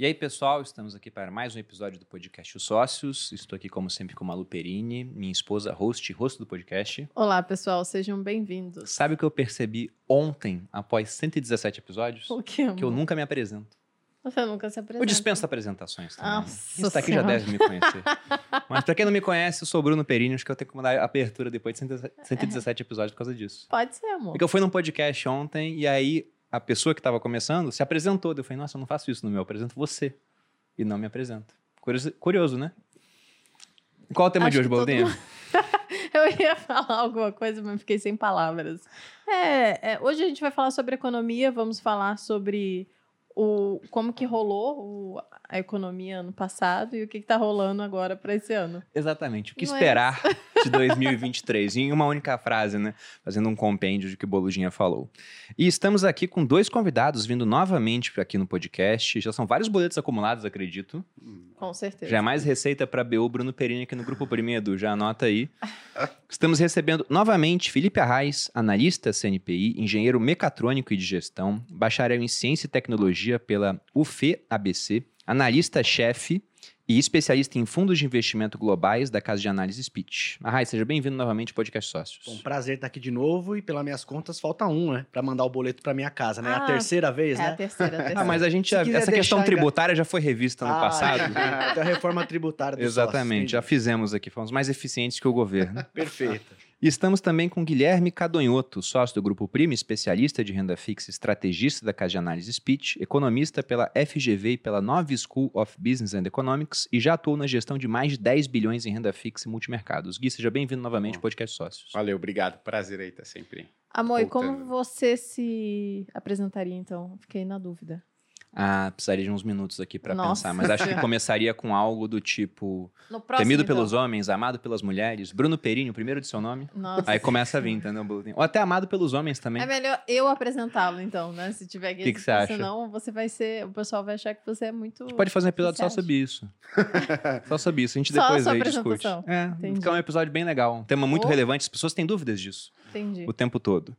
E aí, pessoal, estamos aqui para mais um episódio do podcast Os Sócios. Estou aqui, como sempre, com a Malu Perini, minha esposa, host e rosto do podcast. Olá, pessoal, sejam bem-vindos. Sabe o que eu percebi ontem, após 117 episódios? O que, Que eu nunca me apresento. Você nunca se apresenta. Eu dispenso apresentações também. Nossa Quem está aqui já deve me conhecer. Mas para quem não me conhece, eu sou o Bruno Perini, acho que eu tenho que mudar a abertura depois de 117 episódios por causa disso. Pode ser, amor. Porque eu fui num podcast ontem e aí a pessoa que estava começando se apresentou. Eu falei, nossa, eu não faço isso no meu, eu apresento você. E não me apresento. Curioso, curioso né? Qual o tema Acho de hoje, mundo- Eu ia falar alguma coisa, mas fiquei sem palavras. É, é, hoje a gente vai falar sobre economia, vamos falar sobre o, como que rolou o- a economia ano passado e o que está rolando agora para esse ano. Exatamente. O que Não é esperar de 2023? em uma única frase, né? Fazendo um compêndio de que o Boludinha falou. E estamos aqui com dois convidados vindo novamente aqui no podcast. Já são vários boletos acumulados, acredito. Com certeza. Já é mais receita para BU Bruno Perini aqui no Grupo Primedo. Já anota aí. Estamos recebendo novamente Felipe Arraes, analista CNPI, engenheiro mecatrônico e de gestão, bacharel em ciência e tecnologia pela UFE-ABC, analista-chefe e especialista em fundos de investimento globais da casa de análise Speech. Arraes, seja bem-vindo novamente ao Podcast Sócios. Bom, prazer estar aqui de novo e pelas minhas contas falta um, né? Pra mandar o boleto pra minha casa, né? Ah, a terceira vez, É a né? terceira, a terceira. Ah, mas a gente já, essa questão tributária já foi revista no Ah, passado. Da reforma tributária do Exatamente, já sócio, fizemos aqui, fomos mais eficientes que o governo. Perfeito. E estamos também com Guilherme Cadonhoto, sócio do Grupo Primo, especialista de renda fixa, e estrategista da Casa de Análise Speech, economista pela FGV e pela Nova School of Business and Economics e já atuou na gestão de mais de 10 bilhões em renda fixa e multimercados. Gui, seja bem-vindo novamente ao Podcast Sócios. Valeu, obrigado. Prazer aí, tá sempre. Amor, e como você se apresentaria, então? Fiquei na dúvida. Ah, precisaria de uns minutos aqui para pensar, mas acho que começaria com algo do tipo próximo, temido então. pelos homens, amado pelas mulheres, Bruno Perini, o primeiro de seu nome. Nossa. Aí começa a vir, entendeu? Ou até amado pelos homens também. É melhor eu apresentá-lo, então, né? Se tiver que. Que que você acha? Senão você vai ser. O pessoal vai achar que você é muito. A gente pode fazer um episódio só Você sobre isso. só sobre isso. A gente Só depois a aí discute. É, Entendi. fica um episódio bem legal. Um tema muito Oh. relevante. As pessoas têm dúvidas disso Entendi. o tempo todo.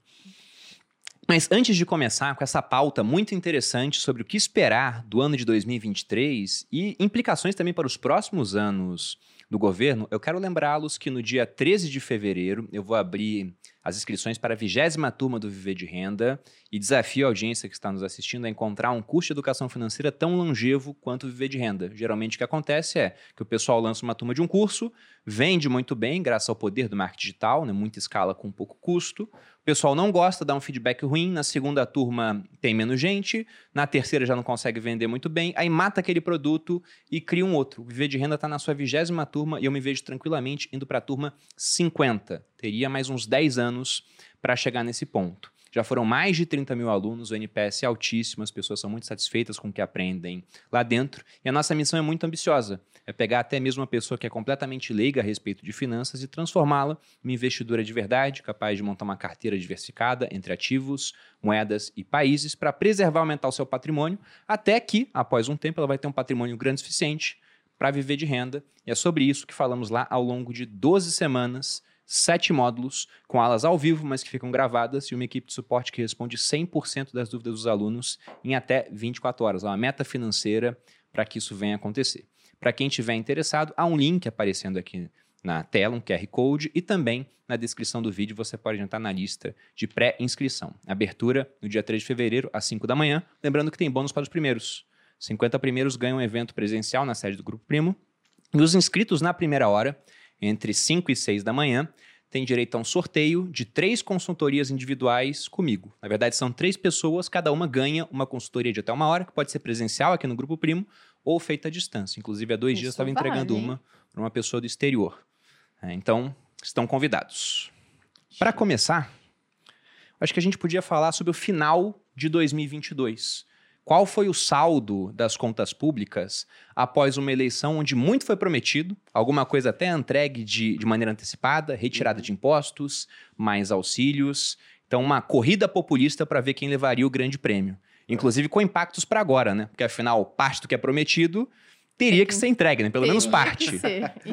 Mas antes de começar com essa pauta muito interessante sobre o que esperar do ano de 2023 e implicações também para os próximos anos do governo, eu quero lembrá-los que no dia 13 de fevereiro eu vou abrir as inscrições para a vigésima turma do Viver de Renda e desafio a audiência que está nos assistindo a encontrar um curso de educação financeira tão longevo quanto o Viver de Renda. Geralmente o que acontece é que o pessoal lança uma turma de um curso, vende muito bem, graças ao poder do marketing digital, né, muita escala com pouco custo. O pessoal não gosta, dá um feedback ruim. Na segunda turma tem menos gente, na terceira já não consegue vender muito bem, aí mata aquele produto e cria um outro. Viver de Renda está na sua vigésima turma e eu me vejo tranquilamente indo para a turma 50. Teria mais uns 10 anos para chegar nesse ponto. Já foram mais de 30 mil alunos, o NPS é altíssimo, as pessoas são muito satisfeitas com o que aprendem lá dentro. E a nossa missão é muito ambiciosa: é pegar até mesmo uma pessoa que é completamente leiga a respeito de finanças e transformá-la numa investidora de verdade, capaz de montar uma carteira diversificada entre ativos, moedas e países para preservar e aumentar o seu patrimônio, até que, após um tempo, ela vai ter um patrimônio grande o suficiente para viver de renda. E é sobre isso que falamos lá ao longo de 12 semanas sete módulos com aulas ao vivo, mas que ficam gravadas, e uma equipe de suporte que responde 100% das dúvidas dos alunos em até 24 horas. Há uma meta financeira para que isso venha acontecer. Para quem tiver interessado, há um link aparecendo aqui na tela, um QR Code, e também na descrição do vídeo você pode entrar na lista de pré-inscrição. Abertura no dia 3 de fevereiro, às 5 da manhã. Lembrando que tem bônus para os primeiros. 50 primeiros ganham um evento presencial na sede do Grupo Primo. E os inscritos na primeira hora entre 5 e 6 da manhã, tem direito a um sorteio de três consultorias individuais comigo. Na verdade, são três pessoas, cada uma ganha uma consultoria de até uma hora, que pode ser presencial aqui no Grupo Primo ou feita à distância. Inclusive, há dois Isso dias estava entregando vale, hein? uma para uma pessoa do exterior. É, então, estão convidados. Para começar, acho que a gente podia falar sobre o final de 2022. Qual foi o saldo das contas públicas após uma eleição onde muito foi prometido, alguma coisa até entregue de, de maneira antecipada, retirada de impostos, mais auxílios. Então, uma corrida populista para ver quem levaria o grande prêmio. Inclusive com impactos para agora, né? Porque afinal, parte do que é prometido teria que ser entregue, né? Pelo menos parte.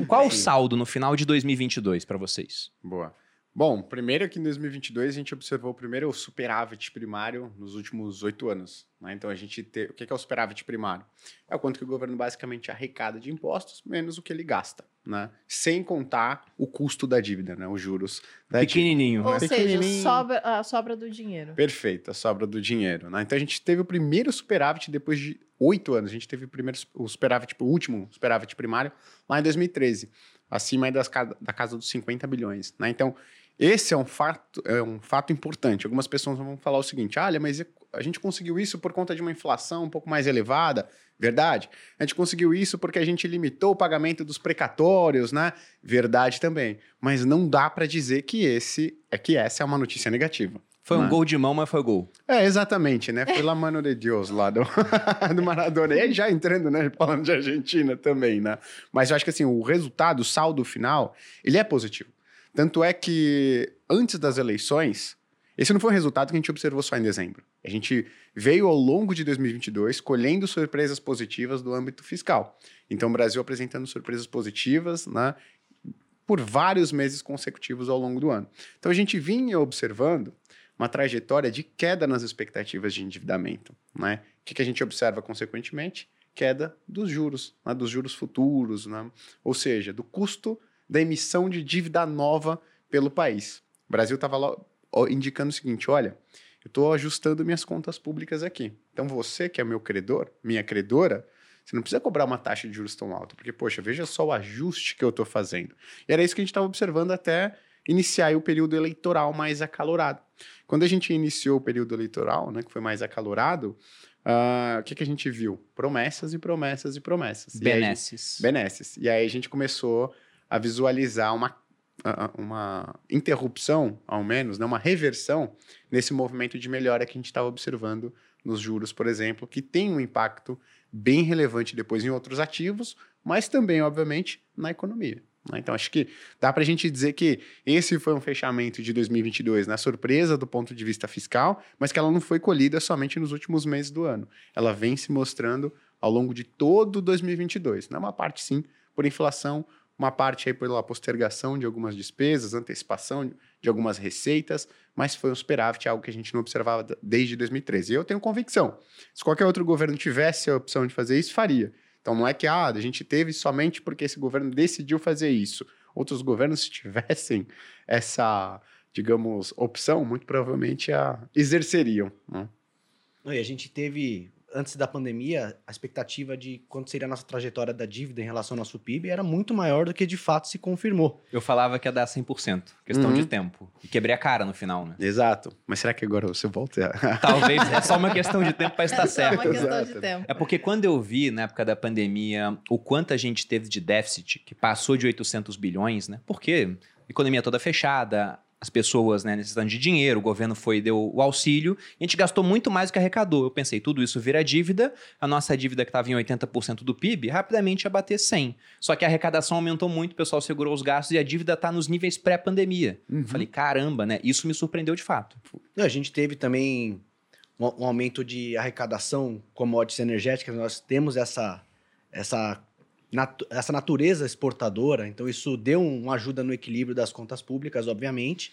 Qual o saldo no final de 2022 para vocês? Boa. Bom, primeiro que em 2022 a gente observou o primeiro superávit primário nos últimos oito anos. Né? Então a gente tem. O que é o superávit primário? É o quanto que o governo basicamente arrecada de impostos menos o que ele gasta, né? Sem contar o custo da dívida, né? Os juros da dívida. Pequenininho. Ou né? seja, Pequenininho. sobra, a sobra do dinheiro. Perfeito, a sobra do dinheiro. Né? Então a gente teve o primeiro superávit depois de oito anos. A gente teve o primeiro o superávit, o último superávit primário lá em 2013, acima das, da casa dos 50 bilhões. Né? Então esse é um fato, é um fato importante. Algumas pessoas vão falar o seguinte: olha, mas a gente conseguiu isso por conta de uma inflação um pouco mais elevada. Verdade. A gente conseguiu isso porque a gente limitou o pagamento dos precatórios, né? Verdade também. Mas não dá para dizer que esse é que essa é uma notícia negativa. Foi um Né? gol de mão, mas foi gol. É, exatamente, né? Foi lá mano de Deus lá do, do Maradona. E aí já entrando, né? Falando de Argentina também, né? Mas eu acho que assim, o resultado, o saldo final, ele é positivo. Tanto é que antes das eleições, esse não foi um resultado que a gente observou só em dezembro. A gente veio ao longo de 2022 colhendo surpresas positivas do âmbito fiscal. Então, o Brasil apresentando surpresas positivas, né? Por vários meses consecutivos ao longo do ano. Então, a gente vinha observando uma trajetória de queda nas expectativas de endividamento. Né? O que, que a gente observa, consequentemente? Queda dos juros, né? dos juros futuros, né? ou seja, do custo da emissão de dívida nova pelo país. O Brasil estava indicando o seguinte: olha, eu estou ajustando minhas contas públicas aqui. Então, você que é meu credor, minha credora, você não precisa cobrar uma taxa de juros tão alta, porque, poxa, veja só o ajuste que eu estou fazendo. E era isso que a gente estava observando até iniciar o período eleitoral mais acalorado. Quando a gente iniciou o período eleitoral, né, que foi mais acalorado, ah, o que, que a gente viu? Promessas e promessas e promessas. E aí- Benesses. benesses. E aí a gente começou a visualizar uma, uma interrupção, ao menos, né, uma reversão nesse movimento de melhora que a gente estava observando nos juros, por exemplo, que tem um impacto bem relevante depois em outros ativos, mas também, obviamente, na economia. né? Então, acho que dá para a gente dizer que esse foi um fechamento de 2022 na surpresa do ponto de vista fiscal, mas que ela não foi colhida somente nos últimos meses do ano. Ela vem se mostrando ao longo de todo 2022. Não é uma parte, sim, por inflação, uma parte aí pela postergação de algumas despesas, antecipação de algumas receitas, mas foi um superávit, algo que a gente não observava desde 2013. E eu tenho convicção, se qualquer outro governo tivesse a opção de fazer isso, faria. Então não é que ah, a gente teve somente porque esse governo decidiu fazer isso. Outros governos, se tivessem essa, digamos, opção, muito provavelmente a exerceriam. né? E a gente teve, antes da pandemia, a expectativa de quanto seria a nossa trajetória da dívida em relação ao nosso PIB era muito maior do que de fato se confirmou. Eu falava que ia dar 100%. Questão Uhum. de tempo. E quebrei a cara no final, né? Exato. Mas será que agora você volta. Talvez é só uma questão de tempo para estar É certo. uma questão de Exato. tempo. É porque quando eu vi, na época da pandemia, o quanto a gente teve de déficit, que passou de 800 bilhões, né? Porque a economia toda fechada, as pessoas né, necessitando de dinheiro, o governo foi deu o auxílio, e a gente gastou muito mais do que arrecadou. Eu pensei, tudo isso vira dívida, a nossa dívida que estava em 80% do PIB, rapidamente ia bater 100. Só que a arrecadação aumentou muito, o pessoal segurou os gastos e a dívida está nos níveis pré-pandemia. Uhum. Falei, caramba, né? Isso me surpreendeu de fato. A gente teve também um, um aumento de arrecadação, commodities energéticas, nós temos essa, essa, natu- essa natureza exportadora, então isso deu um- uma ajuda no equilíbrio das contas públicas, obviamente.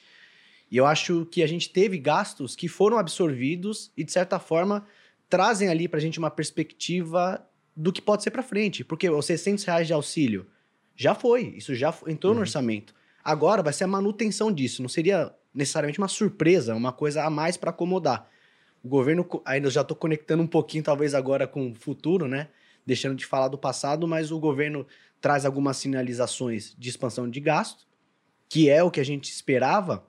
E eu acho que a gente teve gastos que foram absorvidos e, de certa forma, trazem ali para a gente uma perspectiva do que pode ser para frente. Porque os 600 reais de auxílio já foi, isso já entrou no orçamento. Agora vai ser a manutenção disso, não seria necessariamente uma surpresa, uma coisa a mais para acomodar. O governo, ainda já estou conectando um pouquinho, talvez agora com o futuro, né? Deixando de falar do passado, mas o governo traz algumas sinalizações de expansão de gasto, que é o que a gente esperava,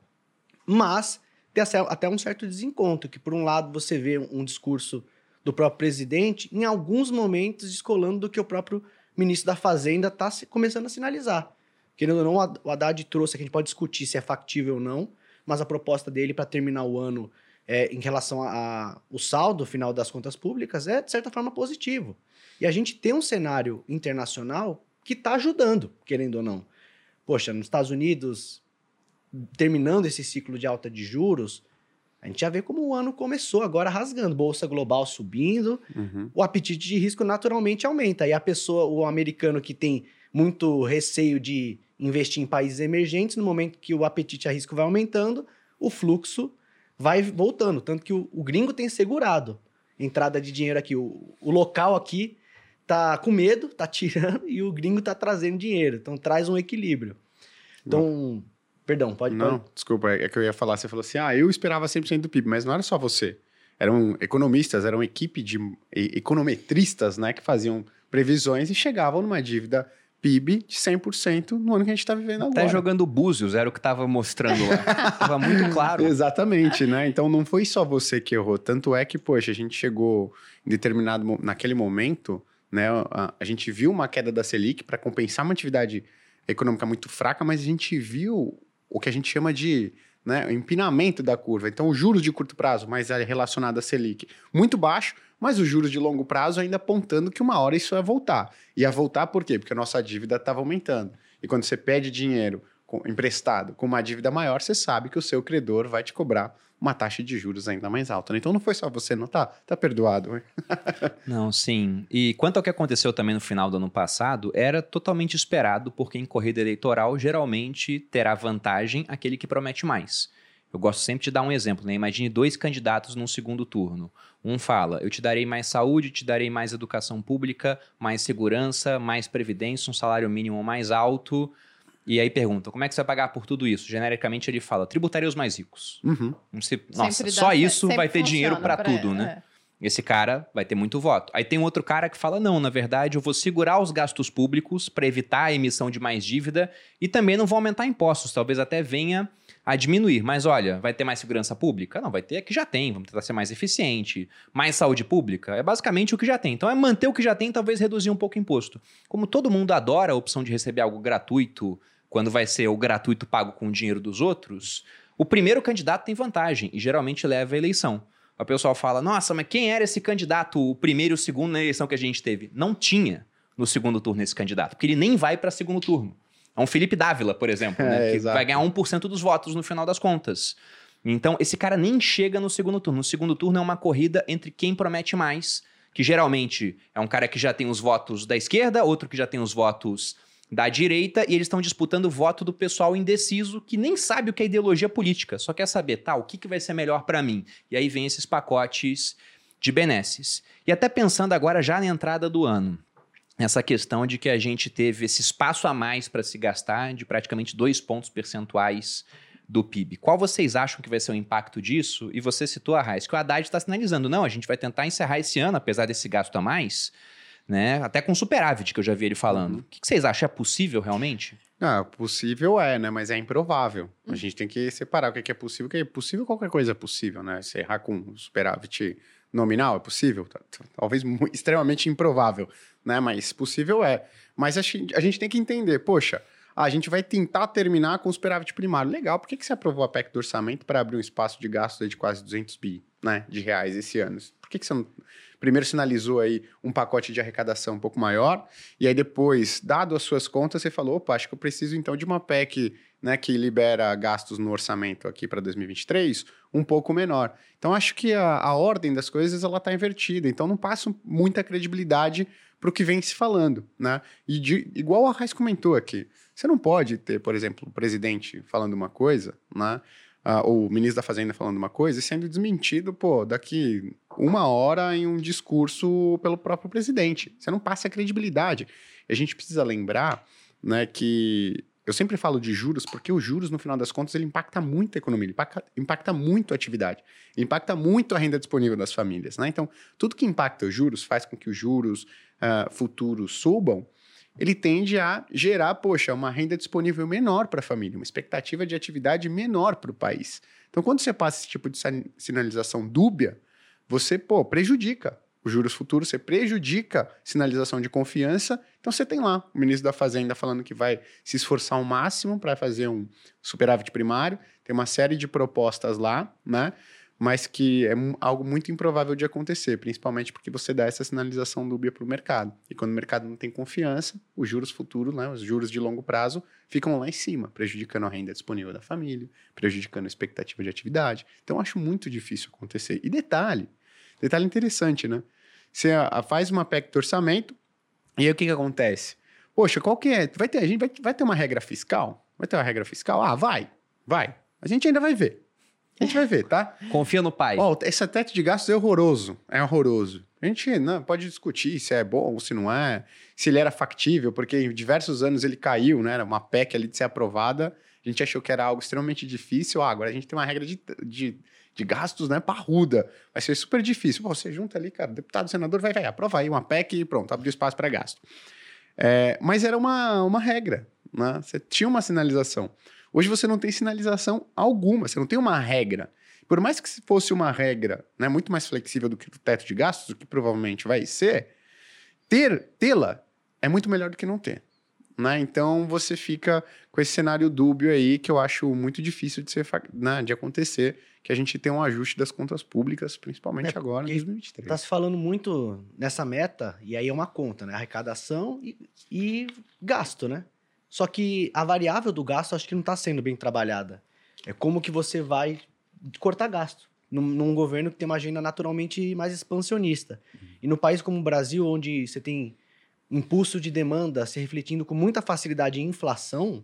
mas tem até- um certo desencontro, que por um lado você vê um discurso do próprio presidente, em alguns momentos descolando do que o próprio ministro da Fazenda está começando a sinalizar. Querendo ou não, o Haddad trouxe, que a gente pode discutir se é factível ou não, mas a proposta dele para terminar o ano é, em relação ao saldo final das contas públicas é, de certa forma, positivo. E a gente tem um cenário internacional que está ajudando, querendo ou não. Poxa, nos Estados Unidos, terminando esse ciclo de alta de juros, a gente já vê como o ano começou agora rasgando, bolsa global subindo, Uhum. o apetite de risco naturalmente aumenta. E a pessoa, o americano que tem muito receio de investir em países emergentes, no momento que o apetite a risco vai aumentando, o fluxo vai voltando. Tanto que o, o gringo tem segurado entrada de dinheiro aqui. O, o local aqui tá com medo, tá tirando, e o gringo tá trazendo dinheiro. Então traz um equilíbrio. Então, perdão, pode... Não, pode... desculpa, é que eu ia falar, você falou assim, ah, eu esperava 100% do PIB, mas não era só você. Eram economistas, eram equipe de econometristas, né, que faziam previsões e chegavam numa dívida PIB de 100% no ano que a gente está vivendo agora. Até jogando búzios, era o que estava mostrando lá. Tava muito claro. Exatamente, né? Então não foi só você que errou. Tanto é que, poxa, a gente chegou em determinado... Naquele momento, né? A, a gente viu uma queda da Selic para compensar uma atividade econômica muito fraca, mas a gente viu o que a gente chama de né, empinamento da curva. Então, os juros de curto prazo, mais relacionado à Selic, muito baixo, mas os juros de longo prazo ainda apontando que uma hora isso ia voltar. Ia voltar por quê? Porque a nossa dívida estava aumentando. E quando você pede dinheiro com, emprestado com uma dívida maior, você sabe que o seu credor vai te cobrar uma taxa de juros ainda mais alta. Né? Então não foi só você, não tá? Tá perdoado. não, sim. E quanto ao que aconteceu também no final do ano passado, era totalmente esperado, porque em corrida eleitoral geralmente terá vantagem aquele que promete mais. Eu gosto sempre de dar um exemplo, né? Imagine dois candidatos num segundo turno. Um fala: eu te darei mais saúde, te darei mais educação pública, mais segurança, mais previdência, um salário mínimo mais alto. E aí pergunta, como é que você vai pagar por tudo isso? Genericamente ele fala, tributarei os mais ricos. Uhum. Se, nossa, só isso vai ter dinheiro para tudo, né? É. Esse cara vai ter muito voto. Aí tem outro cara que fala: não, na verdade, eu vou segurar os gastos públicos para evitar a emissão de mais dívida e também não vou aumentar impostos. Talvez até venha a diminuir. Mas olha, vai ter mais segurança pública? Não, vai ter que já tem. Vamos tentar ser mais eficiente. Mais saúde pública? É basicamente o que já tem. Então é manter o que já tem, talvez reduzir um pouco o imposto. Como todo mundo adora a opção de receber algo gratuito quando vai ser o gratuito pago com o dinheiro dos outros, o primeiro candidato tem vantagem e geralmente leva a eleição. O pessoal fala: nossa, mas quem era esse candidato, o primeiro e o segundo na eleição que a gente teve? Não tinha no segundo turno esse candidato, porque ele nem vai para segundo turno. É um Felipe Dávila, por exemplo, né, é, que exato. vai ganhar 1% dos votos no final das contas. Então, esse cara nem chega no segundo turno. No segundo turno é uma corrida entre quem promete mais, que geralmente é um cara que já tem os votos da esquerda, outro que já tem os votos da direita e eles estão disputando o voto do pessoal indeciso que nem sabe o que é ideologia política, só quer saber, tá, o que, que vai ser melhor para mim? E aí vem esses pacotes de benesses. E até pensando agora já na entrada do ano, essa questão de que a gente teve esse espaço a mais para se gastar de praticamente dois pontos percentuais do PIB. Qual vocês acham que vai ser o impacto disso? E você citou a Raiz, que o Haddad está sinalizando, não, a gente vai tentar encerrar esse ano, apesar desse gasto a mais, né? Até com superávit, que eu já vi ele falando. Uhum. O que, vocês acham? É possível realmente? Não, possível é, né? Mas é improvável. Uhum. A gente tem que separar o que é possível. O que é possível, qualquer coisa é possível, né? Se errar com superávit nominal é possível, tá, tá, talvez extremamente improvável, né? Mas possível é. Mas a gente, a gente tem que entender, poxa, a gente vai tentar terminar com superávit primário. Legal, por que, que você aprovou a PEC do orçamento para abrir um espaço de gasto de quase 200 bi né, de reais esse ano? Por que, que você não primeiro sinalizou aí um pacote de arrecadação um pouco maior, e aí depois, dado as suas contas, você falou, opa, acho que eu preciso então de uma PEC né, que libera gastos no orçamento aqui para 2023 um pouco menor. Então, acho que a, a ordem das coisas ela está invertida, então não passa muita credibilidade para o que vem se falando, né? E de, igual a Raiz comentou aqui, você não pode ter, por exemplo, o presidente falando uma coisa, né? Uh, o ministro da Fazenda falando uma coisa e sendo desmentido, pô, daqui uma hora em um discurso pelo próprio presidente. Você não passa a credibilidade. E a gente precisa lembrar, né, que eu sempre falo de juros porque os juros, no final das contas, ele impacta muito a economia, ele impacta, impacta muito a atividade, impacta muito a renda disponível das famílias. Né? Então, tudo que impacta os juros faz com que os juros uh, futuros subam ele tende a gerar, poxa, uma renda disponível menor para a família, uma expectativa de atividade menor para o país. Então, quando você passa esse tipo de sinalização dúbia, você, pô, prejudica os juros futuros, você prejudica sinalização de confiança. Então, você tem lá o ministro da Fazenda falando que vai se esforçar ao máximo para fazer um superávit primário, tem uma série de propostas lá, né? Mas que é algo muito improvável de acontecer, principalmente porque você dá essa sinalização dúbia para o mercado. E quando o mercado não tem confiança, os juros futuros, né, os juros de longo prazo, ficam lá em cima, prejudicando a renda disponível da família, prejudicando a expectativa de atividade. Então, acho muito difícil acontecer. E detalhe, detalhe interessante, né? Você faz uma PEC de orçamento, e aí o que, que acontece? Poxa, qual que é? Vai ter, a gente vai, vai ter uma regra fiscal? Vai ter uma regra fiscal? Ah, vai, vai. A gente ainda vai ver. A gente vai ver, tá? Confia no pai. Ó, esse teto de gastos é horroroso. É horroroso. A gente não, pode discutir se é bom ou se não é, se ele era factível, porque em diversos anos ele caiu, né? Era uma PEC ali de ser aprovada. A gente achou que era algo extremamente difícil. Ah, agora a gente tem uma regra de, de, de gastos, né? Parruda. Vai ser super difícil. Pô, você junta ali, cara, deputado, senador, vai, vai, aprova aí uma PEC e pronto, abriu espaço para gasto. É, mas era uma, uma regra, né? Você tinha uma sinalização. Hoje você não tem sinalização alguma, você não tem uma regra. Por mais que fosse uma regra né, muito mais flexível do que o teto de gastos, o que provavelmente vai ser, ter tê-la é muito melhor do que não ter. Né? Então você fica com esse cenário dúbio aí que eu acho muito difícil de, ser, né, de acontecer, que a gente tem um ajuste das contas públicas, principalmente é, agora em 2023. Está se falando muito nessa meta, e aí é uma conta, né? Arrecadação e, e gasto, né? Só que a variável do gasto acho que não está sendo bem trabalhada. É como que você vai cortar gasto num, num, governo que tem uma agenda naturalmente mais expansionista. Uhum. E no país como o Brasil, onde você tem impulso de demanda se refletindo com muita facilidade em inflação,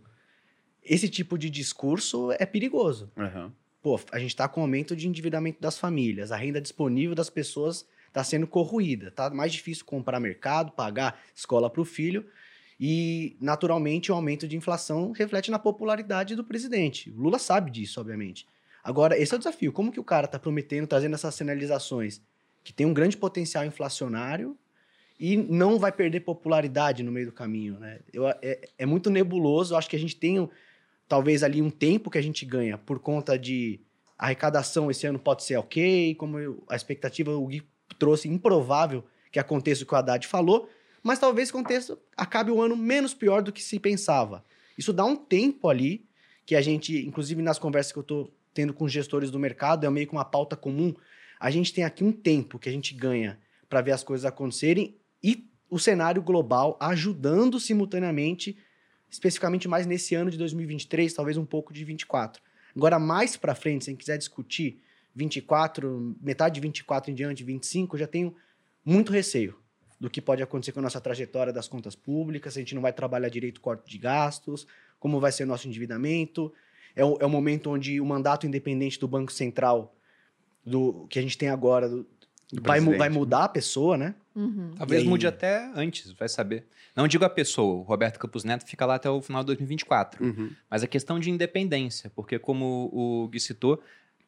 esse tipo de discurso é perigoso. Uhum. Pô, a gente está com aumento de endividamento das famílias, a renda disponível das pessoas está sendo corroída, tá mais difícil comprar mercado, pagar escola para o filho. E, naturalmente, o aumento de inflação reflete na popularidade do presidente. O Lula sabe disso, obviamente. Agora, esse é o desafio. Como que o cara está prometendo, trazendo essas sinalizações que tem um grande potencial inflacionário e não vai perder popularidade no meio do caminho, né? Eu, é, é muito nebuloso. Eu acho que a gente tem, talvez, ali um tempo que a gente ganha por conta de arrecadação esse ano pode ser ok, como eu, a expectativa o Gui trouxe, improvável que aconteça o que o Haddad falou, mas talvez aconteça, acabe o ano menos pior do que se pensava. Isso dá um tempo ali que a gente, inclusive nas conversas que eu estou tendo com gestores do mercado, é meio que uma pauta comum. A gente tem aqui um tempo que a gente ganha para ver as coisas acontecerem e o cenário global ajudando simultaneamente, especificamente mais nesse ano de 2023, talvez um pouco de 24. Agora, mais para frente, se a quiser discutir 24, metade de 24 em diante, 25, eu já tenho muito receio do que pode acontecer com a nossa trajetória das contas públicas, se a gente não vai trabalhar direito o corte de gastos, como vai ser o nosso endividamento, é o, é o momento onde o mandato independente do Banco Central, do que a gente tem agora, do, vai, vai mudar a pessoa, né? Uhum. Talvez aí... mude até antes, vai saber. Não digo a pessoa, o Roberto Campos Neto fica lá até o final de 2024. Uhum. Mas a questão de independência, porque como o Gui citou,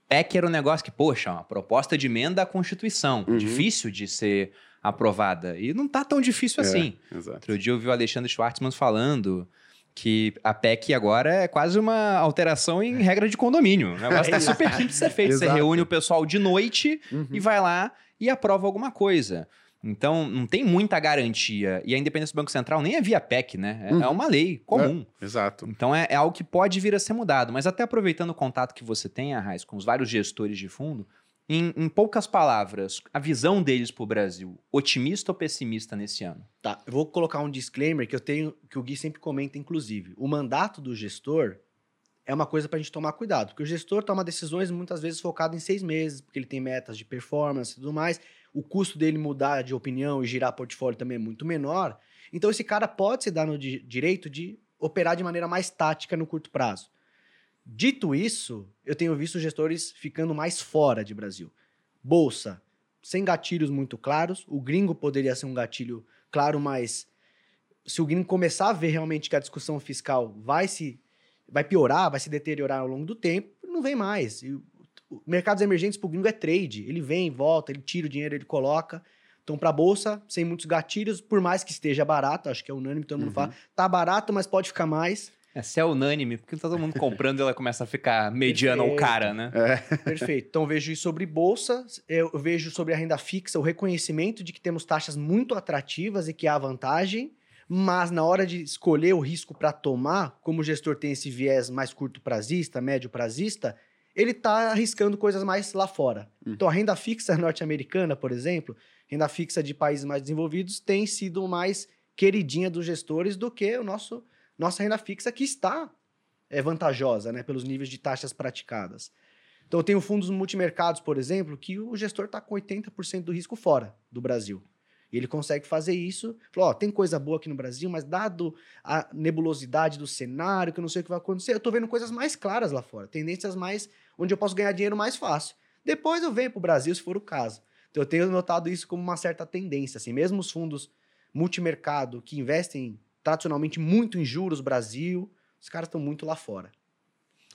PEC era um negócio que, poxa, uma proposta de emenda à Constituição, uhum. difícil de ser aprovada. E não tá tão difícil é, assim. Exato. Outro dia eu vi o Alexandre Schwartzman falando que a PEC agora é quase uma alteração em regra de condomínio. O negócio tá super simples de ser feito. Você reúne o pessoal de noite uhum. e vai lá e aprova alguma coisa. Então, não tem muita garantia. E a independência do Banco Central nem é via PEC, né? É, uhum. é uma lei comum. É, exato. Então, é, é, algo que pode vir a ser mudado. Mas até aproveitando o contato que você tem, Arraiz, com os vários gestores de fundo, em, em, poucas palavras, a visão deles para o Brasil, otimista ou pessimista nesse ano? Tá, eu vou colocar um disclaimer que eu tenho, que o Gui sempre comenta, inclusive. O mandato do gestor é uma coisa para a gente tomar cuidado, porque o gestor toma decisões muitas vezes focado em seis meses, porque ele tem metas de performance e tudo mais. O custo dele mudar de opinião e girar portfólio também é muito menor. Então, esse cara pode se dar no direito de operar de maneira mais tática no curto prazo. Dito isso, eu tenho visto gestores ficando mais fora de Brasil. Bolsa, sem gatilhos muito claros. O gringo poderia ser um gatilho claro, mas se o gringo começar a ver realmente que a discussão fiscal vai se vai piorar, vai se deteriorar ao longo do tempo, não vem mais. E, mercados emergentes para o gringo é trade. Ele vem, volta, ele tira o dinheiro, ele coloca. Então, para a bolsa, sem muitos gatilhos, por mais que esteja barato, acho que é unânime, todo mundo uhum. fala, tá barato, mas pode ficar mais. É, se é unânime, porque tá todo mundo comprando ela começa a ficar mediana ou cara, né? É. Perfeito. Então, vejo isso sobre bolsa, eu vejo sobre a renda fixa o reconhecimento de que temos taxas muito atrativas e que há vantagem, mas na hora de escolher o risco para tomar, como o gestor tem esse viés mais curto prazista, médio prazista, ele está arriscando coisas mais lá fora. Hum. Então, a renda fixa norte-americana, por exemplo, renda fixa de países mais desenvolvidos, tem sido mais queridinha dos gestores do que o nosso nossa renda fixa que está é, vantajosa né, pelos níveis de taxas praticadas. Então, eu tenho fundos multimercados, por exemplo, que o gestor está com 80% do risco fora do Brasil. E ele consegue fazer isso. Falou, ó, tem coisa boa aqui no Brasil, mas dado a nebulosidade do cenário, que eu não sei o que vai acontecer, eu tô vendo coisas mais claras lá fora, tendências mais onde eu posso ganhar dinheiro mais fácil. Depois eu venho pro Brasil, se for o caso. Então eu tenho notado isso como uma certa tendência, assim, mesmo os fundos multimercado que investem tradicionalmente muito em juros Brasil, os caras estão muito lá fora.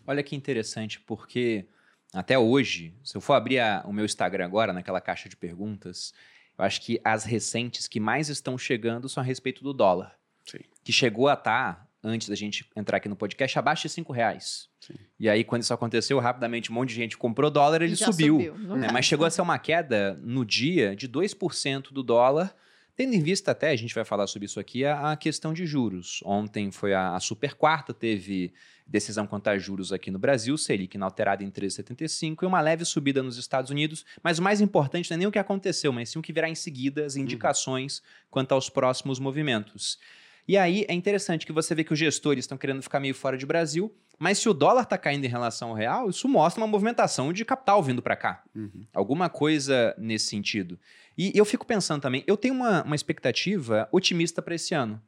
Olha que interessante, porque até hoje, se eu for abrir a, o meu Instagram agora, naquela caixa de perguntas, eu acho que as recentes que mais estão chegando são a respeito do dólar. Sim. Que chegou a estar, antes da gente entrar aqui no podcast, abaixo de 5 reais. Sim. E aí, quando isso aconteceu, rapidamente um monte de gente comprou dólar, ele Já subiu. não né? dá. Mas chegou a ser uma queda no dia de 2% do dólar, tendo em vista até, a gente vai falar sobre isso aqui, a, a questão de juros. Ontem foi a, a super quarta, teve decisão quanto a juros aqui no Brasil, Selic inalterada em 13,75 e uma leve subida nos Estados Unidos. Mas o mais importante não é nem o que aconteceu, mas sim o que virá em seguida, as indicações quanto aos próximos movimentos. E aí é interessante que você vê que os gestores estão querendo ficar meio fora de Brasil, mas se o dólar está caindo em relação ao real, isso mostra uma movimentação de capital vindo para cá. Uhum. Alguma coisa nesse sentido. E eu fico pensando também, eu tenho uma, uma expectativa otimista para esse ano.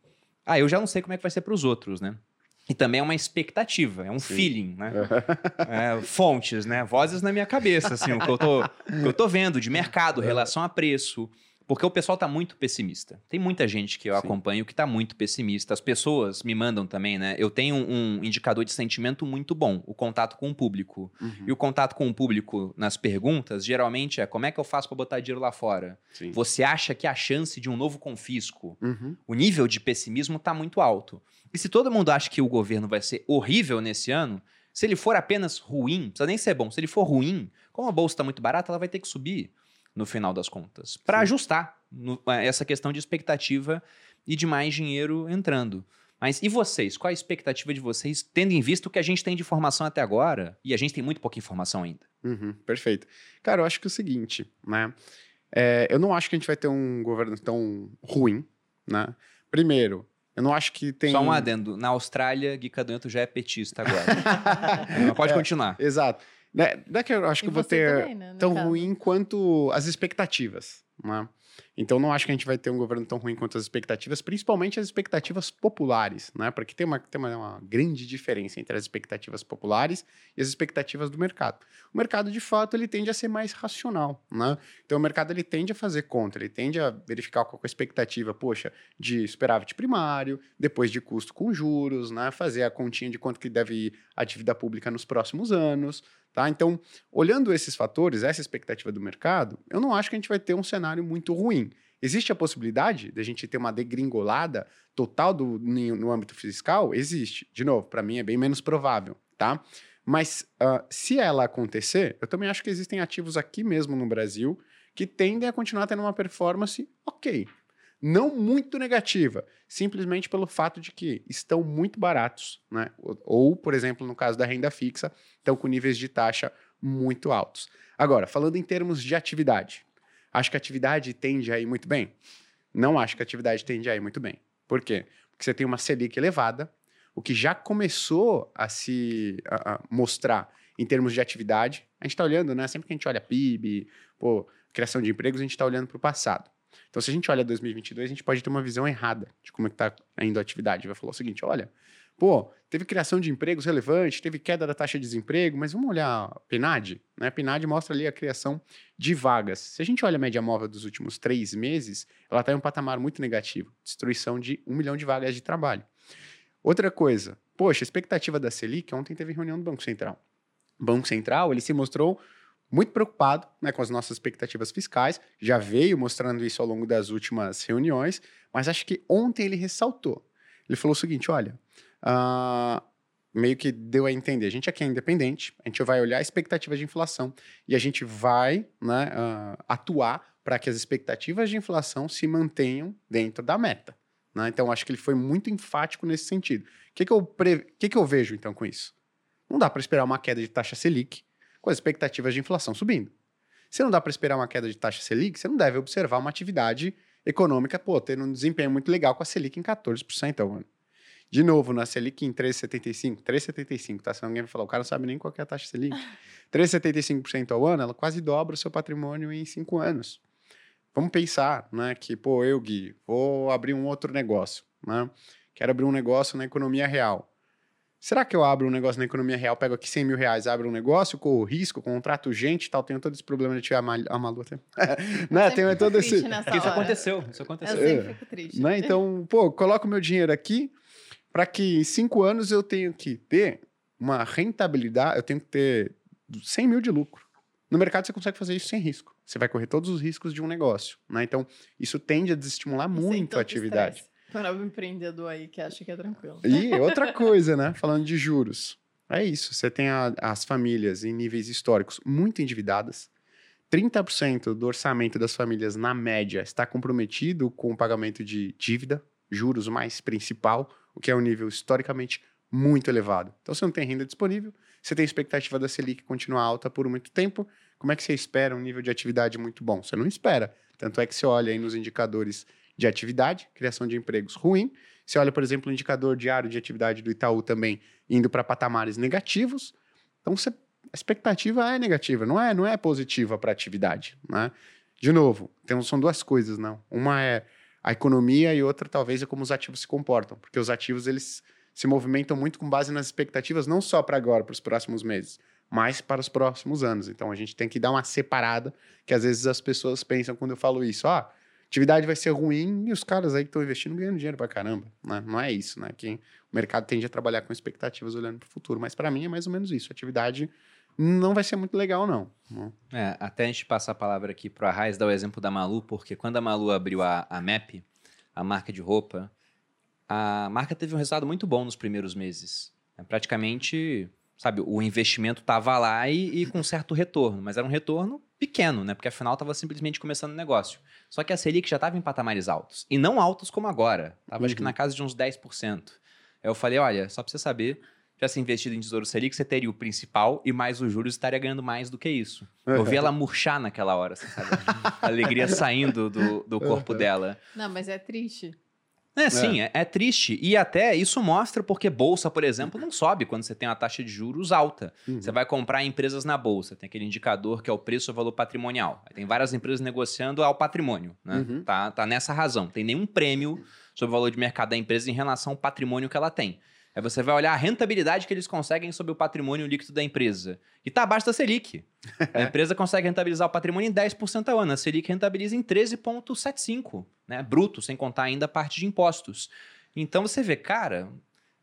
Ah, eu já não sei como é que vai ser para os outros, né? E também é uma expectativa, é um Sim. feeling, né? É, fontes, né? Vozes na minha cabeça, assim, o que eu tô, que eu tô vendo de mercado, relação a preço. Porque o pessoal tá muito pessimista. Tem muita gente que eu Sim. acompanho que tá muito pessimista. As pessoas me mandam também, né? Eu tenho um indicador de sentimento muito bom, o contato com o público. Uhum. E o contato com o público nas perguntas, geralmente é como é que eu faço para botar dinheiro lá fora? Sim. Você acha que a chance de um novo confisco, Uhum. o nível de pessimismo está muito alto. E se todo mundo acha que o governo vai ser horrível nesse ano, se ele for apenas ruim, não precisa nem ser bom, se ele for ruim, como a bolsa está muito barata, ela vai ter que subir no final das contas, para ajustar no- eh, essa questão de expectativa e de mais dinheiro entrando. Mas e vocês? Qual a expectativa de vocês, tendo em vista o que a gente tem de informação até agora? E a gente tem muito pouca informação ainda. Uhum, perfeito. Cara, eu acho que é o seguinte, né? É, eu não acho que a gente vai ter um governo tão ruim, né? Primeiro, eu não acho que tem. Só um adendo. Na Austrália, Gui Cadonto já é petista agora. Mas pode continuar. Exato. Né? Não é que eu acho E que eu vou ter também, né, tão caso. ruim quanto as expectativas, né? Então não acho que a gente vai ter um governo tão ruim quanto as expectativas, principalmente as expectativas populares, né? Porque tem uma, tem uma, uma grande diferença entre as expectativas populares e as expectativas do mercado. O mercado, de fato, ele tende a ser mais racional, né? Então o mercado ele tende a fazer conta, ele tende a verificar qual é a expectativa, poxa, de superávit primário, depois de custo com juros, né? Fazer a continha de quanto que deve ir a dívida pública nos próximos anos, Tá? Então, olhando esses fatores, essa expectativa do mercado, eu não acho que a gente vai ter um cenário muito ruim. Existe a possibilidade de a gente ter uma degringolada total do, no âmbito fiscal? Existe. De novo, para mim é bem menos provável, tá? Mas ah, se ela acontecer, eu também acho que existem ativos aqui mesmo no Brasil que tendem a continuar tendo uma performance ok. Não muito negativa, simplesmente pelo fato de que estão muito baratos, né? Ou, por exemplo, no caso da renda fixa, estão com níveis de taxa muito altos. Agora, falando em termos de atividade, acho que a atividade tende a ir muito bem? Não acho que a atividade tende a ir muito bem. Por quê? Porque você tem uma Selic elevada, o que já começou a se a- a mostrar em termos de atividade. A gente está olhando, né? Sempre que a gente olha PIB, pô, criação de empregos, a gente está olhando para o passado. Então, se a gente olha 2022, a gente pode ter uma visão errada de como é está indo a atividade. Vai falar o seguinte, olha, pô, teve criação de empregos relevante, teve queda da taxa de desemprego, mas vamos olhar a PNAD, né? A PNAD mostra ali a criação de vagas. Se a gente olha a média móvel dos últimos três meses, ela está em um patamar muito negativo, destruição de um milhão de vagas de trabalho. Outra coisa, poxa, a expectativa da Selic, ontem teve reunião do Banco Central. O Banco Central, ele se mostrou muito preocupado né, com as nossas expectativas fiscais, já veio mostrando isso ao longo das últimas reuniões, mas acho que ontem ele ressaltou. Ele falou o seguinte: olha, ah, meio que deu a entender, a gente aqui é independente, a gente vai olhar a expectativa de inflação e a gente vai né, ah, atuar para que as expectativas de inflação se mantenham dentro da meta. né? Então, acho que ele foi muito enfático nesse sentido. O que, que, pre... que, que eu vejo, então, com isso? Não dá para esperar uma queda de taxa Selic com as expectativas de inflação subindo. Se não dá para esperar uma queda de taxa Selic, você não deve observar uma atividade econômica, pô, tendo um desempenho muito legal com a Selic em 14% ao ano. De novo, na Selic em 3,75%, 3,75%, tá? Se alguém vai falar, o cara não sabe nem qual que é a taxa Selic. 3,75% ao ano, ela quase dobra o seu patrimônio em 5 anos. Vamos pensar, né? Que, pô, eu, Gui, vou abrir um outro negócio, né? Quero abrir um negócio na economia real. Será que eu abro um negócio na economia real, pego aqui 100 mil reais, abro um negócio, corro risco, contrato gente e tal, tenho todo esse problema de tiver a, mal, a Malu até. né? Tem todo esse. Isso aconteceu, isso aconteceu. Eu sempre fico triste. Né? Então, pô, coloco meu dinheiro aqui para que em cinco anos eu tenho que ter uma rentabilidade, eu tenho que ter 100 mil de lucro. No mercado você consegue fazer isso sem risco. Você vai correr todos os riscos de um negócio. Né? Então, isso tende a desestimular muito a atividade. Para o empreendedor aí que acha que é tranquilo. E outra coisa, né? Falando de juros. É isso. Você tem a, as famílias em níveis históricos muito endividadas. 30% do orçamento das famílias, na média, está comprometido com o pagamento de dívida, juros mais principal, o que é um nível historicamente muito elevado. Então, você não tem renda disponível, você tem expectativa da Selic continuar alta por muito tempo. Como é que você espera um nível de atividade muito bom? Você não espera. Tanto é que você olha aí nos indicadores de atividade, criação de empregos ruim. Você olha, por exemplo, o indicador diário de atividade do Itaú também indo para patamares negativos. Então, você, a expectativa é negativa, não é, não é positiva para a atividade. Né? De novo, então, são duas coisas, não. Uma é a economia e outra talvez é como os ativos se comportam, porque os ativos eles se movimentam muito com base nas expectativas, não só para agora, para os próximos meses, mas para os próximos anos. Então a gente tem que dar uma separada, que às vezes as pessoas pensam quando eu falo isso, ah, atividade vai ser ruim e os caras aí que estão investindo ganhando dinheiro para caramba. Né? Não é isso, né? Que o mercado tende a trabalhar com expectativas olhando para o futuro. Mas para mim é mais ou menos isso. A atividade não vai ser muito legal, não. É, até a gente passar a palavra aqui a Raiz, dar o exemplo da Malu, porque quando a Malu abriu a, a MAP, a marca de roupa, a marca teve um resultado muito bom nos primeiros meses. É, praticamente, sabe, o investimento estava lá e, e, com certo retorno, mas era um retorno pequeno, né? Porque afinal estava simplesmente começando o negócio. Só que a Selic já estava em patamares altos. E não altos como agora. Estava uhum. acho que na uhum. casa de uns 10%. Aí eu falei, olha, só para você saber, já se investido em Tesouro Selic, você teria o principal e mais os juros estaria ganhando mais do que isso. Eu vi ela murchar naquela hora, você sabe? A alegria saindo do, do corpo dela. Não, mas é triste. É, sim, é. é. triste. E até isso mostra porque bolsa, por exemplo, não sobe quando você tem uma taxa de juros alta. Uhum. Você vai comprar empresas na bolsa, tem aquele indicador que é o preço ou valor patrimonial. Aí tem várias empresas negociando ao patrimônio, né? Uhum. Tá, tá nessa razão. Tem nenhum prêmio sobre o valor de mercado da empresa em relação ao patrimônio que ela tem. Aí você vai olhar a rentabilidade que eles conseguem sobre o patrimônio líquido da empresa. E está abaixo da Selic. A empresa consegue rentabilizar o patrimônio em 10% ao ano. A Selic rentabiliza em 13,75%, né? Bruto, sem contar ainda a parte de impostos. Então você vê, cara,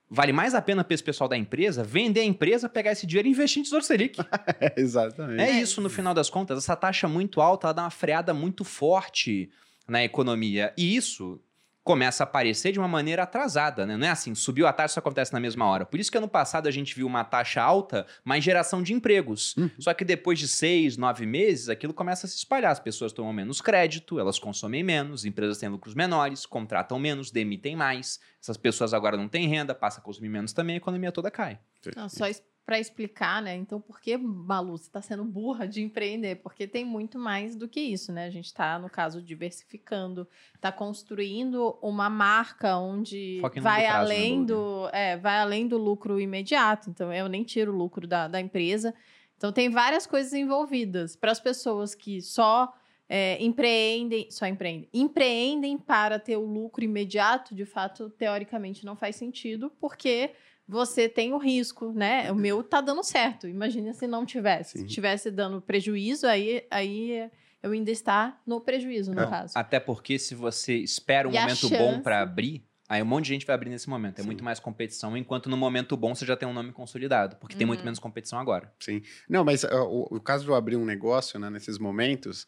vale mais a pena para esse pessoal da empresa vender a empresa, pegar esse dinheiro e investir em Tesouro Selic. Exatamente. É isso, no final das contas. Essa taxa muito alta, ela dá uma freada muito forte na economia. E isso começa a aparecer de uma maneira atrasada, né? Não é assim, subiu a taxa, isso acontece na mesma hora. Por isso que ano passado a gente viu uma taxa alta, mas geração de empregos. Uhum. Só que depois de seis, nove meses, aquilo começa a se espalhar. As pessoas tomam menos crédito, elas consomem menos, empresas têm lucros menores, contratam menos, demitem mais. Essas pessoas agora não têm renda, passam a consumir menos também, a economia toda cai. Não, só para explicar, né? Então, por que, Malu, você está sendo burra de empreender? Porque tem muito mais do que isso, né? A gente está, no caso, diversificando, está construindo uma marca onde vai prazo, né, além do, é, vai além do lucro imediato. Então, eu nem tiro o lucro da, da empresa. Então, tem várias coisas envolvidas. Para as pessoas que só é, empreendem, só empreendem, empreendem para ter o lucro imediato, de fato, teoricamente não faz sentido, porque você tem o risco, né? O meu tá dando certo. Imagina se não tivesse. Sim. Se tivesse dando prejuízo, aí, aí eu ainda está no prejuízo, no caso. Até porque se você espera um e momento chance... bom para abrir, aí um monte de gente vai abrir nesse momento. É Sim. muito mais competição, enquanto no momento bom você já tem um nome consolidado, porque uhum. tem muito uhum. menos competição agora. Sim. Não, mas uh, o, o, caso de eu abrir um negócio, né, nesses momentos,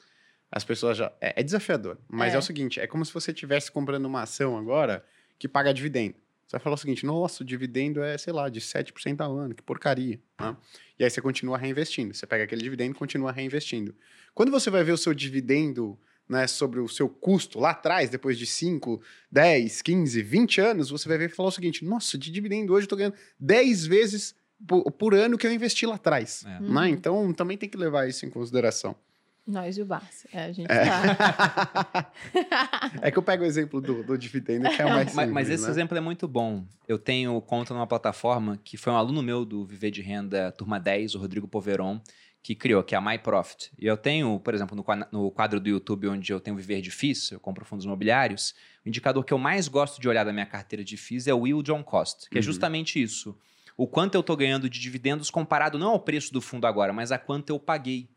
as pessoas já. É, é desafiador. Mas é. é o seguinte: é como se você estivesse comprando uma ação agora que paga dividendo. Você vai falar o seguinte: nossa, o dividendo é, sei lá, de 7% ao ano, que porcaria. Né? E aí você continua reinvestindo. Você pega aquele dividendo e continua reinvestindo. Quando você vai ver o seu dividendo né, sobre o seu custo lá atrás, depois de 5, 10, 15, 20 anos, você vai ver e falar o seguinte: nossa, de dividendo hoje eu estou ganhando 10 vezes por, por, ano que eu investi lá atrás. É. Né? Então também tem que levar isso em consideração. Nós e o Barça. É, a gente é. tá. é que eu pego o exemplo do, do dividendo, que é o mais simples, Mas, mas esse né? exemplo é muito bom. Eu tenho conta numa plataforma que foi um aluno meu do Viver de Renda Turma 10, o Rodrigo Poveron, que criou, que é a MyProfit. E eu tenho, por exemplo, no, no quadro do YouTube onde eu tenho Viver de FIIs, eu compro fundos imobiliários, o indicador que eu mais gosto de olhar da minha carteira de FIIs é o Yield on Cost, que é Uhum. justamente isso. O quanto eu estou ganhando de dividendos comparado não ao preço do fundo agora, mas a quanto eu paguei.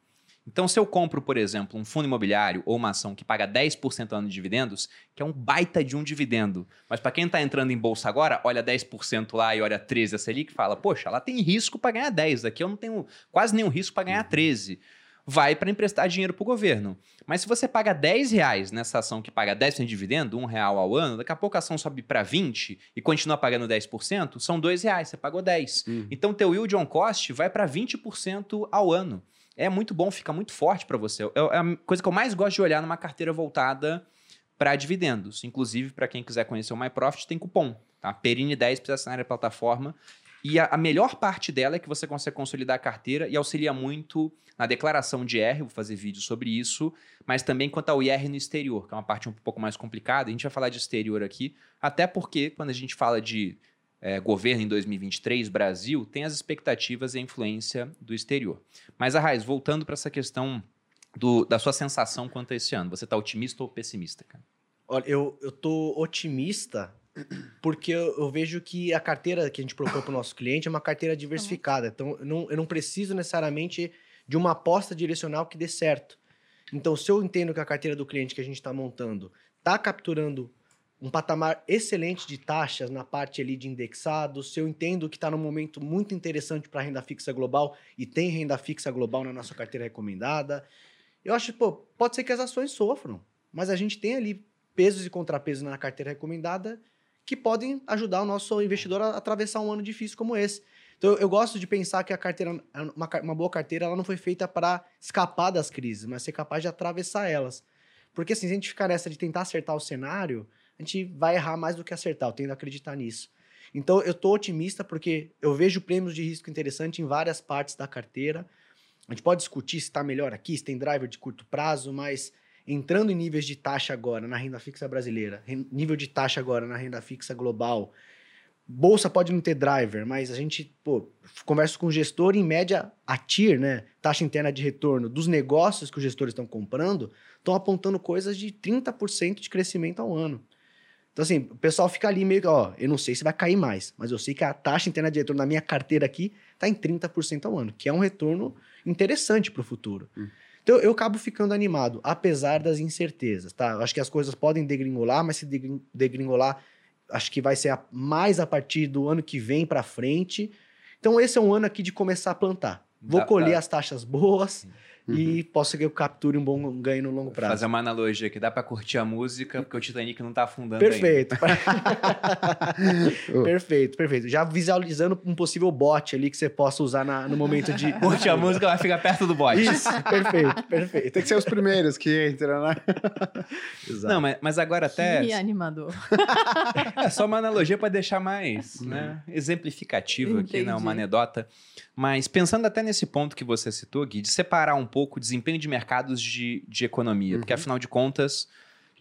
Então, se eu compro, por exemplo, um fundo imobiliário ou uma ação que paga 10% ao ano de dividendos, que é um baita de um dividendo, mas para quem está entrando em bolsa agora, olha 10% lá e olha 13 a Selic e fala, poxa, ela tem risco para ganhar 10, daqui eu não tenho quase nenhum risco para ganhar 13. Vai para emprestar dinheiro para o governo. Mas se você paga 10 reais nessa ação que paga 10% de dividendo, um real ao ano, daqui a pouco a ação sobe para 20 e continua pagando 10%, são 2 reais, você pagou 10. Uhum. Então, teu yield on cost vai para 20% ao ano. É muito bom, fica muito forte para você. É é a coisa que eu mais gosto de olhar numa carteira voltada para dividendos. Inclusive, para quem quiser conhecer o MyProfit, tem cupom. Tá? Perine 10 precisa assinar a plataforma. E a, a melhor parte dela é que você consegue consolidar a carteira e auxilia muito na declaração de IR, vou fazer vídeo sobre isso, mas também quanto ao IR no exterior, que é uma parte um pouco mais complicada. A gente vai falar de exterior aqui, até porque quando a gente fala de é, governo em 2023, Brasil, tem as expectativas e a influência do exterior. Mas, Arraiz, voltando para essa questão do- da sua sensação quanto a esse ano, você está otimista ou pessimista, cara? Olha, eu, eu tô otimista porque eu, eu vejo que a carteira que a gente propõe para o nosso cliente é uma carteira diversificada. Então, eu não, eu não preciso necessariamente de uma aposta direcional que dê certo. Então, se eu entendo que a carteira do cliente que a gente está montando está capturando um patamar excelente de taxas na parte ali de indexados, se eu entendo que está num momento muito interessante para renda fixa global e tem renda fixa global na nossa carteira recomendada, eu acho, pô, pode ser que as ações sofram, mas a gente tem ali pesos e contrapesos na carteira recomendada que podem ajudar o nosso investidor a atravessar um ano difícil como esse. Então, eu, gosto de pensar que a carteira, uma, uma boa carteira, ela não foi feita para escapar das crises, mas ser capaz de atravessar elas. Porque assim, se a gente ficar nessa de tentar acertar o cenário, a gente vai errar mais do que acertar, eu tendo a acreditar nisso. Então, eu tô otimista porque eu vejo prêmios de risco interessante em várias partes da carteira. A gente pode discutir se está melhor aqui, se tem driver de curto prazo, mas entrando em níveis de taxa agora na renda fixa brasileira, nível de taxa agora na renda fixa global, bolsa pode não ter driver, mas a gente, pô, conversa com o gestor, em média, a TIR, né, taxa interna de retorno dos negócios que os gestores estão comprando, estão apontando coisas de 30% de crescimento ao ano. Então, assim, o pessoal fica ali meio que, ó, eu não sei se vai cair mais, mas eu sei que a taxa interna de retorno na minha carteira aqui está em 30% ao ano, que é um retorno interessante para o futuro. Hum. Então, eu acabo ficando animado, apesar das incertezas, tá? Eu acho que as coisas podem degringolar, mas se degrin- degringolar, acho que vai ser a- mais a partir do ano que vem para frente. Então, esse é um ano aqui de começar a plantar. Vou Dá- colher dá- as taxas boas e posso que eu capture um bom ganho no longo prazo. Fazer uma analogia aqui, dá para curtir a música, porque o Titanic não tá afundando Perfeito. perfeito, perfeito. Já visualizando um possível bot ali que você possa usar na- no momento de. Curte a música, vai ficar perto do bote. Isso, perfeito, perfeito. Tem que ser os primeiros que entram, né? Exato. Não, mas, mas agora até... Que animador. É só uma analogia para deixar mais né, exemplificativo aqui, né, Entendi. uma anedota. Mas pensando até nesse ponto que você citou, Gui, de separar um pouco o desempenho de mercados de, de economia. Porque, Uhum. afinal de contas,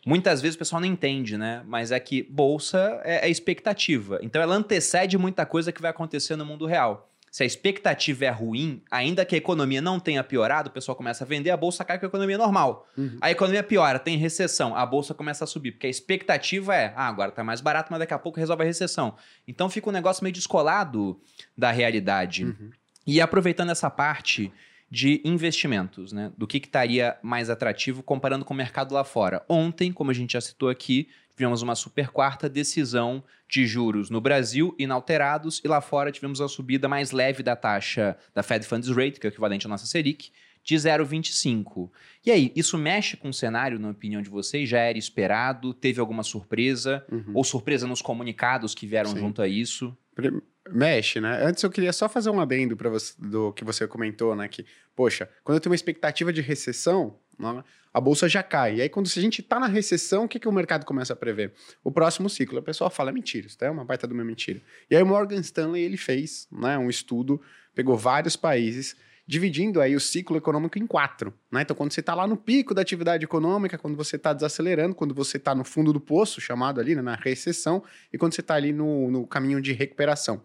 muitas vezes o pessoal não entende, né? Mas é que bolsa é, é expectativa. Então, ela antecede muita coisa que vai acontecer no mundo real. Se a expectativa é ruim, ainda que a economia não tenha piorado, o pessoal começa a vender, a bolsa cai com a economia normal. Uhum. A economia piora, tem recessão, a bolsa começa a subir, porque a expectativa é, ah, agora tá mais barato, mas daqui a pouco resolve a recessão. Então fica um negócio meio descolado da realidade. Uhum. E aproveitando essa parte de investimentos, né? Do que que estaria mais atrativo comparando com o mercado lá fora. Ontem, como a gente já citou aqui, tivemos uma super quarta decisão de juros no Brasil inalterados e lá fora tivemos a subida mais leve da taxa da Fed Funds Rate, que é o equivalente à nossa Selic, de 0,25. E aí, isso mexe com o cenário, na opinião de vocês? Já era esperado? Teve alguma surpresa? Uhum. Ou surpresa nos comunicados que vieram Sim. junto a isso? Prim- Mexe, né? Antes eu queria só fazer um adendo para você do que você comentou, né? Que, poxa, quando eu tenho uma expectativa de recessão, né, a bolsa já cai. E aí, quando a gente tá na recessão, o que, que o mercado começa a prever? O próximo ciclo. O pessoal fala, é mentira, isso é uma baita de uma mentira. E aí o Morgan Stanley, ele fez né, um estudo, pegou vários países, dividindo aí o ciclo econômico em quatro. Né? Então, quando você está lá no pico da atividade econômica, quando você está desacelerando, quando você está no fundo do poço, chamado ali, né, na recessão, e quando você está ali no, no caminho de recuperação.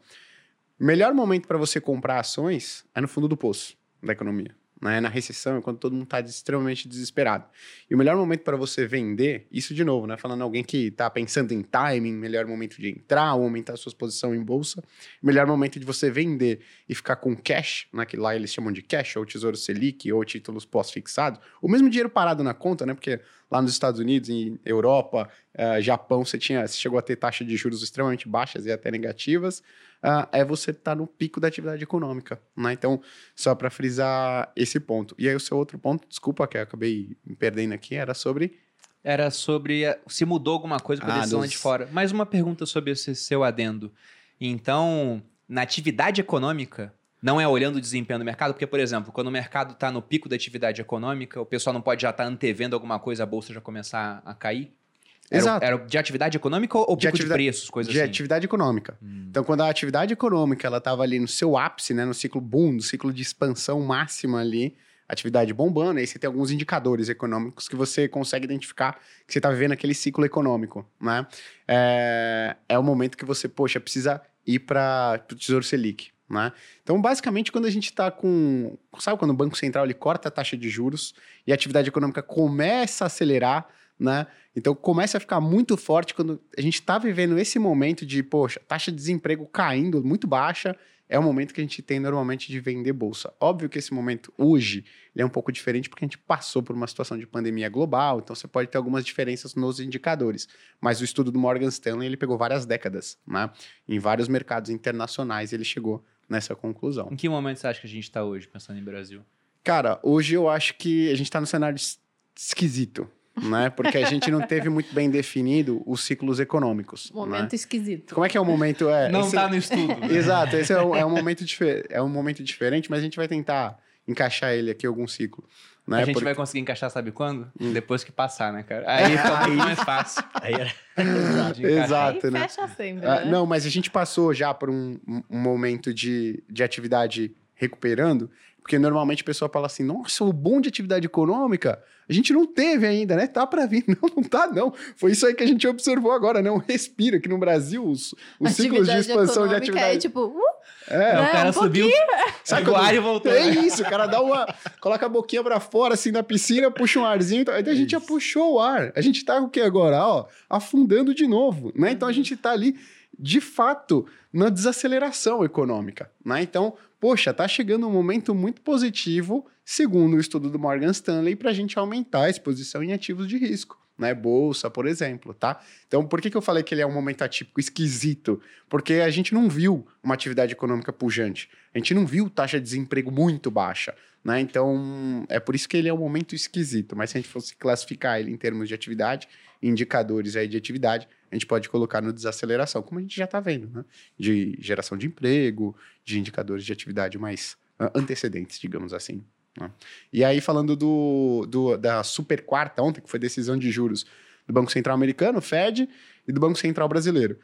O melhor momento para você comprar ações é no fundo do poço da economia. Né? Na recessão, quando todo mundo está extremamente desesperado. E o melhor momento para você vender, isso de novo, né? Falando alguém que está pensando em timing, melhor momento de entrar ou aumentar a sua posição em bolsa, melhor momento de você vender e ficar com cash, né? Que lá eles chamam de cash, ou Tesouro Selic, ou títulos pós-fixados, o mesmo dinheiro parado na conta, né? Porque lá nos Estados Unidos, em Europa, uh, Japão, você, tinha, você chegou a ter taxa de juros extremamente baixas e até negativas uh, é você estar tá no pico da atividade econômica, né? Então, só para frisar esse ponto. E aí o seu outro ponto, desculpa que eu acabei me perdendo aqui, era sobre... Era sobre eh, se mudou alguma coisa com a ah, decisão dos... de fora. Mais uma pergunta sobre esse seu adendo. Então, na atividade econômica, não é olhando o desempenho do mercado, porque, por exemplo, quando o mercado está no pico da atividade econômica, o pessoal não pode já estar tá antevendo alguma coisa, a bolsa já começar a cair? Era, Exato. Era de atividade econômica ou de, de preços, coisas de assim? De atividade econômica. Hum. Então, quando a atividade econômica ela estava ali no seu ápice, né, no ciclo boom, no ciclo de expansão máxima ali, atividade bombando, aí você tem alguns indicadores econômicos que você consegue identificar que você está vivendo aquele ciclo econômico, né? É, é o momento que você, poxa, precisa ir para o Tesouro Selic, né? Então, basicamente, quando a gente está com... Sabe quando o Banco Central ele corta a taxa de juros e a atividade econômica começa a acelerar, né? Então começa a ficar muito forte quando a gente está vivendo esse momento de, poxa, taxa de desemprego caindo muito baixa, é o momento que a gente tem normalmente de vender bolsa. Óbvio que esse momento hoje é um pouco diferente porque a gente passou por uma situação de pandemia global, então você pode ter algumas diferenças nos indicadores. Mas o estudo do Morgan Stanley ele pegou várias décadas, né? Em vários mercados internacionais ele chegou nessa conclusão. Em que momento você acha que a gente está hoje pensando em Brasil? Cara, hoje eu acho que a gente está no cenário esquisito né? Porque a gente não teve muito bem definido os ciclos econômicos. Momento né? esquisito. Como é que é o momento? É, não está no estudo. Exato, esse é um, é um momento é um momento diferente, mas a gente vai tentar encaixar ele aqui em algum ciclo. Né? A gente Porque... vai conseguir encaixar, sabe quando? Hum. Depois que passar, né, cara? Aí fica muito mais fácil. Aí era... Exato, Aí né? Fecha sempre, ah, né? Não, mas a gente passou já por um, um momento de, de atividade recuperando, porque normalmente a pessoa fala assim: nossa, o bom de atividade econômica a gente não teve ainda, né? Tá para vir. Não, não tá, não. Foi isso aí que a gente observou agora, não. Respira, que no Brasil os, os ciclos de expansão de é atividade. É tipo. Uh, é, né? o cara um subiu, saiu do ar e voltou. É isso, o cara dá uma. coloca a boquinha para fora, assim, na piscina, puxa um arzinho. Então, a gente já puxou o ar. A gente tá o que agora? Ó, afundando de novo, né? Então a gente tá ali, de fato, na desaceleração econômica, né? Então, poxa, tá chegando um momento muito positivo, segundo o estudo do Morgan Stanley, para a gente aumentar a exposição em ativos de risco. Né, bolsa, por exemplo, tá? Então, por que, que eu falei que ele é um momento atípico, esquisito? Porque a gente não viu uma atividade econômica pujante, a gente não viu taxa de desemprego muito baixa, né? Então, é por isso que ele é um momento esquisito. Mas se a gente fosse classificar ele em termos de atividade, indicadores aí de atividade, a gente pode colocar no desaceleração, como a gente já está vendo, né? De geração de emprego, de indicadores de atividade mais uh, antecedentes, digamos assim. Né? E aí, falando do, do, da super quarta ontem, que foi decisão de juros do Banco Central Americano, Fed, e do Banco Central Brasileiro.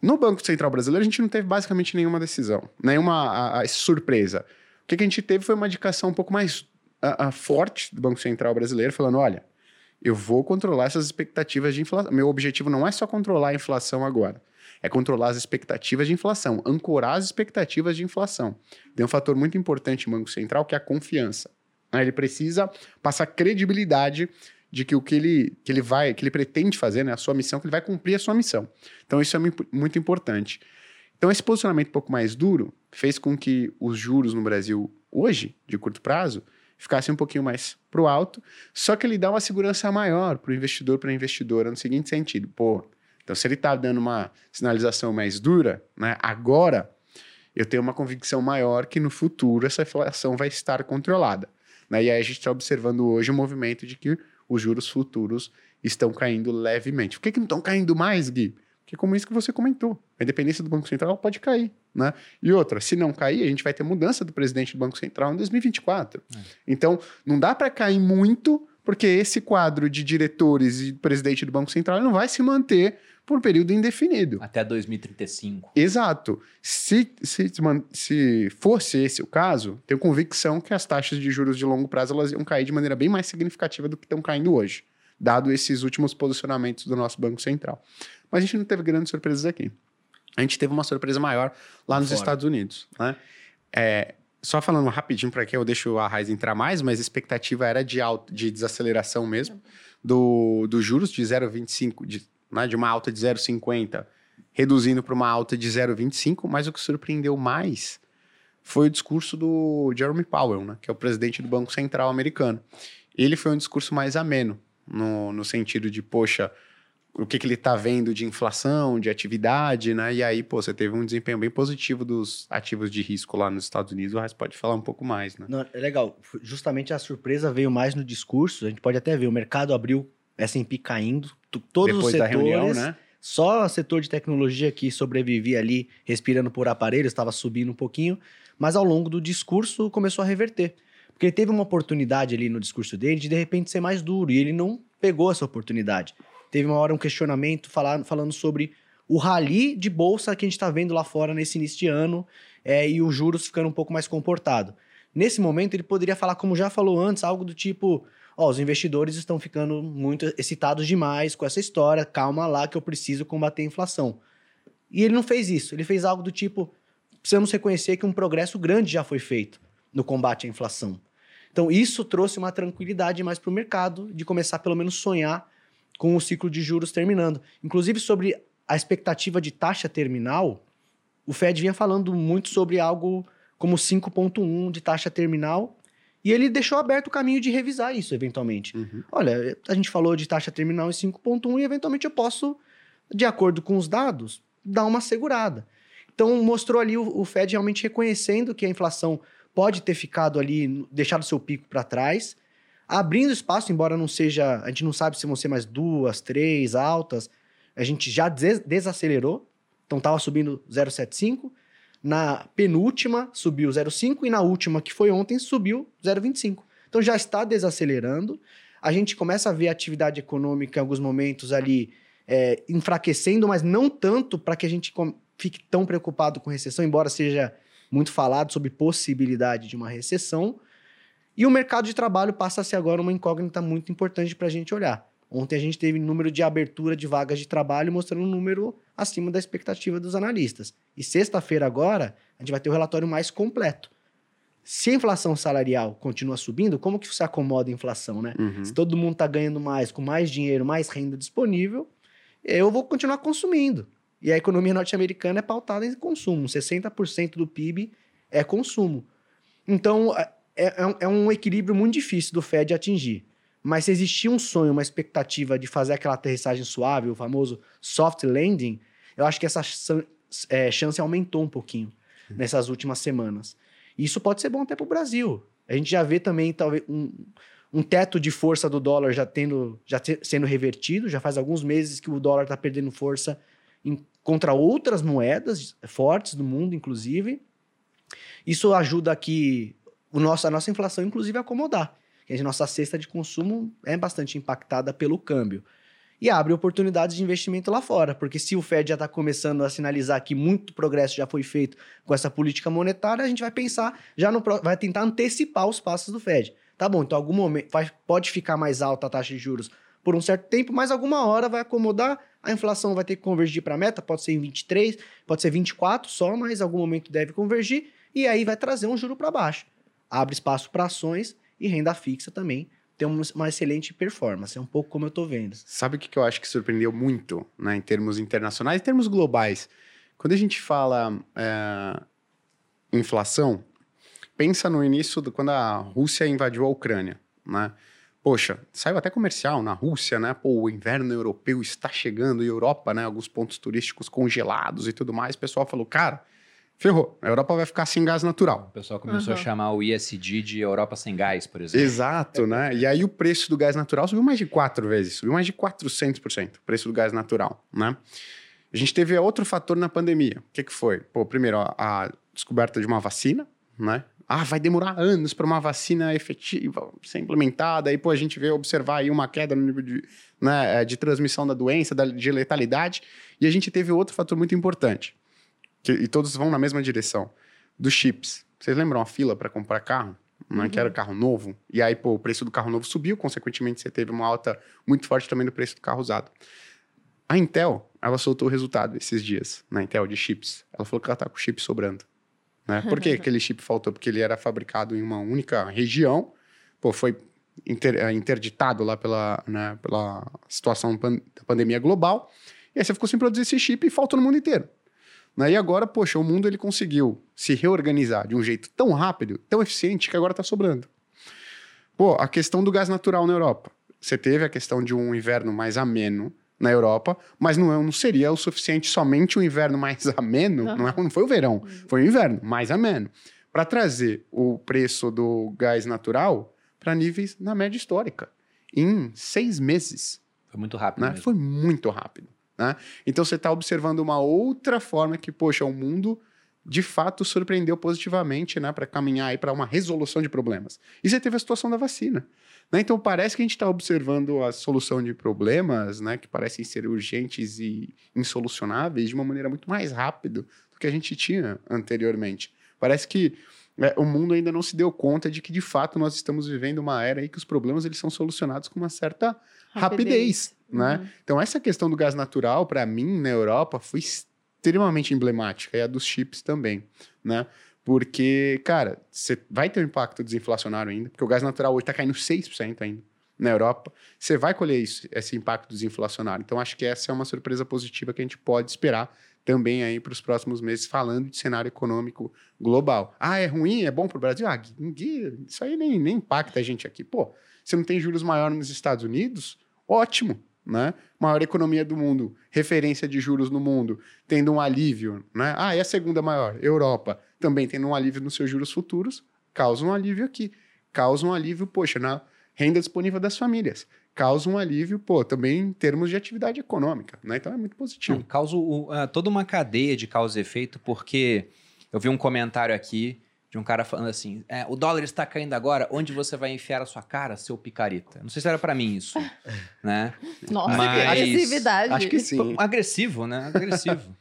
No Banco Central Brasileiro, a gente não teve basicamente nenhuma decisão, nenhuma a, a surpresa. O que, a gente teve foi uma indicação um pouco mais a, forte do Banco Central Brasileiro, falando: olha, eu vou controlar essas expectativas de inflação. Meu objetivo não é só controlar a inflação agora, é controlar as expectativas de inflação, ancorar as expectativas de inflação. Tem um fator muito importante no Banco Central que é a confiança. Né? Ele precisa passar credibilidade de que o que ele, que ele vai, que ele pretende fazer, né, a sua missão, que ele vai cumprir a sua missão. Então isso é muito importante. Então esse posicionamento um pouco mais duro fez com que os juros no Brasil hoje, de curto prazo, ficasse um pouquinho mais para o alto, só que ele dá uma segurança maior para o investidor, para a investidora, no seguinte sentido: pô, então se ele está dando uma sinalização mais dura, né, agora eu tenho uma convicção maior que no futuro essa inflação vai estar controlada. Né? E aí a gente está observando hoje o movimento de que os juros futuros estão caindo levemente. Por que, que não estão caindo mais, Gui? que é como isso que você comentou. A independência do Banco Central pode cair. Né? E outra, se não cair, a gente vai ter mudança do presidente do Banco Central em 2024. É. Então, não dá para cair muito, porque esse quadro de diretores e presidente do Banco Central não vai se manter por período indefinido. Até 2035. Exato. Se, se, se fosse esse o caso, tenho convicção que as taxas de juros de longo prazo elas iam cair de maneira bem mais significativa do que estão caindo hoje, dado esses últimos posicionamentos do nosso Banco Central. Mas a gente não teve grandes surpresas aqui. A gente teve uma surpresa maior lá nos Fora. Estados Unidos. Né? É, só falando rapidinho para que eu deixo a Raiz entrar mais, mas a expectativa era de, alta, de desaceleração mesmo do, do juros de 0,25, de, né, de uma alta de 0,50, reduzindo para uma alta de 0,25, mas o que surpreendeu mais foi o discurso do Jeremy Powell, né, que é o presidente do Banco Central americano. Ele foi um discurso mais ameno, no, no sentido de, poxa, o que, que ele está vendo de inflação, de atividade, né? E aí, pô, você teve um desempenho bem positivo dos ativos de risco lá nos Estados Unidos, o Reis pode falar um pouco mais, né? Não, é legal. Justamente a surpresa veio mais no discurso. A gente pode até ver, o mercado abriu S&P caindo, todos Depois os setores, reunião, né? Só o setor de tecnologia que sobrevivia ali, respirando por aparelhos, estava subindo um pouquinho, mas ao longo do discurso começou a reverter. Porque ele teve uma oportunidade ali no discurso dele de de repente ser mais duro, e ele não pegou essa oportunidade. Teve uma hora um questionamento falando, falando sobre o rally de bolsa que a gente está vendo lá fora nesse início de ano é, e os juros ficando um pouco mais comportado. Nesse momento, ele poderia falar, como já falou antes, algo do tipo: ó, os investidores estão ficando muito excitados demais com essa história, calma lá que eu preciso combater a inflação. E ele não fez isso, ele fez algo do tipo: precisamos reconhecer que um progresso grande já foi feito no combate à inflação. Então, isso trouxe uma tranquilidade mais para o mercado de começar, pelo menos, sonhar com o ciclo de juros terminando. Inclusive, sobre a expectativa de taxa terminal, o Fed vinha falando muito sobre algo como 5,1 de taxa terminal, e ele deixou aberto o caminho de revisar isso eventualmente. Uhum. Olha, a gente falou de taxa terminal em 5,1 e eventualmente eu posso, de acordo com os dados, dar uma segurada. Então, mostrou ali o, o Fed realmente reconhecendo que a inflação pode ter ficado ali, deixado seu pico para trás, abrindo espaço, embora não seja. A gente não sabe se vão ser mais duas, três altas. A gente já des desacelerou, então estava subindo 0,75. Na penúltima subiu 0,5 e na última, que foi ontem, subiu 0,25. Então já está desacelerando. A gente começa a ver a atividade econômica em alguns momentos ali é, enfraquecendo, mas não tanto para que a gente fique tão preocupado com recessão, embora seja muito falado sobre possibilidade de uma recessão. E o mercado de trabalho passa a ser agora uma incógnita muito importante para a gente olhar. Ontem a gente teve número de abertura de vagas de trabalho mostrando um número acima da expectativa dos analistas. E sexta-feira agora, a gente vai ter o relatório mais completo. Se a inflação salarial continua subindo, como que se acomoda a inflação, né? Uhum. Se todo mundo está ganhando mais, com mais dinheiro, mais renda disponível, eu vou continuar consumindo. E a economia norte-americana é pautada em consumo. 60% do PIB é consumo. Então, é, é, é, um equilíbrio muito difícil do Fed atingir. Mas se existia um sonho, uma expectativa de fazer aquela aterrissagem suave, o famoso soft landing, eu acho que essa é, chance aumentou um pouquinho nessas últimas semanas. E isso pode ser bom até para o Brasil. A gente já vê também talvez um, um teto de força do dólar já tendo já te, sendo revertido. Já faz alguns meses que o dólar está perdendo força em, contra outras moedas fortes do mundo, inclusive. Isso ajuda que o nosso, a nossa inflação, inclusive, a acomodar. A nossa cesta de consumo é bastante impactada pelo câmbio. E abre oportunidades de investimento lá fora, porque se o Fed já está começando a sinalizar que muito progresso já foi feito com essa política monetária, a gente vai pensar, já no, vai tentar antecipar os passos do Fed. Tá bom, então algum momento vai, pode ficar mais alta a taxa de juros por um certo tempo, mas alguma hora vai acomodar, a inflação vai ter que convergir para a meta, pode ser em 23, pode ser 24 só, mas algum momento deve convergir, e aí vai trazer um juro para baixo. Abre espaço para ações e renda fixa também tem uma excelente performance. É um pouco como eu estou vendo. Sabe o que eu acho que surpreendeu muito, né, em termos internacionais, em termos globais? Quando a gente fala é, inflação, pensa no início do, quando a Rússia invadiu a Ucrânia, né? Poxa, saiu até comercial na Rússia, né? Pô, o inverno europeu está chegando e Europa, né? Alguns pontos turísticos congelados e tudo mais. O pessoal falou, cara, ferrou. A Europa vai ficar sem gás natural. O pessoal começou uhum. a chamar o ISD de Europa sem gás, por exemplo. Exato, né? E aí o preço do gás natural subiu mais de quatro vezes, subiu mais de 400% o preço do gás natural, né? A gente teve outro fator na pandemia. O que, que foi? Pô, primeiro, a descoberta de uma vacina, né? Ah, vai demorar anos para uma vacina efetiva ser implementada. Aí, pô, a gente vê observar aí uma queda no nível de, né, de transmissão da doença, da, de letalidade. E a gente teve outro fator muito importante que, e todos vão na mesma direção, dos chips. Vocês lembram a fila para comprar carro? Né, uhum. Que era carro novo. E aí, pô, o preço do carro novo subiu, consequentemente, você teve uma alta muito forte também do preço do carro usado. A Intel, ela soltou o resultado esses dias, na Intel de chips. Ela falou que ela tá com chips sobrando. Né? Por que aquele chip faltou? Porque ele era fabricado em uma única região, pô, foi inter, eh, interditado lá pela, né, pela situação pan, da pandemia global, e aí você ficou sem produzir esse chip e faltou no mundo inteiro. Né? E agora, poxa, o mundo ele conseguiu se reorganizar de um jeito tão rápido, tão eficiente, que agora está sobrando. Pô, a questão do gás natural na Europa. Você teve a questão de um inverno mais ameno na Europa, mas não, é, não seria o suficiente somente um inverno mais ameno, uhum. não, é, não foi o verão, foi o inverno mais ameno, para trazer o preço do gás natural para níveis na média histórica, em seis meses. Foi muito rápido. Né? Foi muito rápido. Né? Então você está observando uma outra forma que, poxa, o mundo de fato surpreendeu positivamente né, para caminhar para uma resolução de problemas. E você teve a situação da vacina. Né? Então parece que a gente está observando a solução de problemas né, que parecem ser urgentes e insolucionáveis de uma maneira muito mais rápida do que a gente tinha anteriormente. Parece que o mundo ainda não se deu conta de que de fato nós estamos vivendo uma era em que os problemas eles são solucionados com uma certa rapidez, rapidez né? Uhum. Então essa questão do gás natural para mim na Europa foi extremamente emblemática e a dos chips também, né? Porque, cara, você vai ter um impacto desinflacionário ainda, porque o gás natural hoje está caindo 6% ainda na Europa. Você vai colher isso, esse impacto desinflacionário. Então, acho que essa é uma surpresa positiva que a gente pode esperar também aí para os próximos meses, falando de cenário econômico global. Ah, é ruim? É bom para o Brasil? Ah, isso aí nem, nem impacta a gente aqui. Pô, você não tem juros maiores nos Estados Unidos? Ótimo né? Maior economia do mundo, referência de juros no mundo, tendo um alívio, né? Ah, é a segunda maior, Europa, também tendo um alívio nos seus juros futuros, causa um alívio aqui. Causa um alívio, poxa, na renda disponível das famílias. Causa um alívio, pô, também em termos de atividade econômica, né? Então é muito positivo. Não, causa uh, toda uma cadeia de causa e efeito, porque eu vi um comentário aqui de um cara falando assim: é, o dólar está caindo agora, onde você vai enfiar a sua cara, seu picareta? Não sei se era para mim isso, né? Nossa, Mas... agressividade. Acho que sim. Agressivo, né? Agressivo.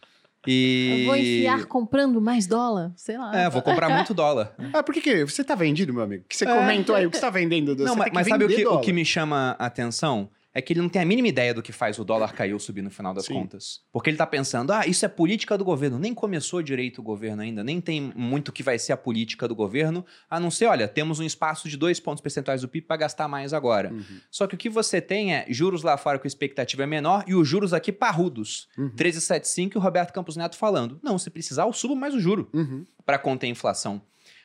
E... Eu vou enfiar comprando mais dólar, sei lá. É, vou comprar muito dólar. ah, por que, que você tá vendido, meu amigo? Que você é. comentou aí, o que você tá vendendo? Não, mas, mas sabe o que, o que me chama a atenção? É que ele não tem a mínima ideia do que faz o dólar cair ou subir no final das Sim. contas. Porque ele está pensando, ah, isso é política do governo. Nem começou direito o governo ainda, nem tem muito que vai ser a política do governo, a não ser, olha, temos um espaço de dois pontos percentuais do PIB para gastar mais agora. Uhum. Só que o que você tem é juros lá fora com expectativa é menor e os juros aqui parrudos. Uhum. 13,75 e o Roberto Campos Neto falando, não, se precisar eu subo mais o juro uhum. para conter a inflação.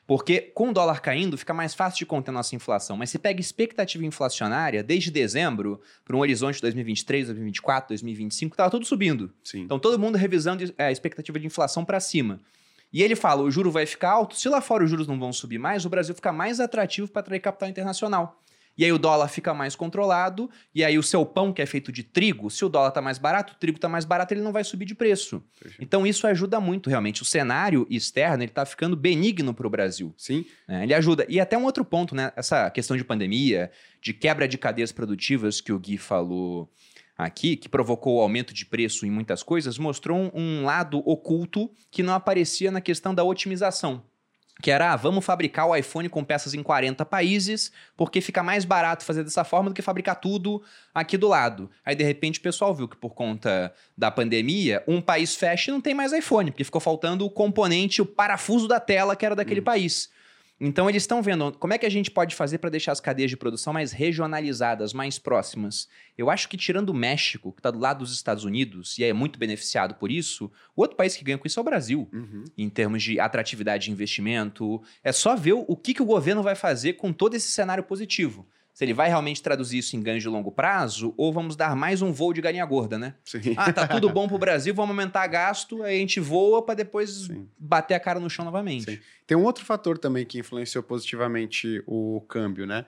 Porque com o dólar caindo, fica mais fácil de conter nossa inflação. Mas se pega expectativa inflacionária, desde dezembro, para um horizonte de 2023, 2024, 2025, estava tudo subindo. Sim. Então todo mundo revisando é, a expectativa de inflação para cima. E ele fala: o juro vai ficar alto. Se lá fora os juros não vão subir mais, o Brasil fica mais atrativo para atrair capital internacional. E aí o dólar fica mais controlado, e aí o seu pão, que é feito de trigo, se o dólar está mais barato, o trigo está mais barato, ele não vai subir de preço. Então isso ajuda muito, realmente. O cenário externo, ele está ficando benigno para o Brasil. Sim. É, ele ajuda. E até um outro ponto, né? Essa questão de pandemia, de quebra de cadeias produtivas que o Gui falou aqui, que provocou o aumento de preço em muitas coisas, mostrou um lado oculto que não aparecia na questão da otimização que era, ah, vamos fabricar o iPhone com peças em 40 países, porque fica mais barato fazer dessa forma do que fabricar tudo aqui do lado. Aí, de repente, o pessoal viu que por conta da pandemia, um país fecha e não tem mais iPhone, porque ficou faltando o componente, o parafuso da tela que era daquele hum. país. Então eles estão vendo como é que a gente pode fazer para deixar as cadeias de produção mais regionalizadas, mais próximas. Eu acho que tirando o México, que está do lado dos Estados Unidos e é muito beneficiado por isso, o outro país que ganha com isso é o Brasil, uhum. em termos de atratividade de investimento. É só ver o que, que o governo vai fazer com todo esse cenário positivo se ele vai realmente traduzir isso em ganho de longo prazo ou vamos dar mais um voo de galinha gorda, né? Sim. Ah, tá tudo bom pro Brasil, vamos aumentar gasto, aí a gente voa para depois Sim. bater a cara no chão novamente. Sim. Tem um outro fator também que influenciou positivamente o câmbio, né?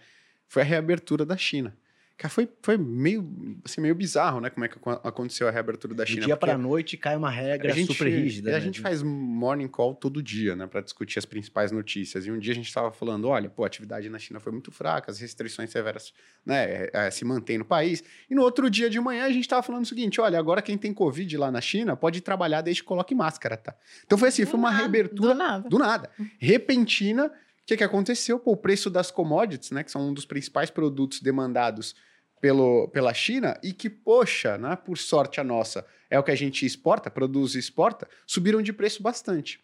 Foi a reabertura da China. Cara, foi, foi meio, assim, meio bizarro, né? Como é que aconteceu a reabertura da China. De dia para noite cai uma regra gente, super rígida. Né? A gente faz morning call todo dia, né? Para discutir as principais notícias. E um dia a gente estava falando: olha, pô, a atividade na China foi muito fraca, as restrições severas né, é, é, se mantêm no país. E no outro dia de manhã a gente estava falando o seguinte: olha, agora quem tem Covid lá na China pode trabalhar desde que coloque máscara, tá? Então foi assim: do foi uma nada, reabertura. Do nada. Do nada. Repentina. O que, que aconteceu? Pô, o preço das commodities, né? Que são um dos principais produtos demandados pelo, pela China e que, poxa, né, por sorte a nossa, é o que a gente exporta, produz e exporta, subiram de preço bastante.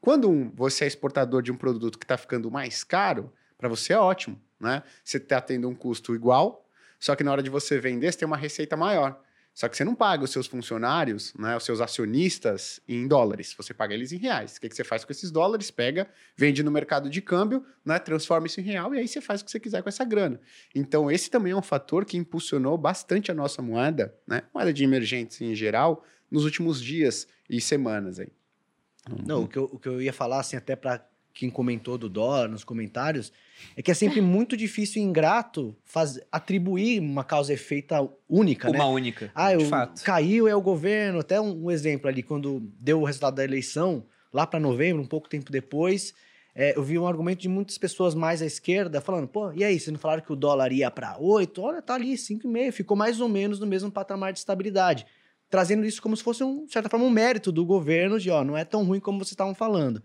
Quando um- você é exportador de um produto que está ficando mais caro, para você é ótimo, né? Você está tendo um custo igual, só que na hora de você vender, você tem uma receita maior. Só que você não paga os seus funcionários, né, os seus acionistas em dólares, você paga eles em reais. O que, que você faz com esses dólares? Pega, vende no mercado de câmbio, né, transforma isso em real e aí você faz o que você quiser com essa grana. Então, esse também é um fator que impulsionou bastante a nossa moeda, né, moeda de emergentes em geral, nos últimos dias e semanas aí. Não, o que, eu, o que eu ia falar, assim, até para quem comentou do dólar nos comentários, é que é sempre muito difícil e ingrato faz, atribuir uma causa e efeito única, né? Uma única. Ah, de eu, fato. caiu é o governo. Até um, um exemplo ali, quando deu o resultado da eleição, lá para novembro, um pouco tempo depois, é, eu vi um argumento de muitas pessoas mais à esquerda falando: pô, e aí, vocês não falaram que o dólar ia para 8? Olha, tá ali, 5,5. Ficou mais ou menos no mesmo patamar de estabilidade. Trazendo isso como se fosse, um, de certa forma, um mérito do governo de, ó, não é tão ruim como vocês estavam falando.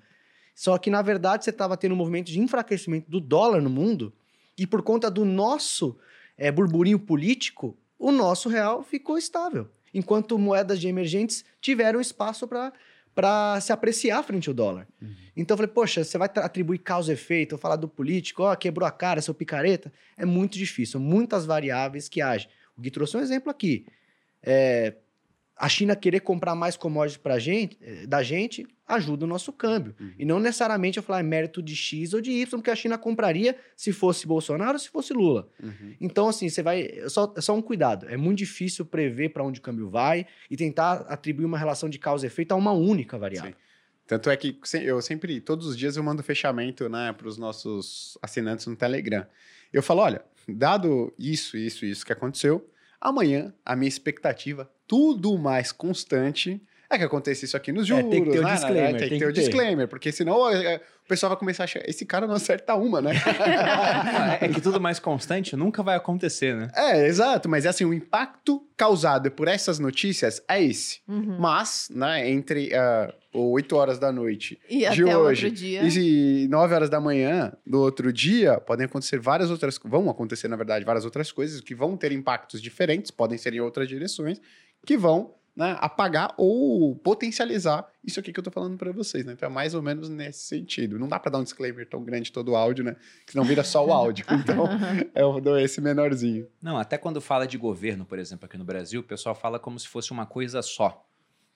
Só que, na verdade, você estava tendo um movimento de enfraquecimento do dólar no mundo, e por conta do nosso é, burburinho político, o nosso real ficou estável. Enquanto moedas de emergentes tiveram espaço para se apreciar frente ao dólar. Uhum. Então eu falei, poxa, você vai atribuir causa e efeito, ou falar do político, ó, quebrou a cara, seu picareta. É muito difícil, muitas variáveis que agem. O Gui trouxe um exemplo aqui. É, a China querer comprar mais commodities pra gente, eh, da gente ajuda o nosso câmbio. Uhum. E não necessariamente eu falar é mérito de X ou de Y, porque a China compraria se fosse Bolsonaro ou se fosse Lula. Uhum. Então, assim, você vai. é Só, é só um cuidado. É muito difícil prever para onde o câmbio vai e tentar atribuir uma relação de causa e efeito a uma única variável. Sim. Tanto é que eu sempre, todos os dias eu mando fechamento né, para os nossos assinantes no Telegram. Eu falo, olha, dado isso, isso, isso que aconteceu, amanhã a minha expectativa, tudo mais constante, é que aconteça isso aqui nos É, juros, tem que ter o né? disclaimer, Tem, tem que ter o disclaimer, porque senão é, o pessoal vai começar a achar, esse cara não acerta uma, né? É, é que tudo mais constante nunca vai acontecer, né? é, exato, mas assim, o impacto causado por essas notícias é esse. Uhum. Mas, né, entre ah, 8 horas da noite E de até hoje outro dia. e 9 horas da manhã do outro dia, podem acontecer várias outras, vão acontecer, na verdade, várias outras coisas que vão ter impactos diferentes, podem ser em outras direções, que vão né, apagar ou potencializar isso aqui que eu tô falando para vocês, né? Então é mais ou menos nesse sentido. Não dá para dar um disclaimer tão grande todo o áudio, né? Que senão vira só o áudio. Então eu dou esse menorzinho. Não, até quando fala de governo, por exemplo, aqui no Brasil, o pessoal fala como se fosse uma coisa só.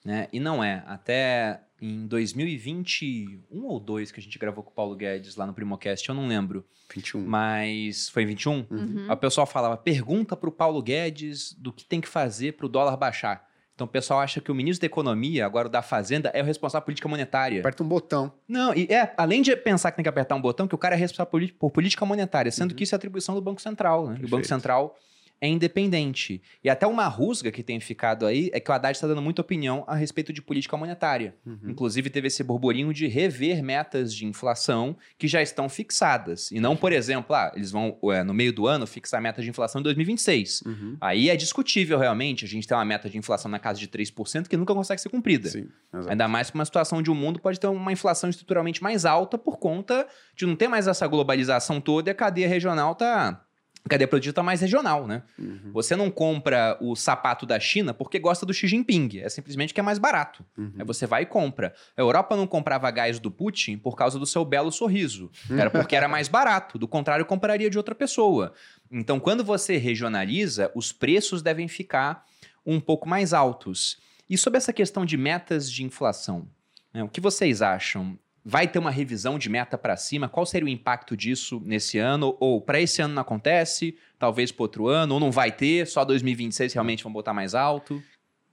Né? E não é. Até em 2021 ou 2 que a gente gravou com o Paulo Guedes lá no Primocast, eu não lembro. 21. Mas foi em 21? Uhum. O pessoal falava, pergunta para o Paulo Guedes do que tem que fazer para o dólar baixar. Então o pessoal acha que o ministro da Economia, agora o da Fazenda, é o responsável por política monetária. Aperta um botão. Não, e é, além de pensar que tem que apertar um botão, que o cara é responsável por, por política monetária, sendo Uhum. que isso é atribuição do Banco Central, né? E O Banco. Central é independente. E até uma rusga que tem ficado aí é que o Haddad está dando muita opinião a respeito de política monetária. Uhum. Inclusive, teve esse burburinho de rever metas de inflação que já estão fixadas. E não, por exemplo, ah, eles vão, é, no meio do ano, fixar a meta de inflação em 2026. Uhum. Aí é discutível, realmente, a gente ter uma meta de inflação na casa de 3% que nunca consegue ser cumprida. Sim. Ainda mais com uma situação onde o mundo pode ter uma inflação estruturalmente mais alta por conta de não ter mais essa globalização toda e a cadeia regional tá. A cadeia produtiva tá mais regional, né? Uhum. Você não compra o sapato da China porque gosta do Xi Jinping. É simplesmente que é mais barato. Uhum. Aí você vai e compra. A Europa não comprava gás do Putin por causa do seu belo sorriso. Era porque era mais barato. Do contrário, compraria de outra pessoa. Então, quando você regionaliza, os preços devem ficar um pouco mais altos. E sobre essa questão de metas de inflação, né, o que vocês acham? Vai ter uma revisão de meta para cima? Qual seria o impacto disso nesse ano? Ou para esse ano não acontece? Talvez para outro ano? Ou não vai ter? Só 2026 realmente vão botar mais alto?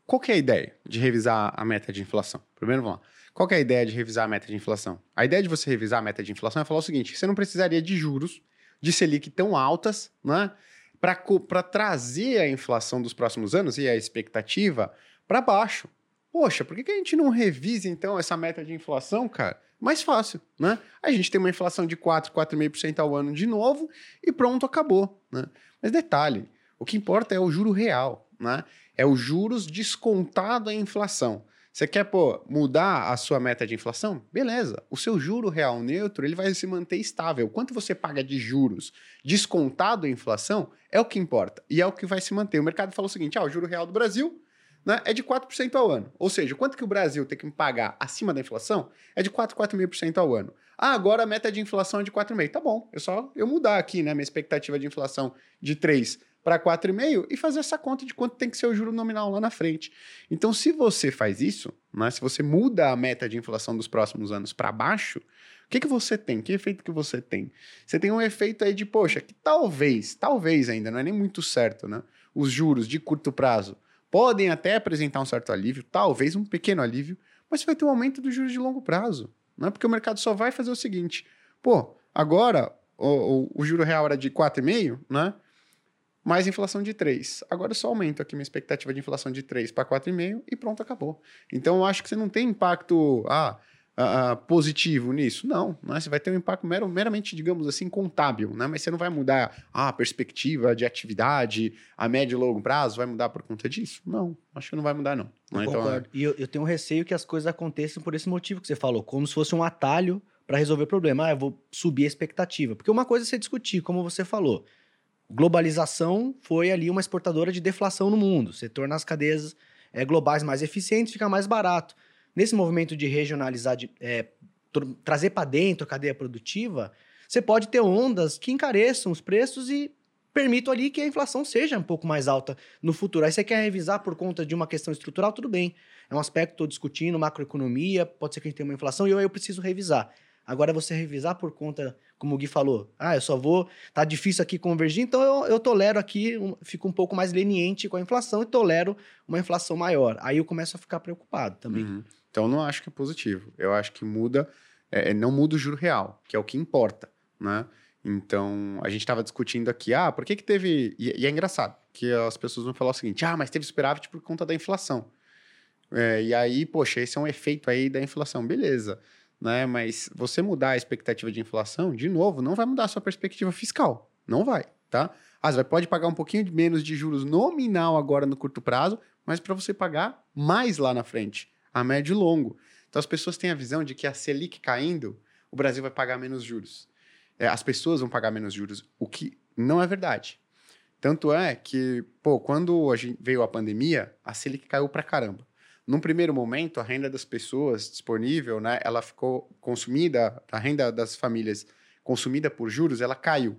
Qual que é a ideia de revisar a meta de inflação? Primeiro, vamos lá. Qual que é a ideia de revisar a meta de inflação? A ideia de você revisar a meta de inflação é falar o seguinte: você não precisaria de juros de Selic tão altas, né? Para trazer a inflação dos próximos anos e a expectativa para baixo. Poxa, por que, que a gente não revisa então essa meta de inflação, cara? Mais fácil, né? A gente tem uma inflação de 4, 4,5% ao ano de novo e pronto, acabou, né? Mas detalhe, o que importa é o juro real, né? É os juros descontado à inflação. Você quer, pô, mudar a sua meta de inflação? Beleza. O seu juro real neutro, ele vai se manter estável. Quanto você paga de juros descontado à inflação é o que importa. E é o que vai se manter. O mercado fala o seguinte, ah, o juro real do Brasil né, é de 4% ao ano. Ou seja, quanto que o Brasil tem que pagar acima da inflação é de 4, 4,5% ao ano. Ah, agora a meta de inflação é de 4,5%. Tá bom, é só eu mudar aqui, né? Minha expectativa de inflação de 3 para 4,5 e fazer essa conta de quanto tem que ser o juro nominal lá na frente. Então, se você faz isso, né, se você muda a meta de inflação dos próximos anos para baixo, o que, que você tem? Que efeito que você tem? Você tem um efeito aí de, poxa, que talvez, talvez ainda, não é nem muito certo, né? Os juros de curto prazo podem até apresentar um certo alívio, talvez um pequeno alívio, mas vai ter um aumento dos juros de longo prazo. Não é porque o mercado só vai fazer o seguinte: pô, agora o, o, o juro real era de 4,5, né? Mais inflação de 3. Agora eu só aumento aqui minha expectativa de inflação de 3 para 4,5 e pronto, acabou. Então eu acho que você não tem impacto. Ah, uh, positivo nisso? Não, né? você vai ter um impacto mero, meramente, digamos assim, contábil, né? mas você não vai mudar a perspectiva de atividade a médio e longo prazo, vai mudar por conta disso? Não, acho que não vai mudar, não. Eu então, concordo. É... E eu, eu tenho um receio que as coisas aconteçam por esse motivo que você falou, como se fosse um atalho para resolver o problema. Ah, eu vou subir a expectativa. Porque uma coisa é você discutir, como você falou. Globalização foi ali uma exportadora de deflação no mundo. Você torna as cadeias é, globais mais eficientes, fica mais barato nesse movimento de regionalizar, de, é, trazer para dentro a cadeia produtiva, você pode ter ondas que encareçam os preços e permitam ali que a inflação seja um pouco mais alta no futuro. Aí você quer revisar por conta de uma questão estrutural, tudo bem. É um aspecto que estou discutindo, macroeconomia, pode ser que a gente tenha uma inflação e eu, eu preciso revisar. Agora, você revisar por conta, como o Gui falou, ah, eu só vou, tá difícil aqui convergir, então eu, eu tolero aqui, um, fico um pouco mais leniente com a inflação e tolero uma inflação maior. Aí eu começo a ficar preocupado também. Uhum. Então, não acho que é positivo. Eu acho que muda, é, é, não muda o juro real, que é o que importa, né? Então, a gente estava discutindo aqui, ah, por que que teve... E, e, é engraçado, que as pessoas vão falar o seguinte, ah, mas teve superávit por conta da inflação. É, e aí, poxa, esse é um efeito aí da inflação. Beleza, né? Mas você mudar a expectativa de inflação, de novo, não vai mudar a sua perspectiva fiscal. Não vai, tá? Ah, você pode pagar um pouquinho menos de juros nominal agora no curto prazo, mas para você pagar mais lá na frente a médio e longo. Então as pessoas têm a visão de que a Selic caindo, o Brasil vai pagar menos juros. É, as pessoas vão pagar menos juros, o que não é verdade. Tanto é que, pô, quando a gente veio a pandemia, a Selic caiu pra caramba. Num primeiro momento, a renda das pessoas disponível, né, ela ficou consumida, a renda das famílias consumida por juros, ela caiu.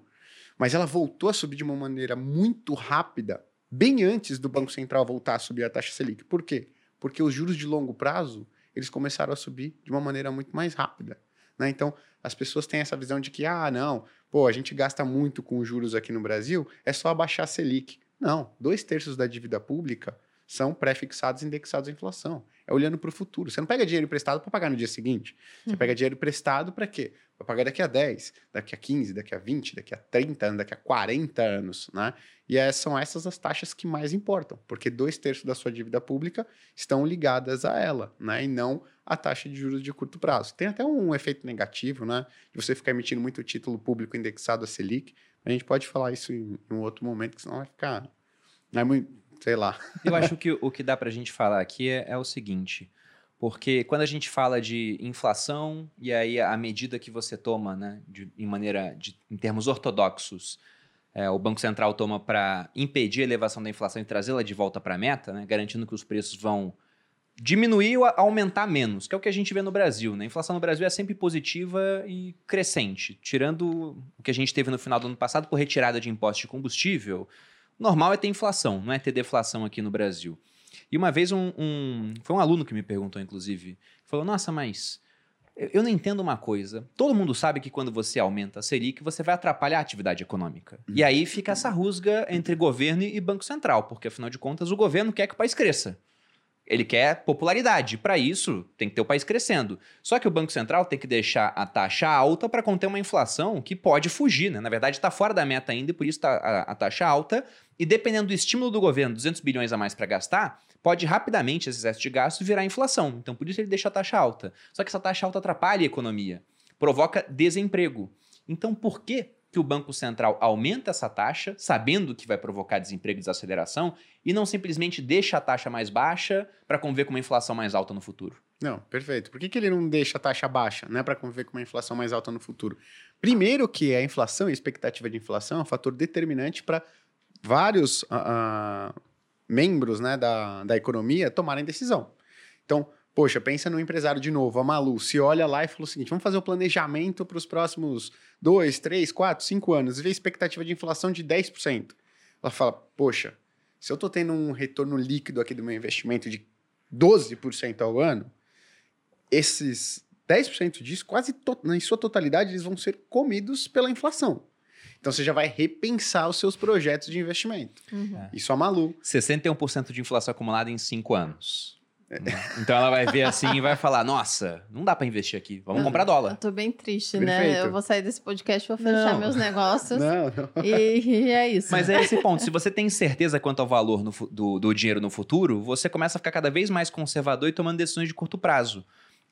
Mas ela voltou a subir de uma maneira muito rápida, bem antes do Banco Central voltar a subir a taxa Selic. Por quê? Porque os juros de longo prazo eles começaram a subir de uma maneira muito mais rápida. Né? Então, as pessoas têm essa visão de que, ah, não, pô, a gente gasta muito com juros aqui no Brasil, é só abaixar a Selic. Não, dois terços da dívida pública são pré-fixados indexados à inflação. É olhando para o futuro. Você não pega dinheiro emprestado para pagar no dia seguinte. Você uhum. pega dinheiro emprestado para quê? Para pagar daqui a 10, daqui a 15, daqui a 20, daqui a 30 anos, daqui a 40 anos, né? E é, são essas as taxas que mais importam, porque dois terços da sua dívida pública estão ligadas a ela, né? E não a taxa de juros de curto prazo. Tem até um efeito negativo, né? De você ficar emitindo muito título público indexado a Selic. A gente pode falar isso em, em um outro momento, que senão vai ficar. Não é muito, sei lá. Eu acho que o que dá para a gente falar aqui é, é o seguinte. Porque quando a gente fala de inflação, e aí a medida que você toma, né, de, em maneira, de, em termos ortodoxos, é, o Banco Central toma para impedir a elevação da inflação e trazê-la de volta para a meta, né, garantindo que os preços vão diminuir ou aumentar menos, que é o que a gente vê no Brasil. Né? A inflação no Brasil é sempre positiva e crescente. Tirando o que a gente teve no final do ano passado por retirada de impostos de combustível, normal é ter inflação, não é ter deflação aqui no Brasil. E uma vez um, um foi um aluno que me perguntou, inclusive, falou: Nossa, mas eu não entendo uma coisa. Todo mundo sabe que quando você aumenta a Selic, você vai atrapalhar a atividade econômica. Uhum. E aí fica essa rusga entre governo e Banco Central, porque afinal de contas o governo quer que o país cresça. Ele quer popularidade. Para isso, tem que ter o país crescendo. Só que o Banco Central tem que deixar a taxa alta para conter uma inflação que pode fugir. Né? Na verdade, está fora da meta ainda, e por isso está a, a taxa alta. E dependendo do estímulo do governo, 200 bilhões a mais para gastar, pode rapidamente esse excesso de gasto virar inflação. Então, por isso ele deixa a taxa alta. Só que essa taxa alta atrapalha a economia, provoca desemprego. Então, por que que o Banco Central aumenta essa taxa, sabendo que vai provocar desemprego e desaceleração, e não simplesmente deixa a taxa mais baixa para conviver com uma inflação mais alta no futuro? Não, perfeito. Por que, que ele não deixa a taxa baixa, né, para conviver com uma inflação mais alta no futuro? Primeiro que a inflação e a expectativa de inflação é um fator determinante para vários uh, membros né, da, da economia tomarem decisão. Então, poxa, pensa no empresário de novo, a Malu, se olha lá e fala o seguinte: vamos fazer o um planejamento para os próximos dois, três, quatro, cinco anos, e vê a expectativa de inflação de 10%. Ela fala, poxa, se eu estou tendo um retorno líquido aqui do meu investimento de 12% ao ano, esses 10% disso, quase em sua totalidade, eles vão ser comidos pela inflação. Então você já vai repensar os seus projetos de investimento. Uhum. É. Isso é maluco. 61% de inflação acumulada em 5 anos. Né? Então ela vai ver assim e vai falar: Nossa, não dá para investir aqui, vamos comprar dólar. Eu tô bem triste, né? Perfeito. né? Eu vou sair desse podcast, vou fechar não. meus negócios. Não, não. E, e, é isso. Mas é esse ponto: se você tem certeza quanto ao valor no, do, do dinheiro no futuro, você começa a ficar cada vez mais conservador e tomando decisões de curto prazo.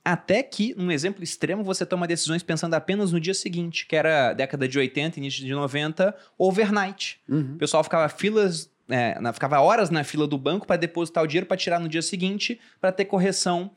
Até que, num exemplo extremo, você toma decisões pensando apenas no dia seguinte, que era década de 80, início de 90, overnight. Uhum. O pessoal ficava filas, é, na, ficava horas na fila do banco para depositar o dinheiro para tirar no dia seguinte, para ter correção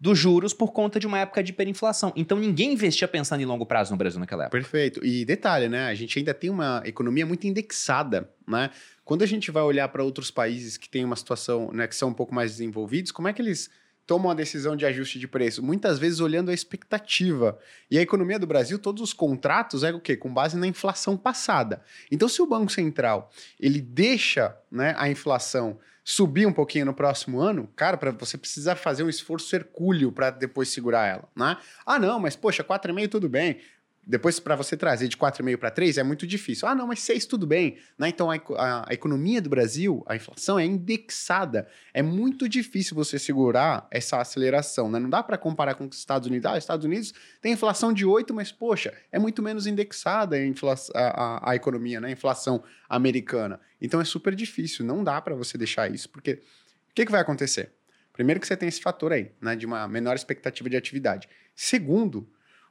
dos juros por conta de uma época de hiperinflação. Então ninguém investia pensando em longo prazo no Brasil naquela época. Perfeito. E detalhe, né? A gente ainda tem uma economia muito indexada, né? Quando a gente vai olhar para outros países que têm uma situação, né, que são um pouco mais desenvolvidos, como é que eles tomam a decisão de ajuste de preço, muitas vezes olhando a expectativa. E a economia do Brasil, todos os contratos é o quê? Com base na inflação passada. Então, se o Banco Central ele deixa né, a inflação subir um pouquinho no próximo ano, cara, para você precisa fazer um esforço hercúleo para depois segurar ela, né? Ah, não, mas poxa, 4,5 tudo bem. Depois, para você trazer de 4,5 para 3 é muito difícil. Ah, não, mas 6 tudo bem. Né? Então, a, a, a, economia do Brasil, a inflação é indexada. É muito difícil você segurar essa aceleração. Né? Não dá para comparar com os Estados Unidos. Ah, os Estados Unidos tem inflação de 8, mas, poxa, é muito menos indexada a, a, a economia, né? a inflação americana. Então, é super difícil. Não dá para você deixar isso, porque o que, que vai acontecer? Primeiro que você tem esse fator aí, né, de uma menor expectativa de atividade. Segundo,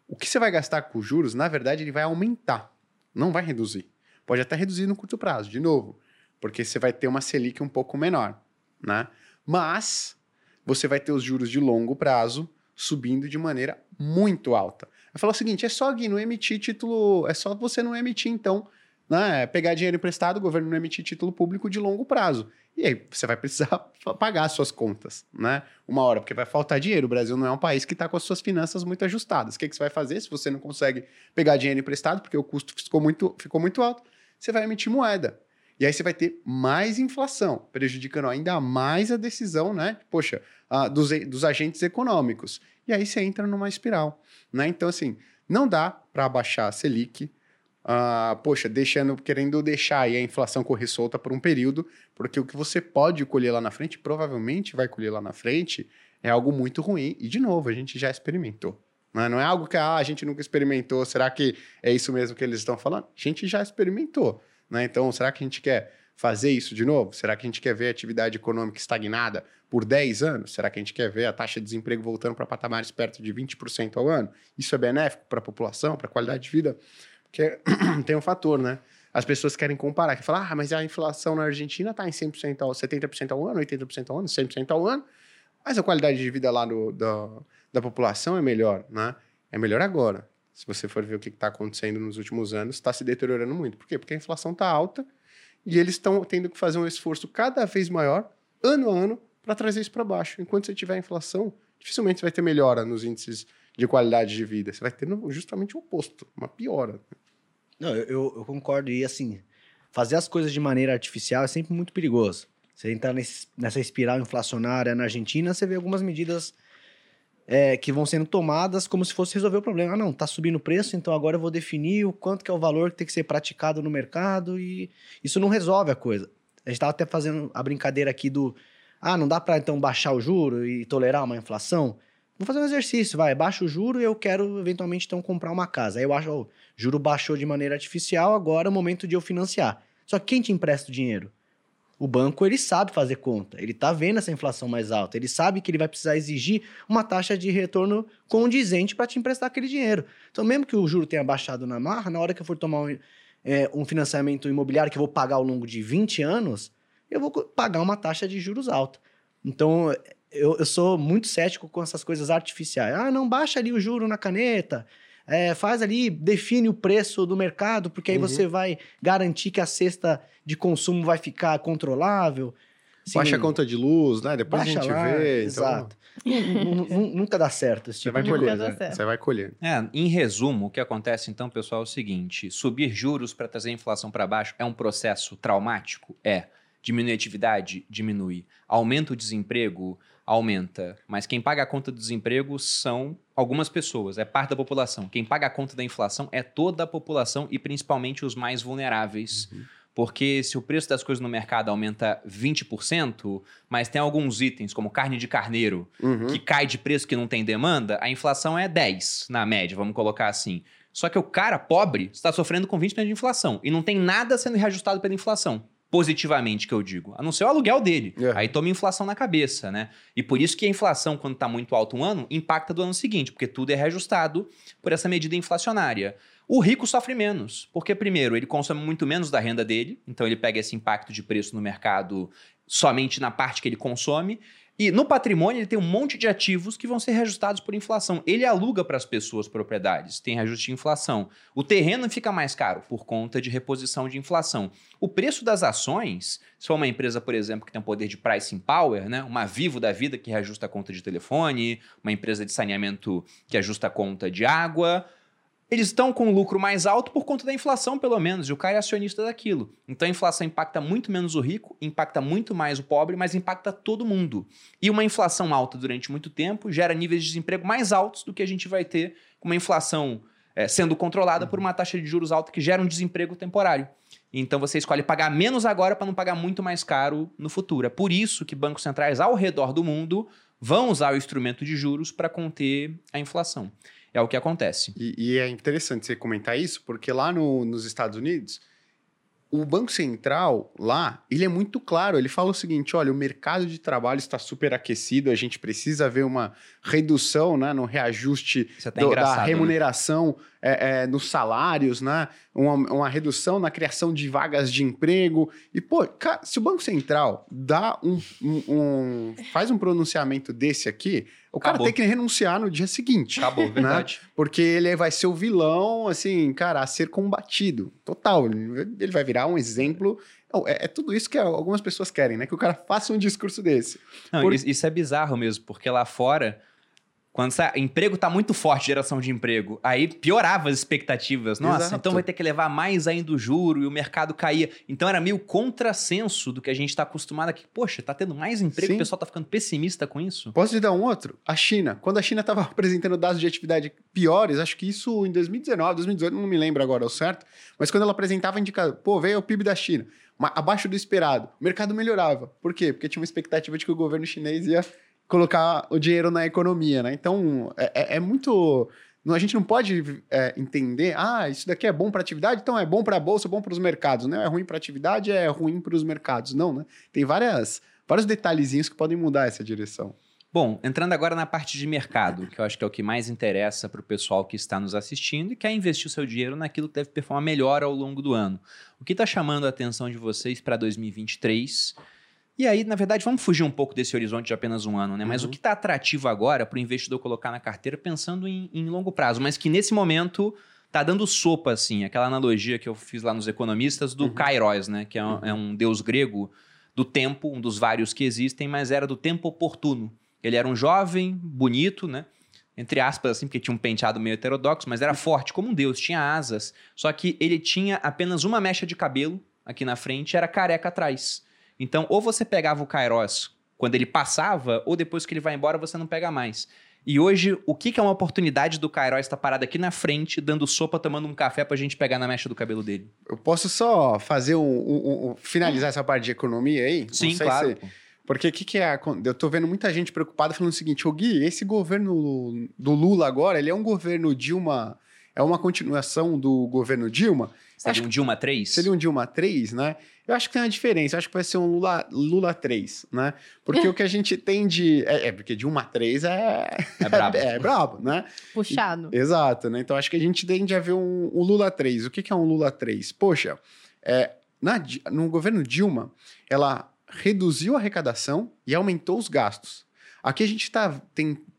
o que você vai gastar com juros, na verdade, ele vai aumentar, não vai reduzir. Pode até reduzir no curto prazo, de novo, porque você vai ter uma Selic um pouco menor, né? Mas você vai ter os juros de longo prazo subindo de maneira muito alta. Eu falo o seguinte: é só Gui, não emitir título, é só você não emitir, então, né? Pegar dinheiro emprestado, o governo não emitir título público de longo prazo. E aí você vai precisar pagar suas contas, né? Uma hora, porque vai faltar dinheiro. O Brasil não é um país que está com as suas finanças muito ajustadas. O que, que você vai fazer se você não consegue pegar dinheiro emprestado, porque o custo ficou muito, ficou muito alto? Você vai emitir moeda. E aí você vai ter mais inflação, prejudicando ainda mais a decisão, né? Poxa, dos, dos agentes econômicos. E aí você entra numa espiral, né? Então, assim, não dá para abaixar a Selic, uh, poxa, deixando, querendo deixar a inflação correr solta por um período, porque o que você pode colher lá na frente, provavelmente vai colher lá na frente, é algo muito ruim. E, de novo, a gente já experimentou. Né? Não é algo que ah, a gente nunca experimentou. Será que é isso mesmo que eles estão falando? A gente já experimentou. Né? Então, será que a gente quer fazer isso de novo? Será que a gente quer ver a atividade econômica estagnada por 10 anos? Será que a gente quer ver a taxa de desemprego voltando para patamares perto de 20% ao ano? Isso é benéfico para a população, para a qualidade de vida? Porque tem um fator, né? As pessoas querem comparar, que falar, ah, mas a inflação na Argentina está em 100% ao, 70% ao ano, 80% ao ano, 100% ao ano, mas a qualidade de vida lá do, da, da população é melhor, né? É melhor agora. Se você for ver o que está acontecendo nos últimos anos, está se deteriorando muito. Por quê? Porque a inflação está alta e eles estão tendo que fazer um esforço cada vez maior, ano a ano, para trazer isso para baixo. Enquanto você tiver inflação, dificilmente você vai ter melhora nos índices de qualidade de vida. Você vai ter justamente o oposto, uma piora. Não, eu, eu concordo. E assim, fazer as coisas de maneira artificial é sempre muito perigoso. Você entrar nesse, nessa espiral inflacionária na Argentina, você vê algumas medidas é, que vão sendo tomadas como se fosse resolver o problema. Ah, não, tá subindo o preço, então agora eu vou definir o quanto que é o valor que tem que ser praticado no mercado e isso não resolve a coisa. A gente estava até fazendo a brincadeira aqui do ah, não dá para então baixar o juro e tolerar uma inflação? Vou fazer um exercício, vai, baixa o juro e eu quero eventualmente então comprar uma casa. Aí eu acho, oh, juro baixou de maneira artificial, agora é o momento de eu financiar. Só que quem te empresta o dinheiro? O banco, ele sabe fazer conta, ele tá vendo essa inflação mais alta, ele sabe que ele vai precisar exigir uma taxa de retorno condizente para te emprestar aquele dinheiro. Então, mesmo que o juro tenha baixado na marra, na hora que eu for tomar um, é, um financiamento imobiliário que eu vou pagar ao longo de 20 anos, eu vou pagar uma taxa de juros alta. Então, eu, eu sou muito cético com essas coisas artificiais. Ah, não baixa ali o juro na caneta, é, faz ali, define o preço do mercado, porque aí uhum. você vai garantir que a cesta de consumo vai ficar controlável. Sim. Baixa a conta de luz, né? Depois a gente lá, vê. então Exato. Nu- Nunca dá certo esse Você tipo vai de colher, né? certo. Você vai colher. É, em resumo, o que acontece então, pessoal, é o seguinte: subir juros para trazer a inflação para baixo é um processo traumático? É. Diminui a atividade? Diminui. Aumenta o desemprego? Aumenta. Mas quem paga a conta do desemprego são algumas pessoas, é parte da população. Quem paga a conta da inflação é toda a população e principalmente os mais vulneráveis. Porque se o preço das coisas no mercado aumenta 20%, mas tem alguns itens, como carne de carneiro, Uhum. que cai de preço que não tem demanda, a inflação é 10 na média, vamos colocar assim. Só que o cara pobre está sofrendo com 20% de inflação e não tem nada sendo reajustado pela inflação. Positivamente, que eu digo. A não ser o aluguel dele. É. Aí toma inflação na cabeça, né? E por isso que a inflação, quando está muito alta um ano, impacta do ano seguinte, porque tudo é reajustado por essa medida inflacionária. O rico sofre menos, porque, primeiro, ele consome muito menos da renda dele, então ele pega esse impacto de preço no mercado somente na parte que ele consome. E no patrimônio ele tem um monte de ativos que vão ser reajustados por inflação. Ele aluga para as pessoas propriedades, tem reajuste de inflação. O terreno fica mais caro por conta de reposição de inflação. O preço das ações, se for uma empresa, por exemplo, que tem um poder de pricing power, né? uma Vivo da vida que reajusta a conta de telefone, uma empresa de saneamento que ajusta a conta de água, eles estão com um lucro mais alto por conta da inflação, pelo menos, e o cara é acionista daquilo. Então a inflação impacta muito menos o rico, impacta muito mais o pobre, mas impacta todo mundo. E uma inflação alta durante muito tempo gera níveis de desemprego mais altos do que a gente vai ter com uma inflação eh, sendo controlada por uma taxa de juros alta que gera um desemprego temporário. Então você escolhe pagar menos agora para não pagar muito mais caro no futuro. É por isso que bancos centrais ao redor do mundo vão usar o instrumento de juros para conter a inflação. É o que acontece. E, e é interessante você comentar isso, porque lá no- nos Estados Unidos, o Banco Central, lá, ele é muito claro. Ele fala o seguinte: olha, o mercado de trabalho está superaquecido, a gente precisa ver uma redução né, no reajuste é do- da né? É, é, nos salários, né? Uma, uma redução na criação de vagas de emprego. E, pô, cara, se o Banco Central dá um, um- um- faz um pronunciamento desse aqui, o cara Acabou. tem que renunciar no dia seguinte. Acabou, verdade. Porque ele vai ser o vilão, assim, cara, a ser combatido. Total. Ele vai virar um exemplo. É, é tudo isso que algumas pessoas querem, né? Que o cara faça um discurso desse. Não, Por- isso é bizarro mesmo, porque lá fora, quando sa- emprego tá muito forte, geração de emprego, aí piorava as expectativas. Nossa, Exato. então vai ter que levar mais ainda o juro e o mercado caía. Então era meio contrassenso do que a gente tá acostumado aqui. Poxa, tá tendo mais emprego, Sim. o pessoal tá ficando pessimista com isso. Posso te dar um outro? A China. Quando a China estava apresentando dados de atividade piores, acho que isso em 2019, 2018, não me lembro agora ao certo, mas quando ela apresentava indicador, pô, veio o PIB da China, abaixo do esperado, o mercado melhorava. Por quê? Porque tinha uma expectativa de que o governo chinês ia colocar o dinheiro na economia, né? Então, é, é- é muito... A gente não pode é, entender, ah, isso daqui é bom para atividade, então é bom para a bolsa, bom para os mercados. Não é ruim para atividade, é ruim para os mercados. Não, né? Tem várias, vários detalhezinhos que podem mudar essa direção. Bom, entrando agora na parte de mercado, que eu acho que é o que mais interessa para o pessoal que está nos assistindo e quer investir o seu dinheiro naquilo que deve performar melhor ao longo do ano. O que está chamando a atenção de vocês para 2023? E aí, na verdade, vamos fugir um pouco desse horizonte de apenas um ano, né? Mas Uhum. o que está atrativo agora para o investidor colocar na carteira pensando em, em longo prazo, mas que nesse momento tá dando sopa, assim, aquela analogia que eu fiz lá nos economistas do Uhum. Kairos, né? Que é um, é um deus grego do tempo, um dos vários que existem, mas era do tempo oportuno. Ele era um jovem, bonito, né? Entre aspas, assim, porque tinha um penteado meio heterodoxo, mas era forte como um deus, tinha asas. Só que ele tinha apenas uma mecha de cabelo aqui na frente, era careca atrás. Então, ou você pegava o Kairos quando ele passava, ou depois que ele vai embora, você não pega mais. E hoje, o que, que é uma oportunidade do Kairos estar parado aqui na frente, dando sopa, tomando um café pra gente pegar na mecha do cabelo dele? Eu posso só fazer um, um- um- finalizar essa parte de economia aí? Sim, claro. se- porque o que, que é? Eu tô vendo muita gente preocupada falando o seguinte: ô Gui, esse governo do Lula agora, ele é um governo Dilma, é uma continuação do governo Dilma. Seria um Dilma 3? Seria um Dilma 3, né? Eu acho que tem uma diferença. Eu acho que vai ser um Lula, Lula 3, né? Porque o que a gente tem de. É, é, porque Dilma 3 é. É brabo. É, brabo, né? Puxado. Exato, né? Então acho que a gente tende a ver um, um Lula 3. O que, que é um Lula 3? Poxa, é, na no governo Dilma, ela reduziu a arrecadação e aumentou os gastos. Aqui a gente está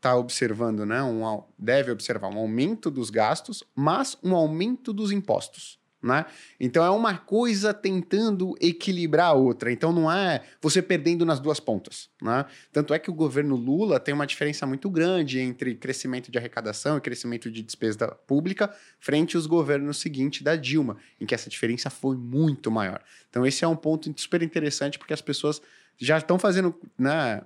tá observando, né? Um, deve observar um aumento dos gastos, mas um aumento dos impostos. Né? Então é uma coisa tentando equilibrar a outra. Então não é você perdendo nas duas pontas, né? Tanto é que o governo Lula tem uma diferença muito grande entre crescimento de arrecadação e crescimento de despesa pública frente aos governos seguintes da Dilma, em que essa diferença foi muito maior. Então esse é um ponto super interessante porque as pessoas já estão fazendo, né,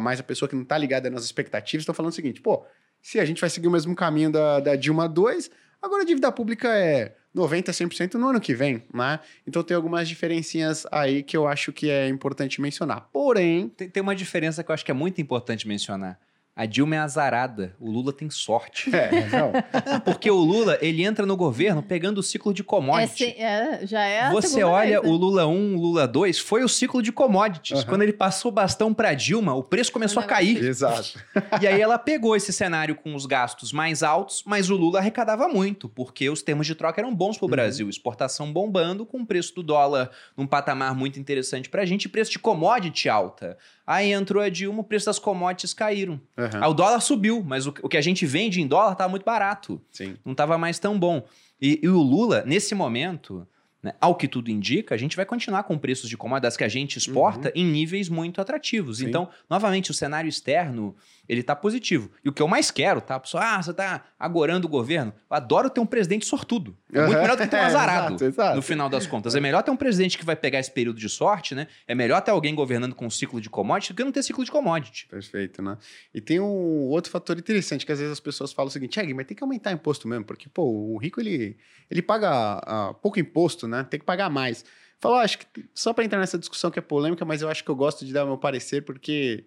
mais a pessoa que não está ligada nas expectativas, estão falando o seguinte, pô, se a gente vai seguir o mesmo caminho da, da Dilma 2, agora a dívida pública é 90%, 100% no ano que vem, né? Então tem algumas diferencinhas aí que eu acho que é importante mencionar. Porém... Tem, tem uma diferença que eu acho que é muito importante mencionar. A Dilma é azarada, o Lula tem sorte. É, não. Porque o Lula, ele entra no governo pegando o ciclo de commodity. É, é, já é Você olha vez, né? o Lula 1, o Lula 2, foi o ciclo de commodities. Aham. Quando ele passou o bastão para Dilma, o preço começou a cair. Exato. E aí ela pegou esse cenário com os gastos mais altos, mas o Lula arrecadava muito, porque os termos de troca eram bons para o Uhum. Brasil. Exportação bombando, com o preço do dólar num patamar muito interessante para a gente, e preço de commodity alta. Aí entrou a Dilma, o preço das commodities caíram. Aham, Aí o dólar subiu, mas o, o que a gente vende em dólar estava muito barato Sim. não estava mais tão bom. E, e o Lula, nesse momento, né, ao que tudo indica, a gente vai continuar com preços de commodities que a gente exporta em níveis muito atrativos. Sim. Então, novamente, o cenário externo, ele tá positivo. E o que eu mais quero, tá? Pessoal, ah, você tá agorando o governo. Eu adoro ter um presidente sortudo. É muito melhor do que ter um É, azarado. exato, exato. No final das contas. É melhor ter um presidente que vai pegar esse período de sorte, né? É melhor ter alguém governando com um ciclo de commodity do que não ter ciclo de commodity. Perfeito, né? E tem um outro fator interessante, que às vezes as pessoas falam o seguinte, Eg, mas tem que aumentar imposto mesmo, porque, pô, o rico, ele, ele paga ah, pouco imposto, né? Tem que pagar mais. Falou, acho que só para entrar nessa discussão que é polêmica, mas eu acho que eu gosto de dar meu parecer, porque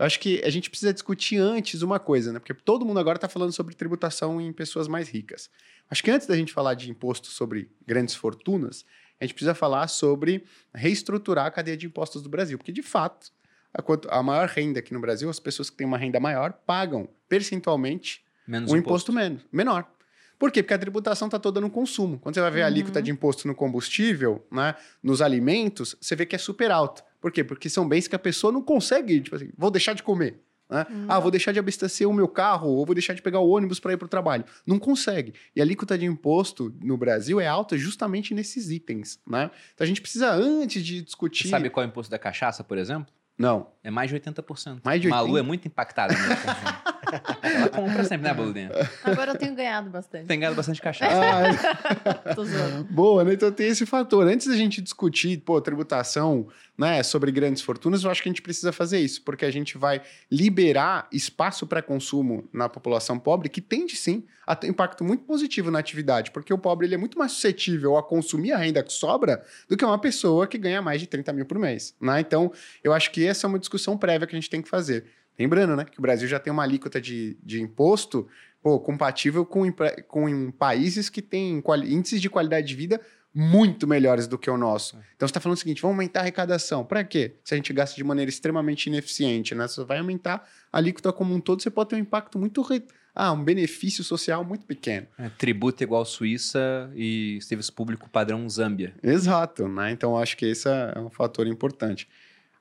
eu acho que a gente precisa discutir antes uma coisa, né? Porque todo mundo agora está falando sobre tributação em pessoas mais ricas. Acho que antes da gente falar de imposto sobre grandes fortunas, a gente precisa falar sobre reestruturar a cadeia de impostos do Brasil, porque de fato a, quanto- a maior renda aqui no Brasil, as pessoas que têm uma renda maior pagam percentualmente Menos um imposto, menos, menor. Por quê? Porque a tributação está toda no consumo. Quando você vai ver a Uhum. alíquota de imposto no combustível, né, nos alimentos, você vê que é super alta. Por quê? Porque são bens que a pessoa não consegue, tipo assim, vou deixar de comer. né? Ah, vou deixar de abastecer o meu carro, ou vou deixar de pegar o ônibus para ir para o trabalho. Não consegue. E a alíquota de imposto no Brasil é alta justamente nesses itens. Né? Então a gente precisa, antes de discutir. Você sabe qual é o imposto da cachaça, por exemplo? Não. É mais de 80%. Mais de Malu 80? é muito impactada. Ela compra sempre, né, Baludinha? Agora eu tenho ganhado bastante. Tem ganhado bastante cachaça. Ah, Tô zoando. Boa, né? Então tem esse fator. Antes da gente discutir, pô, tributação, né, sobre grandes fortunas, eu acho que a gente precisa fazer isso, porque a gente vai liberar espaço para consumo na população pobre, que tende sim a ter impacto muito positivo na atividade, porque o pobre ele é muito mais suscetível a consumir a renda que sobra do que uma pessoa que ganha mais de 30 mil por mês. Né? Então, eu acho que essa é uma discussão prévia que a gente tem que fazer. Lembrando, né, que o Brasil já tem uma alíquota de, de imposto pô, compatível com, com países que têm índices de qualidade de vida muito melhores do que o nosso. Então você está falando o seguinte: vamos aumentar a arrecadação. Para quê? Se a gente gasta de maneira extremamente ineficiente, né? Você vai aumentar a alíquota como um todo, você pode ter um impacto muito. re- Ah, um benefício social muito pequeno. É, tributo igual Suíça e serviço público padrão Zâmbia. Exato, né? Então acho que esse é um fator importante.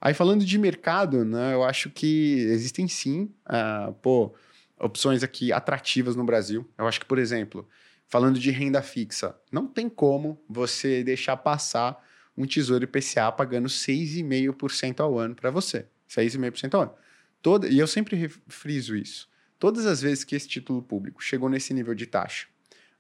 Aí falando de mercado, né? Eu acho que existem sim, ah, pô, opções aqui atrativas no Brasil. Eu acho que, por exemplo, falando de renda fixa, não tem como você deixar passar um tesouro IPCA pagando 6,5% ao ano para você. 6,5% ao ano. Toda, e eu sempre re- friso isso. Todas as vezes que esse título público chegou nesse nível de taxa,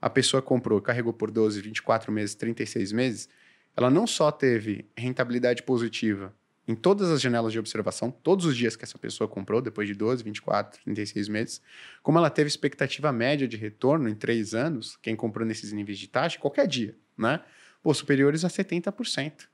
a pessoa comprou, carregou por 12, 24 meses, 36 meses, ela não só teve rentabilidade positiva em todas as janelas de observação, todos os dias que essa pessoa comprou, depois de 12, 24, 36 meses, como ela teve expectativa média de retorno em três anos, quem comprou nesses níveis de taxa, qualquer dia, né? Pô, superiores a 70%.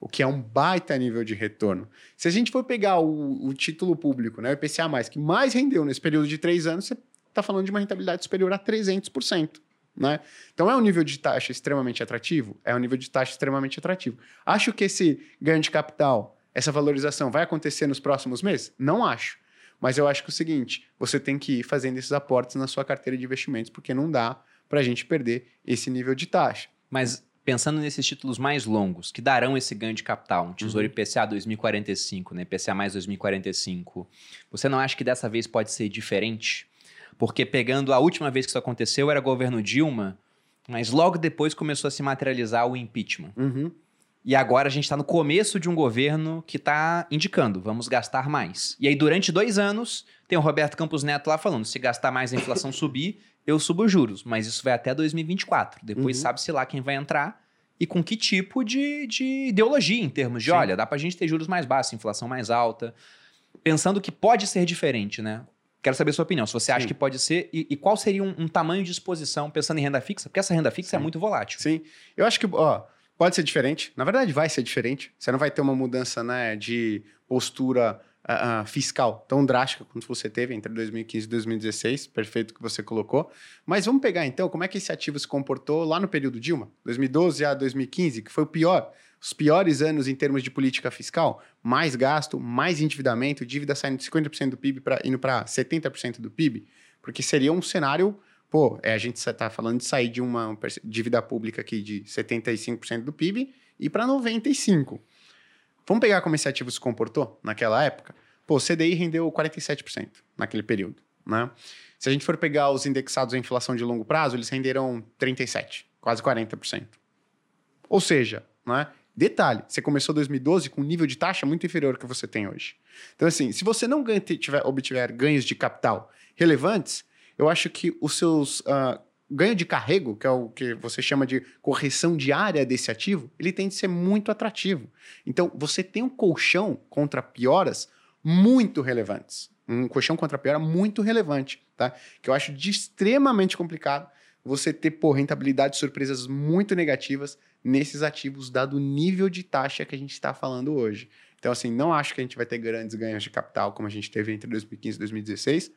O que é um baita nível de retorno. Se a gente for pegar o, o título público, né, o IPCA+, que mais rendeu nesse período de três anos, você está falando de uma rentabilidade superior a 300%. Né? Então é um nível de taxa extremamente atrativo? É um nível de taxa extremamente atrativo. Acho que esse ganho de capital, essa valorização vai acontecer nos próximos meses? Não acho. Mas eu acho que é o seguinte, você tem que ir fazendo esses aportes na sua carteira de investimentos, porque não dá para a gente perder esse nível de taxa. Mas pensando nesses títulos mais longos, que darão esse ganho de capital, um Tesouro IPCA 2045, né? IPCA mais 2045, você não acha que dessa vez pode ser diferente? Porque pegando a última vez que isso aconteceu, era governo Dilma, Mas logo depois começou a se materializar o impeachment. Uhum. E agora a gente está no começo de um governo que está indicando, vamos gastar mais. E aí, durante dois anos, tem o Roberto Campos Neto lá falando: se gastar mais a inflação subir, eu subo os juros. Mas isso vai até 2024. Depois Uhum. sabe-se lá quem vai entrar e com que tipo de, de ideologia em termos de, Sim. olha, dá pra gente ter juros mais baixos, inflação mais alta. Pensando que pode ser diferente, né? Quero saber a sua opinião. Se você acha Sim. que pode ser e, e qual seria um, um tamanho de exposição pensando em renda fixa, porque essa renda fixa é Sim. muito volátil. Sim. Eu acho que, ó, pode ser diferente. Na verdade, vai ser diferente. Você não vai ter uma mudança, né, de postura ah, ah, fiscal tão drástica quanto você teve entre 2015 e 2016. Perfeito que você colocou. Mas vamos pegar, então, como é que esse ativo se comportou lá no período Dilma, 2012 a 2015, que foi o pior. Os piores anos em termos de política fiscal, mais gasto, mais endividamento, dívida saindo de 50% do PIB para indo para 70% do PIB, porque seria um cenário Pô, é, a gente está falando de sair de uma dívida pública aqui de 75% do PIB e para 95%. Vamos pegar como esse ativo se comportou naquela época? Pô, o CDI rendeu 47% naquele período, né? Se a gente for pegar os indexados à inflação de longo prazo, eles renderam 37%, quase 40%. Ou seja, né? Detalhe, você começou 2012 com um nível de taxa muito inferior ao que você tem hoje. Então, assim, se você não ganha- tiver, obtiver ganhos de capital relevantes, eu acho que os seus ah, ganho de carrego, que é o que você chama de correção diária desse ativo, ele tem de ser muito atrativo. Então, você tem um colchão contra pioras muito relevantes. Um colchão contra piora muito relevante, tá? Que eu acho extremamente complicado você ter, pô, rentabilidades surpresas muito negativas nesses ativos, dado o nível de taxa que a gente está falando hoje. Então, assim, não acho que a gente vai ter grandes ganhos de capital como a gente teve entre 2015 e 2016,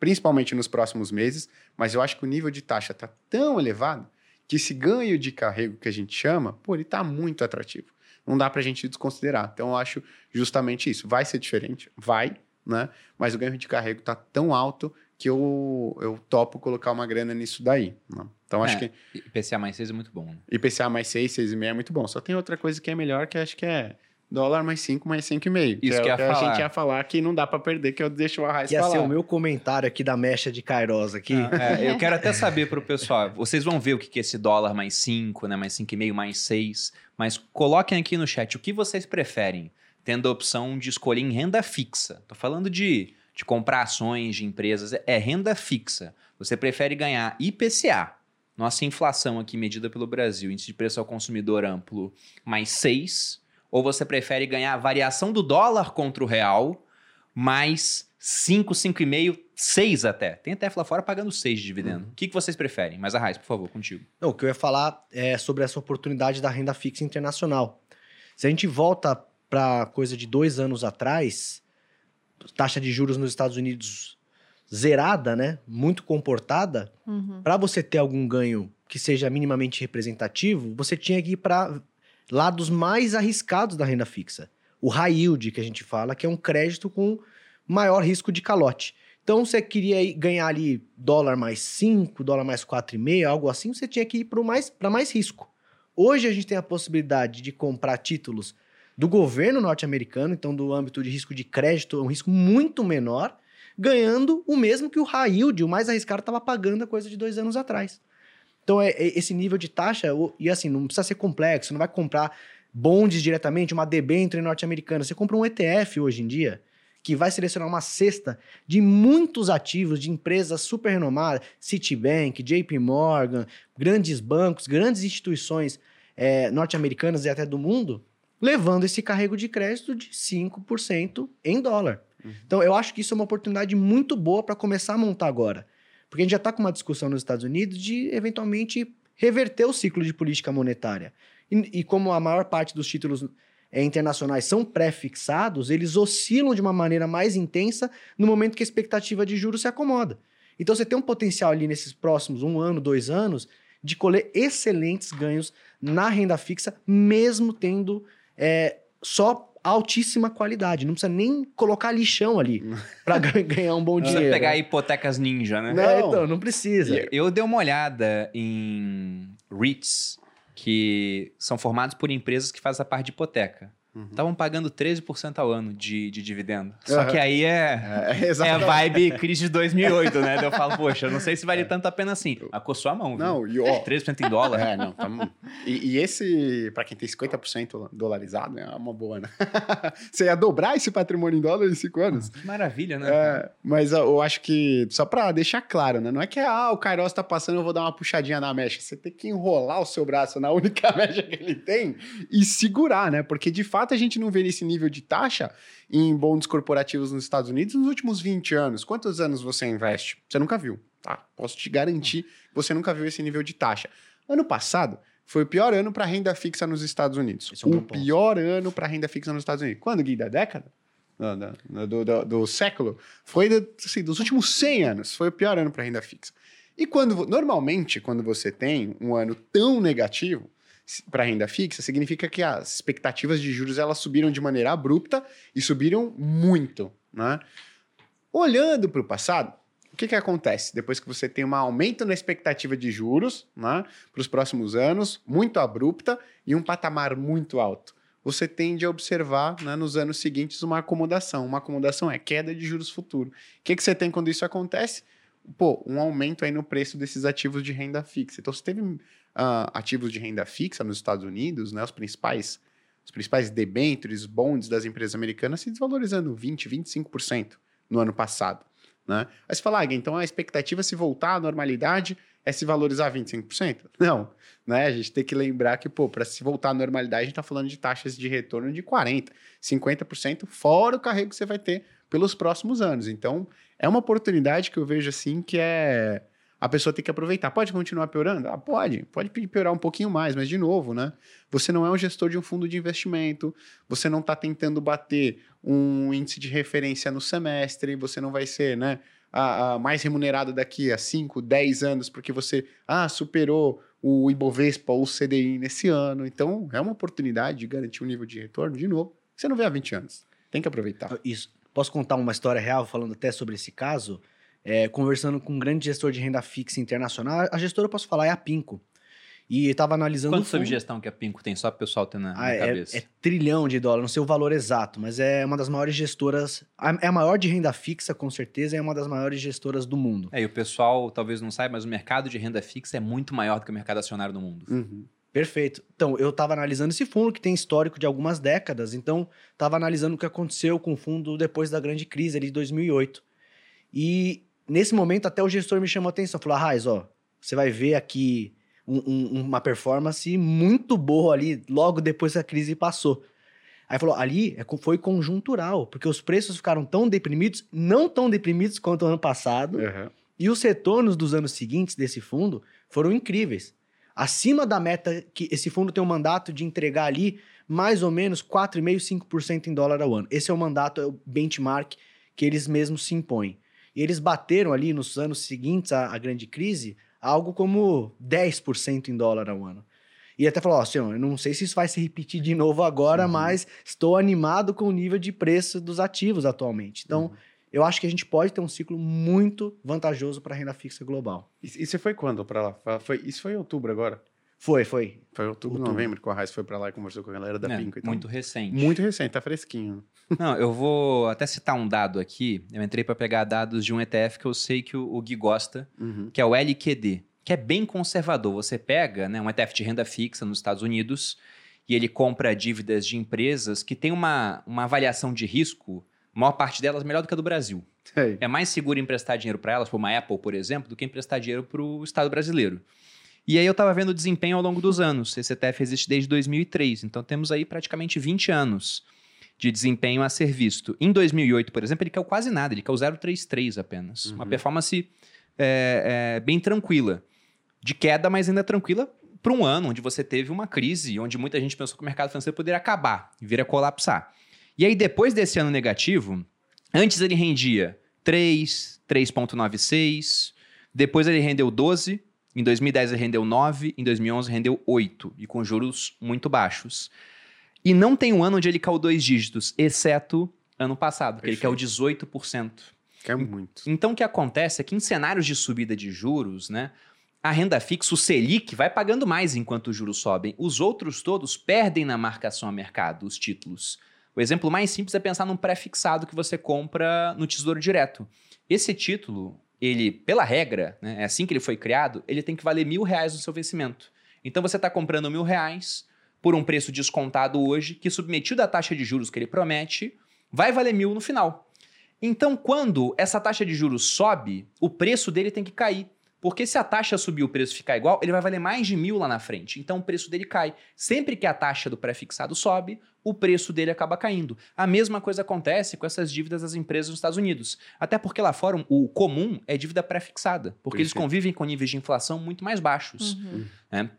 principalmente nos próximos meses, mas eu acho que o nível de taxa está tão elevado que esse ganho de carrego que a gente chama, pô, ele está muito atrativo. Não dá para a gente desconsiderar. Então, eu acho justamente isso. Vai ser diferente? Vai, né? Mas o ganho de carrego está tão alto que eu, eu topo colocar uma grana nisso daí. né? Então, acho É. que IPCA mais 6 é muito bom. Né? IPCA mais 6, 6,5 é muito bom. Só tem outra coisa que é melhor, que acho que é dólar mais 5, mais 5,5. Isso é que o eu ia que a falar. gente ia falar que não dá para perder, que eu deixo o Arraiz Que ia falar. ser o meu comentário aqui da mecha de Kairos aqui. É, eu quero até saber pro pessoal, vocês vão ver o que que é esse dólar mais 5, né, mais 5,5, mais 6, mas coloquem aqui no chat o que vocês preferem, tendo a opção de escolher em renda fixa. Tô falando de, de comprar ações de empresas, é renda fixa. Você prefere ganhar IPCA, nossa inflação aqui medida pelo Brasil, índice de preço ao consumidor amplo, mais 6, ou você prefere ganhar a variação do dólar contra o real, mais 5, 5,5, 6 até. Tem até lá fora pagando 6 de dividendo. O que, que vocês preferem? Mas a Raiz, por favor, contigo. Não, o que eu ia falar é sobre essa oportunidade da renda fixa internacional. Se a gente volta para coisa de dois anos atrás, taxa de juros nos Estados Unidos zerada, né? Muito comportada. Uhum. Para você ter algum ganho que seja minimamente representativo, você tinha que ir para lados mais arriscados da renda fixa. O high yield, que a gente fala, que é um crédito com maior risco de calote. Então, você queria ganhar ali dólar mais 5, dólar mais 4,5, algo assim, você tinha que ir para mais, mais risco. Hoje a gente tem a possibilidade de comprar títulos do governo norte-americano, então do âmbito de risco de crédito, um risco muito menor, ganhando o mesmo que o high yield, o mais arriscado, estava pagando a coisa de dois anos atrás. Então, é, é esse nível de taxa, e assim, não precisa ser complexo, você não vai comprar bondes diretamente, uma debênture norte-americana. Você compra um ETF hoje em dia, que vai selecionar uma cesta de muitos ativos de empresas super renomadas, Citibank, JP Morgan, grandes bancos, grandes instituições eh, norte-americanas e até do mundo, levando esse carrego de crédito de 5% em dólar. Então, eu acho que isso é uma oportunidade muito boa para começar a montar agora. Porque a gente já está com uma discussão nos Estados Unidos de, eventualmente, reverter o ciclo de política monetária. E, e como a maior parte dos títulos eh, internacionais são pré-fixados, eles oscilam de uma maneira mais intensa no momento que a expectativa de juros se acomoda. Então, você tem um potencial ali nesses próximos um ano, dois anos, de colher excelentes ganhos na renda fixa, mesmo tendo eh, só altíssima qualidade. Não precisa nem colocar lixão ali para ganhar um bom Não precisa dinheiro. pegar hipotecas ninja, né? Não, Não. então, não precisa. Eu dei uma olhada em REITs, que são formados por empresas que fazem a parte de hipoteca. Uhum. estavam pagando 13% ao ano de, de dividendo. Só Aham. que aí é, É, é vibe crise de 2008, né? Eu falo, poxa, não sei se vale tanto a pena assim. Mas coçou a mão, viu? Não, e ó, 13% em dólar. É, não, tamo... e, e esse, pra quem tem 50% dolarizado, é uma boa, né? Você ia dobrar esse patrimônio em dólar em cinco anos? Que maravilha, né? É, mas eu acho que, só pra deixar claro, né? Não é que, ah, o Kairos tá passando, eu vou dar uma puxadinha na mecha. Você tem que enrolar o seu braço na única mecha que ele tem e segurar, né? Porque, de fato, a gente não vê esse nível de taxa em bons corporativos nos Estados Unidos nos últimos 20 anos. Quantos anos você investe? Você nunca viu, tá? Posso te garantir que você nunca viu esse nível de taxa. Ano passado foi o pior ano para renda fixa nos Estados Unidos. É um o pior ano para renda fixa nos Estados Unidos. Quando, Gui? Da década? Do, do, do- do- do século? Foi assim, dos últimos 100 anos. Foi o pior ano para renda fixa. E quando normalmente, quando você tem um ano tão negativo para renda fixa, significa que as expectativas de juros elas subiram de maneira abrupta e subiram muito, né? Olhando para o passado, o que, que acontece? Depois que você tem um aumento na expectativa de juros né, para os próximos anos, muito abrupta e um patamar muito alto, você tende a observar né, nos anos seguintes uma acomodação. Uma acomodação é queda de juros futuro. O que, que você tem quando isso acontece? Pô, um aumento aí no preço desses ativos de renda fixa. Então, você teve ah, ativos de renda fixa nos Estados Unidos, né, os principais os principais debêntures, bonds das empresas americanas se desvalorizando 20, 25% no ano passado. Né? Aí você fala, ah, então a expectativa é se voltar à normalidade é se valorizar 25%? Não. Né? A gente tem que lembrar que, pô, para se voltar à normalidade, a gente está falando de taxas de retorno de 40%, 50%, fora o carrego que você vai ter pelos próximos anos. Então, é uma oportunidade que eu vejo assim que é. A pessoa tem que aproveitar. Pode continuar piorando? Ah, pode. Pode piorar um pouquinho mais, mas de novo, né? Você não é um gestor de um fundo de investimento, você não está tentando bater um índice de referência no semestre, você não vai ser, né? a- a mais remunerado daqui a 5, 10 anos, porque você ah, superou o Ibovespa ou o CDI nesse ano. Então, é uma oportunidade de garantir um nível de retorno, de novo, você não vê há 20 anos. Tem que aproveitar. Isso. Posso contar uma história real, falando até sobre esse caso? É, conversando com um grande gestor de renda fixa internacional, a gestora, eu posso falar, é a Pinco. E estava analisando Quanto subgestão que a Pinco tem? Só para o pessoal ter na, na Ah, é, cabeça. é trilhão de dólar, não sei o valor exato, mas é uma das maiores gestoras. É a maior de renda fixa, com certeza, e é uma das maiores gestoras do mundo. É, e o pessoal talvez não saiba, mas o mercado de renda fixa é muito maior do que o mercado acionário no mundo. Uhum. Perfeito. Então, eu estava analisando esse fundo que tem histórico de algumas décadas, então estava analisando o que aconteceu com o fundo depois da grande crise ali de 2008. E nesse momento até o gestor me chamou a atenção, falou: "Ah, Raiz, ó, você vai ver aqui um- um- uma performance muito boa ali logo depois que a crise passou. Aí falou, ali é foi conjuntural, porque os preços ficaram tão deprimidos, não tão deprimidos quanto o ano passado, Uhum. e os retornos dos anos seguintes desse fundo foram incríveis. Acima da meta que esse fundo tem um mandato de entregar ali mais ou menos 4,5%, 5% em dólar ao ano. Esse é o mandato, é o benchmark que eles mesmos se impõem. E eles bateram ali nos anos seguintes à, à grande crise algo como 10% em dólar ao ano. E até falou, ó, senhor, eu não sei se isso vai se repetir de novo agora, Uhum. mas estou animado com o nível de preço dos ativos atualmente. Então, Uhum. eu acho que a gente pode ter um ciclo muito vantajoso para a renda fixa global. E, e você foi quando para lá? Foi, isso foi em outubro agro Foi, foi. Foi outubro, Outubro. novembro, que o Arraes foi para lá e conversou com a galera da É, Pinco. Então, muito recente. muito recente, tá fresquinho. Não, eu vou até citar um dado aqui. Eu entrei para pegar dados de um ETF que eu sei que o, o Gui gosta, Uhum. que é o LQD, que é bem conservador. Você pega né, um ETF de renda fixa nos Estados Unidos e ele compra dívidas de empresas que tem uma, uma avaliação de risco, a maior parte delas melhor do que a do Brasil. Sei. É mais seguro emprestar dinheiro para elas, para uma Apple, por exemplo, do que emprestar dinheiro para o Estado brasileiro. E aí eu estava vendo o desempenho ao longo dos anos. Esse ETF existe desde 2003, então temos aí praticamente 20 anos de desempenho a ser visto. Em 2008, por exemplo, ele caiu quase nada, ele caiu 0,33 apenas. Uma Uhum. performance é, é, bem tranquila. De queda, mas ainda tranquila para um ano onde você teve uma crise, onde muita gente pensou que o mercado financeiro poderia acabar e vir a colapsar. E aí, depois desse ano negativo, antes ele rendia 3, 3,96, depois ele rendeu 12, em 2010 ele rendeu 9, em 2011 rendeu 8, e com juros muito baixos. E não tem um ano onde ele caiu dois dígitos, exceto ano passado, que ele caiu 18%. Quer muito. Então, o que acontece é que em cenários de subida de juros, né, a renda fixa, o Selic, vai pagando mais enquanto os juros sobem. Os outros todos perdem na marcação a mercado, os títulos. O exemplo mais simples é pensar num pré-fixado que você compra no Tesouro Direto. Esse título, ele, pela regra, né, é assim que ele foi criado, ele tem que valer mil reais no seu vencimento. Então você está comprando mil reais por um preço descontado hoje, que submetido à taxa de juros que ele promete, vai valer mil no final. Então, quando essa taxa de juros sobe, o preço dele tem que cair. Porque se a taxa subir e o preço ficar igual, ele vai valer mais de mil lá na frente. Então o preço dele cai. Sempre que a taxa do pré-fixado sobe, o preço dele acaba caindo. A mesma coisa acontece com essas dívidas das empresas nos Estados Unidos. Até porque lá fora o comum é dívida pré-fixada. Porque Perfeito. eles convivem com níveis de inflação muito mais baixos. Uhum. Né?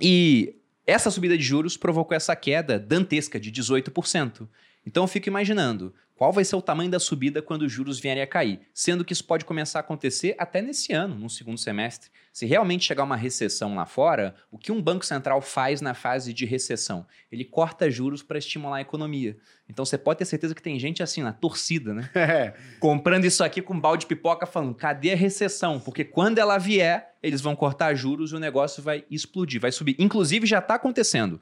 E essa subida de juros provocou essa queda dantesca de 18%. Então eu fico imaginando, qual vai ser o tamanho da subida quando os juros vierem a cair? Sendo que isso pode começar a acontecer até nesse ano, no segundo semestre. Se realmente chegar uma recessão lá fora, o que um banco central faz na fase de recessão? Ele corta juros para estimular a economia. Então você pode ter certeza que tem gente assim, na torcida, né? É. Comprando isso aqui com balde de pipoca, falando: cadê a recessão? Porque quando ela vier, eles vão cortar juros e o negócio vai explodir, vai subir. Inclusive já está acontecendo,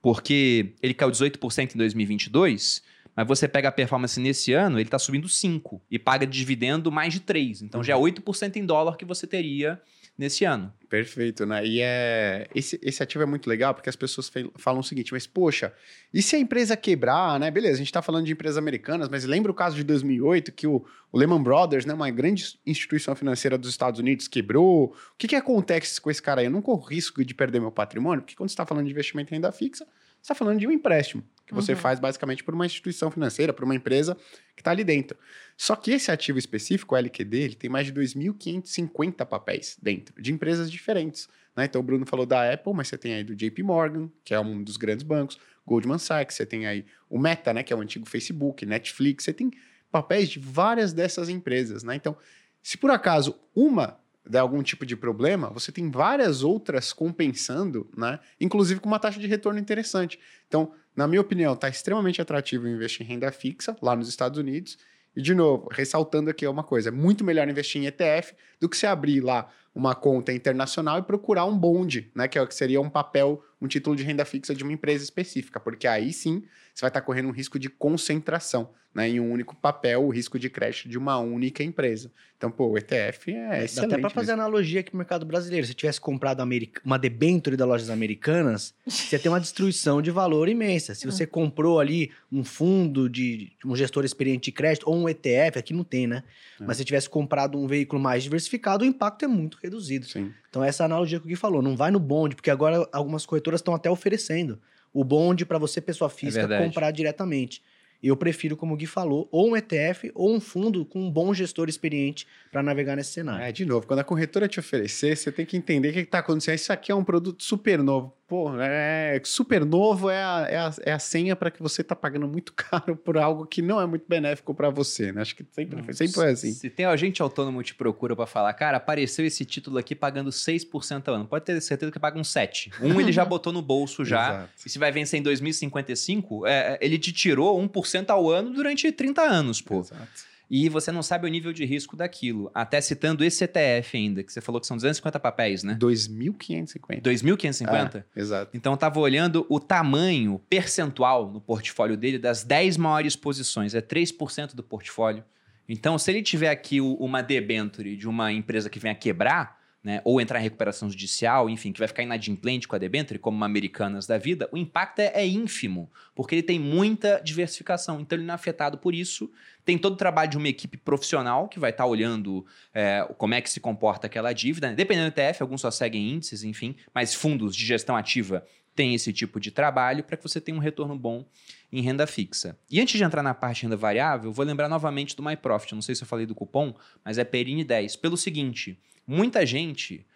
porque ele caiu 18% em 2022 mas você pega a performance nesse ano, ele está subindo 5 e paga dividendo mais de 3. Então já é 8% em dólar que você teria nesse ano. Perfeito, né? E é esse, esse ativo é muito legal porque as pessoas falam o seguinte, mas poxa, e se a empresa quebrar, né? Beleza, a gente está falando de empresas americanas, mas lembra o caso de 2008 que o, o, Lehman Brothers, né, uma grande instituição financeira dos Estados Unidos, quebrou. O que, que acontece com esse cara aí? Eu não corro risco de perder meu patrimônio, porque quando você está falando de investimento em renda fixa, está falando de um empréstimo que você uhum. faz basicamente por uma instituição financeira, por uma empresa que está ali dentro. Só que esse ativo específico, o LQD, ele tem mais de 2.550 papéis dentro, de empresas diferentes. Né? Então o Bruno falou da Apple, mas você tem aí do JP Morgan, que é um dos grandes bancos, Goldman Sachs, você tem aí o Meta, né, que é o antigo Facebook, Netflix, você tem papéis de várias dessas empresas. Né? Então, se por acaso uma der algum tipo de problema, você tem várias outras compensando, né? Inclusive com uma taxa de retorno interessante. Então, na minha opinião, está extremamente atrativo investir em renda fixa lá nos Estados Unidos. E, de novo, ressaltando aqui uma coisa: é muito melhor investir em ETF do que se abrir lá uma conta internacional e procurar um bonde, né? Que, é, que seria um papel, um título de renda fixa de uma empresa específica, porque aí sim você vai estar correndo um risco de concentração né, em um único papel, o risco de crédito de uma única empresa. Então, pô, o ETF é, é excelente. Dá até para fazer analogia aqui no mercado brasileiro. Se tivesse comprado uma debênture das lojas americanas, você tem uma destruição de valor imensa. Se você comprou ali um fundo de um gestor experiente de crédito ou um ETF, aqui não tem, né? É. Mas se tivesse comprado um veículo mais diversificado, o impacto é muito reduzido. Sim. Então, essa analogia que o Gui falou. Não vai no bonde, porque agora algumas corretoras estão até oferecendo o bonde para você, pessoa física, é comprar diretamente. Eu prefiro, como o Gui falou, ou um ETF ou um fundo com um bom gestor experiente para navegar nesse cenário. É, de novo, quando a corretora te oferecer, você tem que entender o que está acontecendo. Isso aqui é um produto super novo. Pô, é, super novo é a, é a, é a senha para que você está pagando muito caro por algo que não é muito benéfico para você, né? Acho que sempre, não, sempre é assim. Se tem agente autônomo te procura para falar, cara, apareceu esse título aqui pagando 6% ao ano, pode ter certeza que paga um 7%. Um ele já botou no bolso já, e se vai vencer em 2055, é, ele te tirou 1% ao ano durante 30 anos, pô. Exato e você não sabe o nível de risco daquilo. Até citando esse ETF ainda, que você falou que são 250 papéis, né? 2.550. 2.550? Ah, exato. Então eu estava olhando o tamanho percentual no portfólio dele das 10 maiores posições, é 3% do portfólio. Então, se ele tiver aqui uma debenture de uma empresa que venha quebrar, né, ou entrar em recuperação judicial, enfim, que vai ficar inadimplente com a debenture, como uma Americanas da vida, o impacto é, é, ínfimo, porque ele tem muita diversificação. Então, ele não é afetado por isso. Tem todo o trabalho de uma equipe profissional que vai estar tá olhando é, como é que se comporta aquela dívida. Dependendo do ETF, alguns só seguem índices, enfim, mas fundos de gestão ativa têm esse tipo de trabalho para que você tenha um retorno bom em renda fixa. E antes de entrar na parte de renda variável, vou lembrar novamente do MyProfit. Não sei se eu falei do cupom, mas é PERINE10. Pelo seguinte, muita gente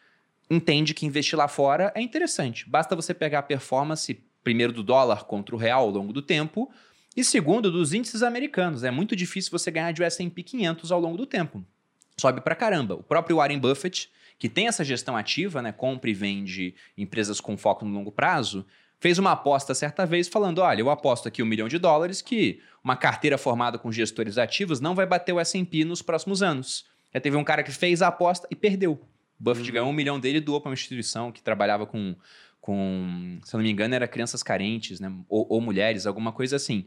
entende que investir lá fora é interessante. Basta você pegar a performance, primeiro, do dólar contra o real ao longo do tempo, e segundo, dos índices americanos. É muito difícil você ganhar de S&P 500 ao longo do tempo. Sobe pra caramba. O próprio Warren Buffett, que tem essa gestão ativa, né, compra e vende empresas com foco no longo prazo, fez uma aposta certa vez falando: olha, eu aposto aqui um milhão de dólares que uma carteira formada com gestores ativos não vai bater o S&P nos próximos anos. Já teve um cara que fez a aposta e perdeu. Buffett ganhou um milhão dele e doou para uma instituição que trabalhava com, com, se eu não me engano, era crianças carentes, né? Ou, ou mulheres, alguma coisa assim.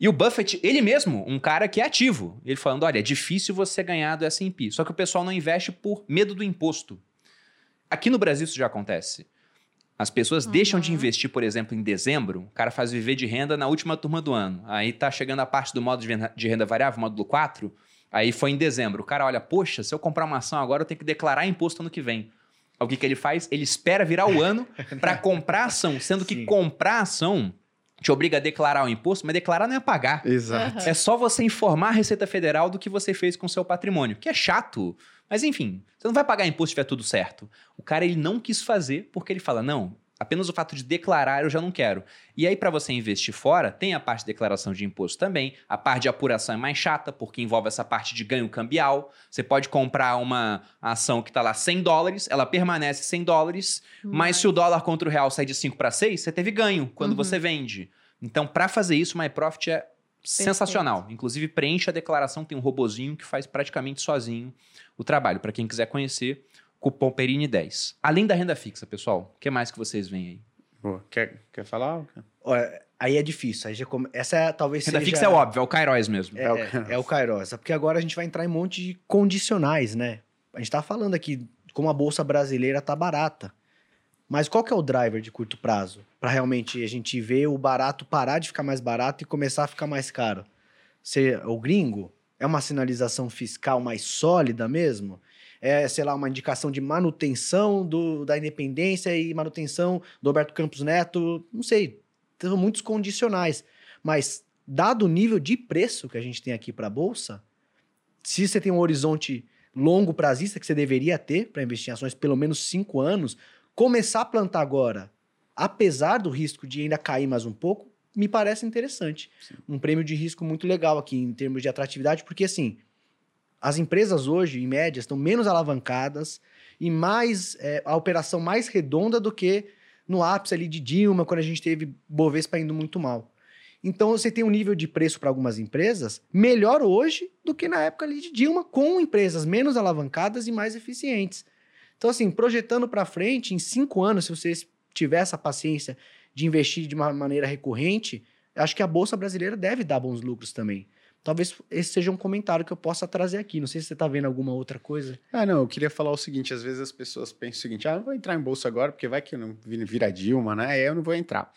E o Buffett, ele mesmo, um cara que é ativo, ele falando: olha, é difícil você ganhar do SP. Só que o pessoal não investe por medo do imposto. Aqui no Brasil isso já acontece. As pessoas Uhum. deixam de investir, por exemplo, em dezembro, o cara faz viver de renda na última turma do ano. Aí tá chegando a parte do modo de renda variável, módulo 4, aí foi em dezembro. O cara olha, poxa, se eu comprar uma ação agora, eu tenho que declarar imposto ano que vem. Aí O que, que ele faz? Ele espera virar o ano para comprar ação, sendo que Sim. comprar ação te obriga a declarar o imposto, mas declarar não é pagar. Exato. Aham. É só você informar a Receita Federal do que você fez com o seu patrimônio, que é chato. Mas enfim, você não vai pagar imposto se tiver tudo certo. O cara ele não quis fazer porque ele fala: "Não, apenas o fato de declarar eu já não quero". E aí para você investir fora, tem a parte de declaração de imposto também. A parte de apuração é mais chata porque envolve essa parte de ganho cambial. Você pode comprar uma ação que está lá 100 dólares, ela permanece 100 dólares, mas se o dólar contra o real sai de 5 para 6, você teve ganho quando Uhum. você vende. Então, para fazer isso, o MyProfit é sensacional. Inclusive, preenche a declaração, tem um robozinho que faz praticamente sozinho o trabalho. Para quem quiser conhecer, cupom Perini10. Além da renda fixa, pessoal, o que mais que vocês veem aí? Boa. Quer, quer falar? Olha, aí é difícil. Aí já come- Essa é, talvez Renda seja... fixa é óbvio, é o Kairos mesmo. É, É o é, Kairos. é o Kairos. Porque agora a gente vai entrar em um monte de condicionais, né? A gente tá falando aqui como a bolsa brasileira tá barata. Mas qual que é o driver de curto prazo? Para realmente a gente ver o barato parar de ficar mais barato e começar a ficar mais caro. Se, o gringo é uma sinalização fiscal mais sólida mesmo? É, sei lá, uma indicação de manutenção do, da independência e manutenção do Alberto Campos Neto? Não sei. São muitos condicionais. Mas, dado o nível de preço que a gente tem aqui para a Bolsa, se você tem um horizonte longo prazista que você deveria ter para investir em ações pelo menos cinco anos, começar a plantar agora, apesar do risco de ainda cair mais um pouco, me parece interessante. Um prêmio de risco muito legal aqui em termos de atratividade, porque assim, as empresas hoje, em média, estão menos alavancadas e mais é, a operação mais redonda do que no ápice ali de Dilma, quando a gente teve Bovespa indo muito mal. Então você tem um nível de preço para algumas empresas melhor hoje do que na época ali de Dilma, com empresas menos alavancadas e mais eficientes. Então, assim, projetando para frente, em cinco anos, se você tiver essa paciência de investir de uma maneira recorrente, acho que a Bolsa Brasileira deve dar bons lucros também. Talvez esse seja um comentário que eu possa trazer aqui. Não sei se você está vendo alguma outra coisa. Ah, não, eu queria falar o seguinte: às vezes as pessoas pensam o seguinte, ah, não vou entrar em bolsa agora, porque vai que eu não vi- vira Dilma, né? Eu não vou entrar.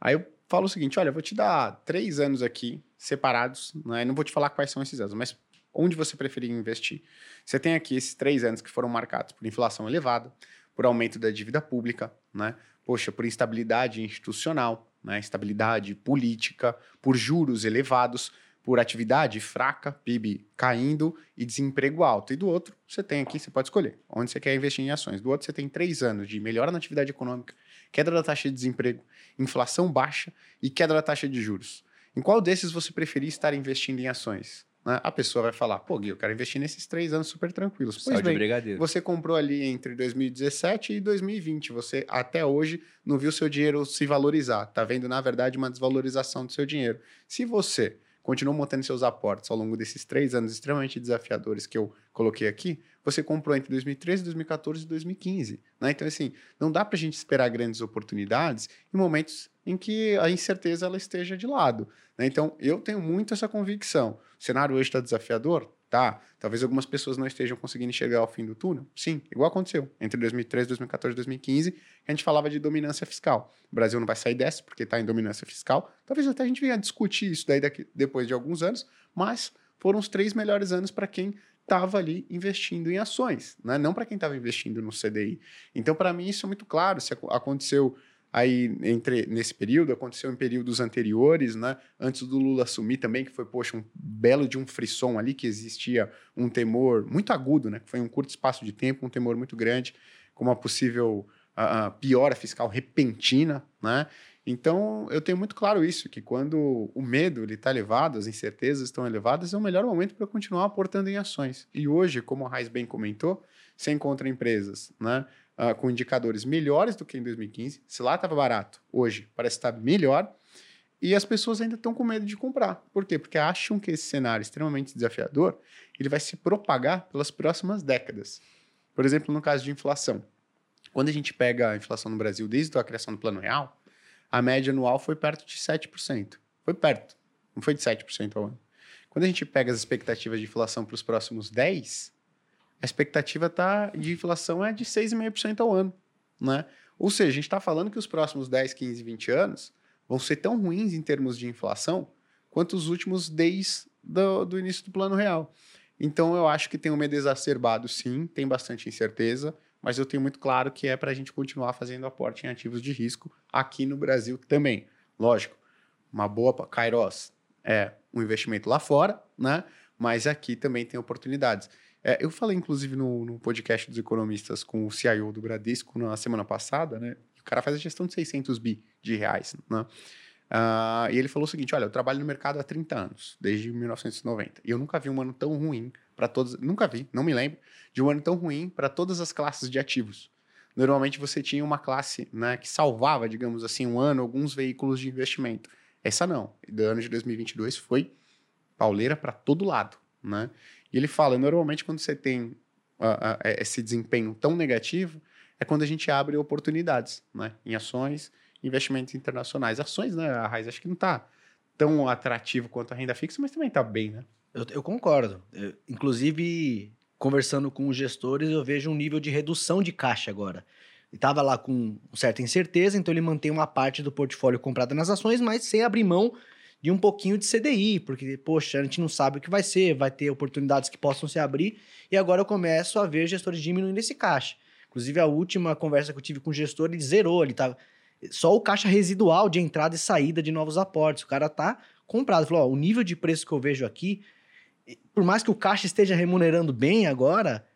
Aí eu falo o seguinte: olha, eu vou te dar três anos aqui, separados, né? Não vou te falar quais são esses anos, mas onde você preferir investir. Você tem aqui esses três anos que foram marcados por inflação elevada, por aumento da dívida pública, né? Poxa, por instabilidade institucional, né? Estabilidade política, por juros elevados, por atividade fraca, PIB caindo e desemprego alto. E do outro, você tem aqui, você pode escolher onde você quer investir em ações. Do outro, você tem três anos de melhora na atividade econômica, queda da taxa de desemprego, inflação baixa e queda da taxa de juros. Em qual desses você preferir estar investindo em ações? Né? A pessoa vai falar, pô, Gui, eu quero investir nesses três anos super tranquilos. Pois Sal de bem, brigadeiro. você comprou ali entre 2017 e 2020. Você até hoje não viu seu dinheiro se valorizar. Tá vendo, na verdade, uma desvalorização do seu dinheiro. Se você continuou mantendo seus aportes ao longo desses três anos extremamente desafiadores que eu coloquei aqui, você comprou entre 2013, 2014 e 2015. Né? Então, assim, não dá para a gente esperar grandes oportunidades em momentos em que a incerteza ela esteja de lado. né? Então, eu tenho muito essa convicção. O cenário hoje está desafiador? Tá. Talvez algumas pessoas não estejam conseguindo enxergar o fim do túnel. Sim, igual aconteceu entre 2013, 2014 e 2015, que a gente falava de dominância fiscal. O Brasil não vai sair dessa porque está em dominância fiscal. Talvez até a gente venha discutir isso daí daqui, depois de alguns anos, mas foram os três melhores anos para quem estava ali investindo em ações, né? não para quem estava investindo no CDI. Então, para mim, isso é muito claro. Se ac- aconteceu aí entre nesse período, aconteceu em períodos anteriores, né? Antes do Lula assumir também, que foi, poxa, um belo de um frisson ali, que existia um temor muito agudo, né? Que foi um curto espaço de tempo, um temor muito grande, com uma possível ah, piora fiscal repentina, né? Então, eu tenho muito claro isso, que quando o medo está elevado, as incertezas estão elevadas, é o melhor momento para continuar aportando em ações. E hoje, como a Raiz bem comentou, você encontra empresas né, ah, com indicadores melhores do que em 2015. Se lá estava barato, hoje parece estar melhor. E as pessoas ainda estão com medo de comprar. Por quê? Porque acham que esse cenário extremamente desafiador ele vai se propagar pelas próximas décadas. Por exemplo, no caso de inflação. Quando a gente pega a inflação no Brasil desde a criação do Plano Real, a média anual foi perto de 7%. Foi perto, não foi de 7% ao ano. Quando a gente pega as expectativas de inflação para os próximos 10, a expectativa tá, de inflação é de 6,5% ao ano. Né? Ou seja, a gente está falando que os próximos 10, 15, 20 anos vão ser tão ruins em termos de inflação quanto os últimos desde do, início do Plano Real. Então, eu acho que tem um medo exacerbado, sim, tem bastante incerteza, mas eu tenho muito claro que é para a gente continuar fazendo aporte em ativos de risco aqui no Brasil também. Lógico, uma boa Kairos é um investimento lá fora, né? Mas aqui também tem oportunidades. É, eu falei, inclusive, no, no, podcast dos economistas com o CIO do Bradesco na semana passada, né? O cara faz a gestão de 600 bi de reais, né? Uh, e ele falou o seguinte: olha, eu trabalho no mercado há 30 anos, desde 1990, e eu nunca vi um ano tão ruim para todos. Nunca vi, não me lembro, de um ano tão ruim para todas as classes de ativos. Normalmente você tinha uma classe né, que salvava, digamos assim, um ano, alguns veículos de investimento. Essa não. Do ano de 2022 foi pauleira para todo lado. Né? E ele fala: normalmente quando você tem uh, esse desempenho tão negativo, é quando a gente abre oportunidades né, em ações investimentos internacionais. Ações, né, a Raiz, acho que não está tão atrativo quanto a renda fixa, mas também está bem, né? Eu, eu concordo. Eu, inclusive, conversando com os gestores, eu vejo um nível de redução de caixa agora. Estava lá com certa incerteza, então ele mantém uma parte do portfólio comprada nas ações, mas sem abrir mão de um pouquinho de CDI, porque, poxa, a gente não sabe o que vai ser, vai ter oportunidades que possam se abrir, e agora eu começo a ver gestores diminuindo esse caixa. Inclusive, a última conversa que eu tive com o gestor, ele zerou, ele estava só o caixa residual de entrada e saída de novos aportes. O cara tá comprado. Falou, ó, o nível de preço que eu vejo aqui, por mais que o caixa esteja remunerando bem agora,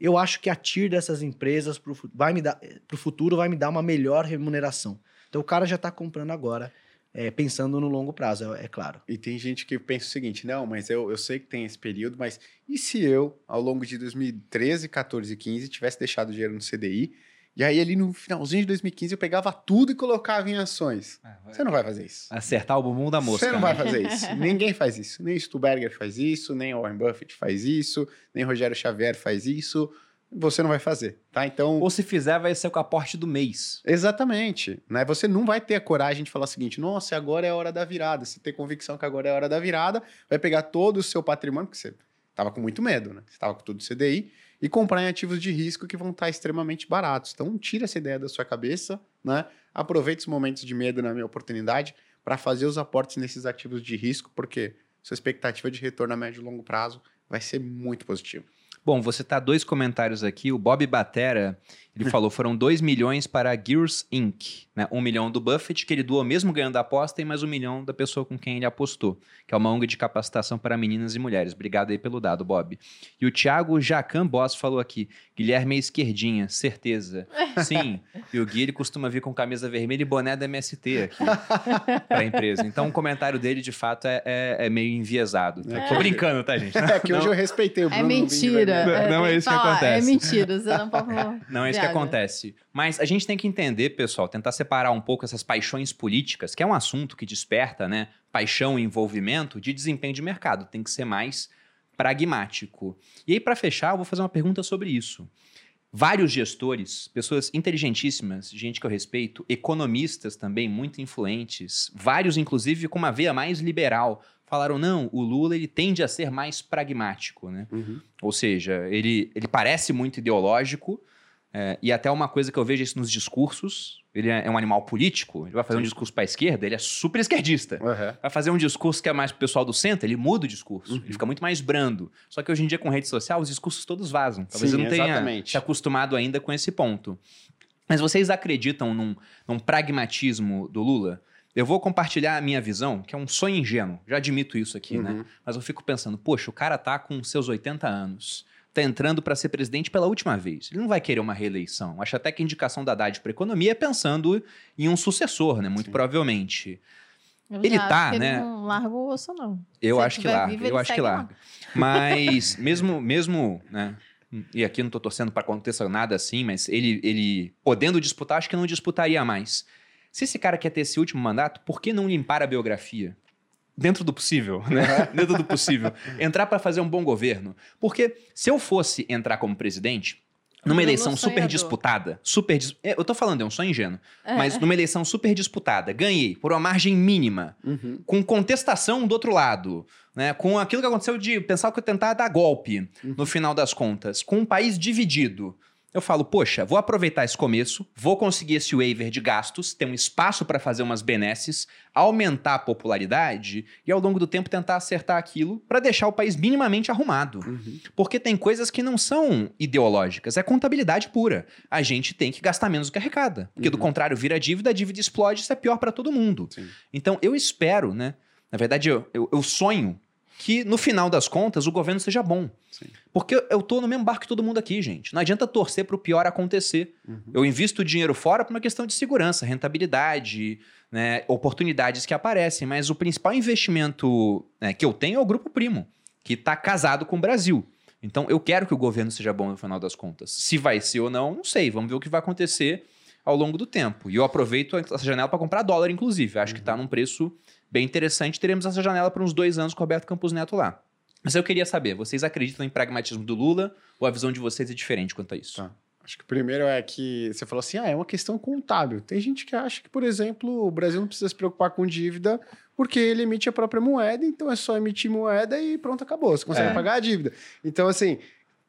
eu acho que a TIR dessas empresas pro, vai me dar, futuro vai me dar uma melhor remuneração. Então o cara já está comprando agora. É, pensando no longo prazo, é, é, claro. E tem gente que pensa o seguinte: não, mas eu, eu sei que tem esse período, mas e se eu, ao longo de 2013, 14 e 15, tivesse deixado dinheiro no CDI e aí, ali no finalzinho de 2015, eu pegava tudo e colocava em ações. Ah, Você não vai fazer isso. Acertar o bumbum da mosca. Você não né? vai fazer isso. Ninguém faz isso. Nem Stuberger faz isso, nem Warren Buffett faz isso, nem Rogério Xavier faz isso. Você não vai fazer, tá? Então... Ou se fizer, vai ser com o aporte do mês. Exatamente. Né? Você não vai ter a coragem de falar o seguinte, nossa, agora é a hora da virada. Você tem convicção que agora é a hora da virada, vai pegar todo o seu patrimônio, porque você estava com muito medo, né? Você estava com tudo CDI, e comprar em ativos de risco que vão estar extremamente baratos. Então, tira essa ideia da sua cabeça, né? Aproveite os momentos de medo na minha oportunidade para fazer os aportes nesses ativos de risco, porque sua expectativa de retorno a médio e longo prazo vai ser muito positiva. Bom, você tá dois comentários aqui. O Bob Batera, ele falou, foram 2 milhões para a Gears Inc. Né? Um milhão do Buffett, que ele doou mesmo ganhando a aposta, e mais um milhão da pessoa com quem ele apostou, que é uma ONG de capacitação para meninas e mulheres. Obrigado aí pelo dado, Bob. E o Thiago Jacan Boss falou aqui, Guilherme é esquerdinha, certeza. Sim, e o Gui ele costuma vir com camisa vermelha e boné da MST aqui para a empresa. Então o comentário dele, de fato, é, é, é meio enviesado. Tá? É. Tô brincando, tá, gente? É que hoje eu respeitei o é Bruno. É mentira. Não, não é isso que acontece. É mentira, você não pode... Não é isso que acontece. Mas a gente tem que entender, pessoal, tentar separar um pouco essas paixões políticas, que é um assunto que desperta, né? Paixão e envolvimento de desempenho de mercado. Tem que ser mais pragmático. E aí, para fechar, eu vou fazer uma pergunta sobre isso. Vários gestores, pessoas inteligentíssimas, gente que eu respeito, economistas também muito influentes, vários inclusive com uma veia mais liberal, falaram não, o Lula ele tende a ser mais pragmático, né? Uhum. Ou seja, ele, ele parece muito ideológico, é, e até uma coisa que eu vejo isso nos discursos, ele é, é um animal político, ele vai fazer Sim. um discurso para a esquerda, ele é super esquerdista. Uhum. Vai fazer um discurso que é mais pro pessoal do centro, ele muda o discurso, uhum. ele fica muito mais brando. Só que hoje em dia com rede social, os discursos todos vazam. Talvez Sim, eu não tenha exatamente. se acostumado ainda com esse ponto. Mas vocês acreditam num, num pragmatismo do Lula? Eu vou compartilhar a minha visão, que é um sonho ingênuo, já admito isso aqui, né? uhum. né? Mas eu fico pensando, poxa, o cara tá com seus 80 anos está entrando para ser presidente pela última vez. Ele não vai querer uma reeleição. Acho até que a indicação da Haddad para economia é pensando em um sucessor, né? Muito Sim. provavelmente. Eu ele tá, né? Ele não larga o osso, não. Eu Se acho que larga. Vivo, eu acho que larga. Mas mesmo, mesmo, né? E aqui não estou torcendo para aconteça nada assim, mas ele, ele podendo disputar, acho que não disputaria mais. Se esse cara quer ter esse último mandato, por que não limpar a biografia? dentro do possível, né? dentro do possível. Entrar para fazer um bom governo. Porque se eu fosse entrar como presidente, numa eleição super disputada, super dis- é, eu tô falando, é um sonho ingênuo, É. mas numa eleição super disputada, ganhei por uma margem mínima, Uhum. com contestação do outro lado, né? Com aquilo que aconteceu de pensar que eu tentar dar golpe no final das contas, com um país dividido. Eu falo, poxa, vou aproveitar esse começo, vou conseguir esse waiver de gastos, ter um espaço para fazer umas benesses, aumentar a popularidade e ao longo do tempo tentar acertar aquilo para deixar o país minimamente arrumado. Uhum. Porque tem coisas que não são ideológicas, é contabilidade pura. A gente tem que gastar menos do que arrecada. Porque do Uhum. contrário, vira dívida, a dívida explode, isso é pior para todo mundo. Sim. Então eu espero, né? Na verdade, eu, eu, eu sonho que no final das contas o governo seja bom. Sim. Porque eu, tô no mesmo barco que todo mundo aqui, gente. Não adianta torcer para o pior acontecer. Uhum. Eu invisto dinheiro fora por uma questão de segurança, rentabilidade, né, oportunidades que aparecem. Mas o principal investimento né, que eu tenho é o Grupo Primo, que está casado com o Brasil. Então eu quero que o governo seja bom no final das contas. Se vai ser ou não, não sei. Vamos ver o que vai acontecer ao longo do tempo. E eu aproveito essa janela para comprar dólar, inclusive. Acho que está num preço bem interessante. Teremos essa janela por uns dois anos com o Roberto Campos Neto lá. Mas eu queria saber, vocês acreditam em pragmatismo do Lula ou a visão de vocês é diferente quanto a isso? Tá. Acho que o primeiro é que você falou assim: ah, é uma questão contábil. Tem gente que acha que, por exemplo, o Brasil não precisa se preocupar com dívida porque ele emite a própria moeda, então é só emitir moeda e pronto, acabou. Você consegue É. pagar a dívida. Então, assim,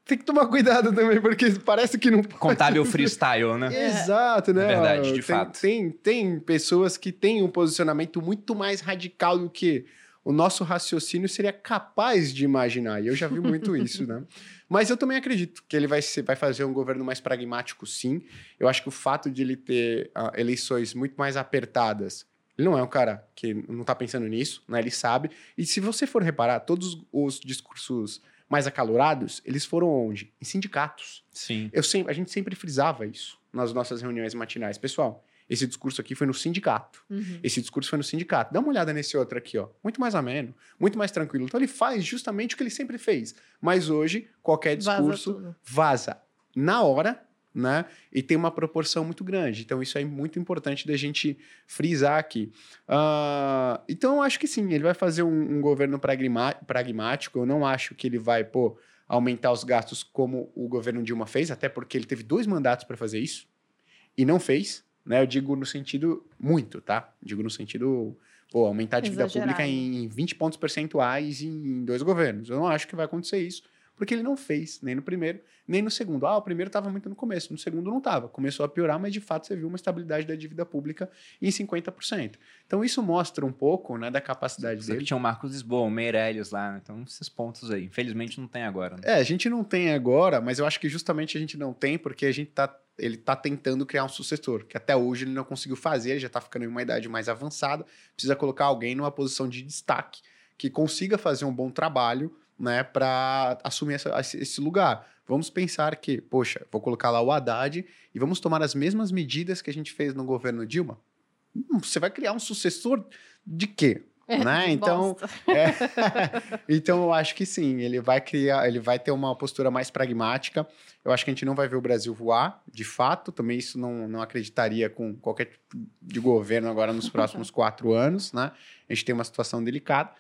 tem que tomar cuidado também, porque parece que não pode. Contábil freestyle, né? Exato, né? É verdade, de tem, fato. Tem, tem pessoas que têm um posicionamento muito mais radical do que o nosso raciocínio seria capaz de imaginar. E eu já vi muito isso, né? Mas eu também acredito que ele vai, ser- vai fazer um governo mais pragmático, sim. Eu acho que o fato de ele ter ah, eleições muito mais apertadas. Ele não é um cara que não tá pensando nisso, né? Ele sabe. E se você for reparar, todos os discursos mais acalorados, eles foram onde? Em sindicatos. Sim. Eu sempre, a gente sempre frisava isso nas nossas reuniões matinais. Pessoal, esse discurso aqui foi no sindicato. Uhum. Esse discurso foi no sindicato. Dá uma olhada nesse outro aqui, ó. Muito mais ameno, muito mais tranquilo. Então ele faz justamente o que ele sempre fez. Mas hoje, qualquer Vaza discurso tudo. vaza na hora, né? E tem uma proporção muito grande. Então, isso é muito importante da gente frisar aqui. Ah, então, eu acho que sim, ele vai fazer um, um governo pragmático. Eu não acho que ele vai, pô, aumentar os gastos como o governo Dilma fez, até porque ele teve dois mandatos para fazer isso e não fez, né? Eu digo no sentido muito, tá? Digo no sentido, pô, aumentar a dívida Exagerado. pública em 20 pontos percentuais em dois governos. Eu não acho que vai acontecer isso, porque ele não fez, nem no primeiro, nem no segundo. Ah, o primeiro estava muito no começo, no segundo não estava. Começou a piorar, mas de fato você viu uma estabilidade da dívida pública em 50%. Então isso mostra um pouco, né, da capacidade Só que dele. tinha o Marcos Lisboa, o Meirelles lá, né? então esses pontos aí. Infelizmente não tem agora. Né? É, a gente não tem agora, mas eu acho que justamente a gente não tem porque a gente tá, ele tá tentando criar um sucessor, que até hoje ele não conseguiu fazer, ele já tá ficando em uma idade mais avançada, precisa colocar alguém numa posição de destaque que consiga fazer um bom trabalho, né, para assumir essa- esse lugar. Vamos pensar que, poxa, vou colocar lá o Haddad e vamos tomar as mesmas medidas que a gente fez no governo Dilma? Hum, Você vai criar um sucessor de quê? né? Então, é. então eu acho que sim, ele vai criar, ele vai ter uma postura mais pragmática. Eu acho que a gente não vai ver o Brasil voar, de fato. Também isso não, não acreditaria com qualquer tipo de governo agora nos próximos quatro anos, né? A gente tem uma situação delicada.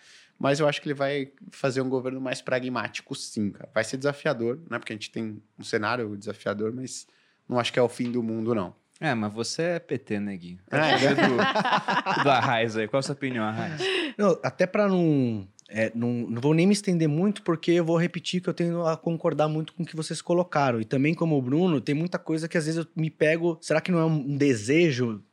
Mas eu acho que ele vai fazer um governo mais pragmático, sim, cara. Vai ser desafiador, né? Porque a gente tem um cenário desafiador, mas não acho que é o fim do mundo, não. É, mas você é PT, né, Gui? É, do, do Arraiz aí. Qual a sua opinião, Arraiz? Não, até para não, é, não. Não vou nem me estender muito, porque eu vou repetir que eu tenho a concordar muito com o que vocês colocaram. E também, como o Bruno, tem muita coisa que às vezes eu me pego. Será que não é um desejo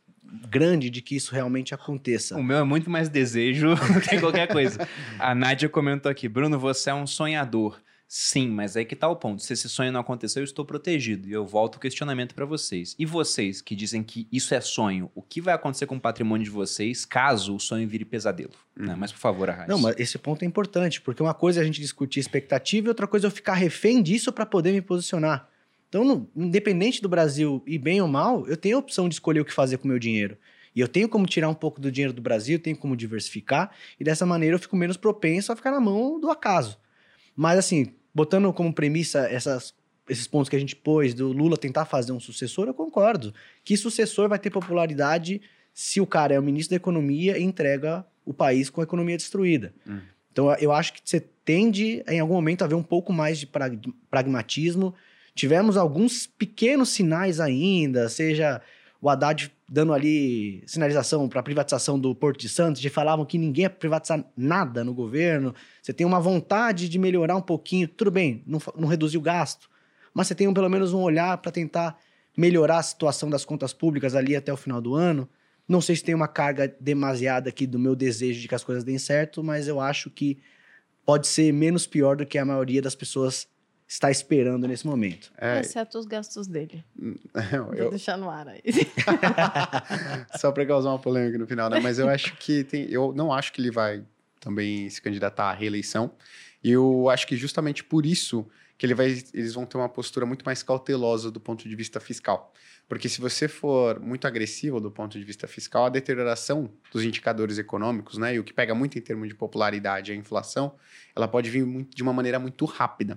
grande de que isso realmente aconteça? O meu é muito mais desejo do que qualquer coisa. A Nádia comentou aqui, Bruno, você é um sonhador. Sim, mas aí que tá o ponto. Se esse sonho não aconteceu, eu estou protegido. E eu volto o questionamento para vocês. E vocês que dizem que isso é sonho, o que vai acontecer com o patrimônio de vocês caso o sonho vire pesadelo? Né? Mas, por favor, Arraiz. Não, mas esse ponto é importante, porque uma coisa é a gente discutir expectativa e outra coisa é eu ficar refém disso para poder me posicionar. Então, no- independente do Brasil ir bem ou mal, eu tenho a opção de escolher o que fazer com o meu dinheiro. E eu tenho como tirar um pouco do dinheiro do Brasil, tenho como diversificar, e dessa maneira eu fico menos propenso a ficar na mão do acaso. Mas, assim, botando como premissa essas, esses pontos que a gente pôs, do Lula tentar fazer um sucessor, eu concordo. Que sucessor vai ter popularidade se o cara é o ministro da Economia e entrega o país com a economia destruída. Hum. Então, eu acho que você tende, em algum momento, a ver um pouco mais de prag- pragmatismo, Tivemos alguns pequenos sinais ainda, seja o Haddad dando ali sinalização para a privatização do Porto de Santos, de falavam que ninguém ia privatizar nada no governo. Você tem uma vontade de melhorar um pouquinho, tudo bem, não, não reduzir o gasto, mas você tem um, pelo menos um olhar para tentar melhorar a situação das contas públicas ali até o final do ano. Não sei se tem uma carga demasiada aqui do meu desejo de que as coisas deem certo, mas eu acho que pode ser menos pior do que a maioria das pessoas está esperando nesse momento. É, Exceto os gastos dele. eu... Vou deixar no ar aí. Só para causar uma polêmica no final, né? Mas eu acho que tem. Eu não acho que ele vai também se candidatar à reeleição. E eu acho que justamente por isso que ele vai, eles vão ter uma postura muito mais cautelosa do ponto de vista fiscal. Porque se você for muito agressivo do ponto de vista fiscal, a deterioração dos indicadores econômicos, né, e o que pega muito em termos de popularidade, a inflação, ela pode vir muito, de uma maneira muito rápida.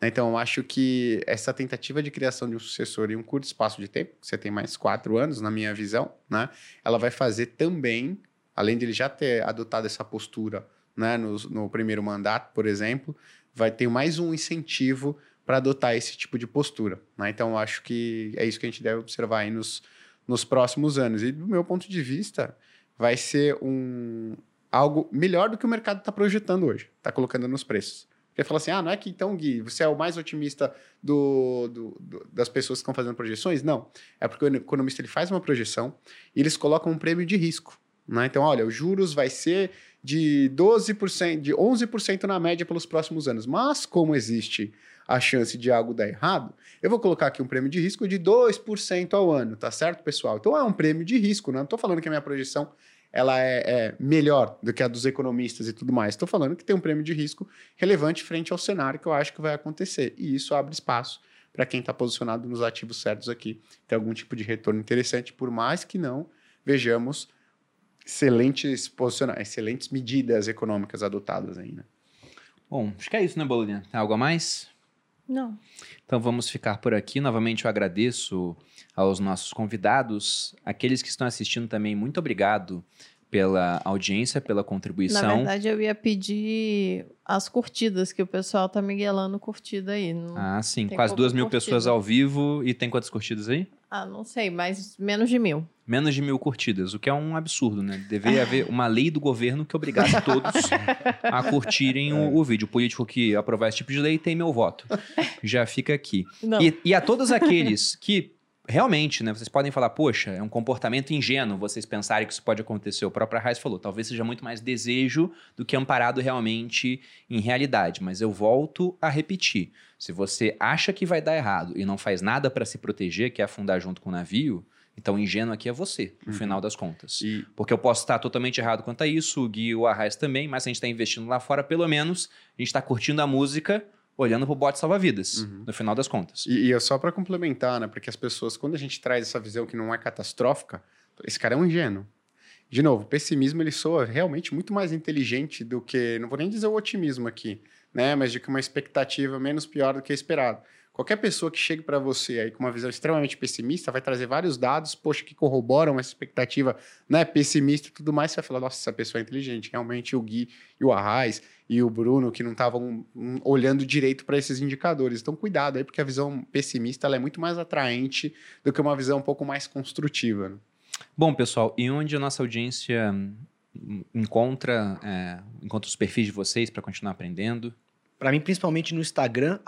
Né? Então, eu acho que essa tentativa de criação de um sucessor em um curto espaço de tempo, você tem mais quatro anos, na minha visão, né, ela vai fazer também, além de ele já ter adotado essa postura né, no, no primeiro mandato, por exemplo, vai ter mais um incentivo para adotar esse tipo de postura. Né? Então, acho que é isso que a gente deve observar aí nos, nos próximos anos. E, do meu ponto de vista, vai ser um, algo melhor do que o mercado está projetando hoje, está colocando nos preços. Porque fala assim, ah, não é que então, Gui, você é o mais otimista do, do, do, das pessoas que estão fazendo projeções? Não. É porque o economista ele faz uma projeção e eles colocam um prêmio de risco. Né? Então, olha, os juros vai ser de 12%, de 11% na média pelos próximos anos. Mas, como existe a chance de algo dar errado, eu vou colocar aqui um prêmio de risco de 2% ao ano, tá certo, pessoal? Então é um prêmio de risco, não estou falando que a minha projeção ela é, é, melhor do que a dos economistas e tudo mais. Estou falando que tem um prêmio de risco relevante frente ao cenário que eu acho que vai acontecer. E isso abre espaço para quem está posicionado nos ativos certos aqui ter algum tipo de retorno interessante, por mais que não vejamos excelentes posicionamentos, excelentes medidas econômicas adotadas ainda. Né? Bom, acho que é isso, né, Boludinha? Tem algo a mais? Não. Então vamos ficar por aqui. Novamente eu agradeço aos nossos convidados, aqueles que estão assistindo também, muito obrigado pela audiência, pela contribuição. Na verdade, eu ia pedir as curtidas, que o pessoal tá miguelando curtida aí. Não ah, sim. Quase duas mil curtida. pessoas ao vivo. E tem quantas curtidas aí? Ah, não sei, mas menos de mil. Menos de mil curtidas, o que é um absurdo, né? Deveria haver uma lei do governo que obrigasse todos a curtirem o, o, vídeo. O político que aprovar esse tipo de lei tem meu voto. Já fica aqui. E, e a todos aqueles que realmente, né, vocês podem falar, poxa, é um comportamento ingênuo vocês pensarem que isso pode acontecer. O próprio Reis falou, talvez seja muito mais desejo do que amparado realmente em realidade. Mas eu volto a repetir: se você acha que vai dar errado e não faz nada para se proteger, que é afundar junto com o navio, então ingênuo aqui é você, no uhum. final das contas. E... Porque eu posso estar totalmente errado quanto a isso, o Gui e o Arraes também, mas se a gente está investindo lá fora, pelo menos a gente está curtindo a música olhando para o bote salva-vidas, uhum. no final das contas. E, e é só para complementar, né? Porque as pessoas, quando a gente traz essa visão que não é catastrófica, esse cara é um ingênuo. De novo, o pessimismo ele soa realmente muito mais inteligente do que, não vou nem dizer o otimismo aqui, né? Mas de que uma expectativa menos pior do que esperado. Qualquer pessoa que chegue para você aí com uma visão extremamente pessimista vai trazer vários dados, poxa, que corroboram essa expectativa né, pessimista e tudo mais. Você vai falar, nossa, essa pessoa é inteligente. Realmente o Gui e o Arraes e o Bruno que não estavam um, olhando direito para esses indicadores. Então, cuidado aí, porque a visão pessimista é muito mais atraente do que uma visão um pouco mais construtiva. Né? Bom, pessoal, e onde a nossa audiência hum, encontra, é, encontra os perfis de vocês para continuar aprendendo? Para mim, principalmente no Instagram,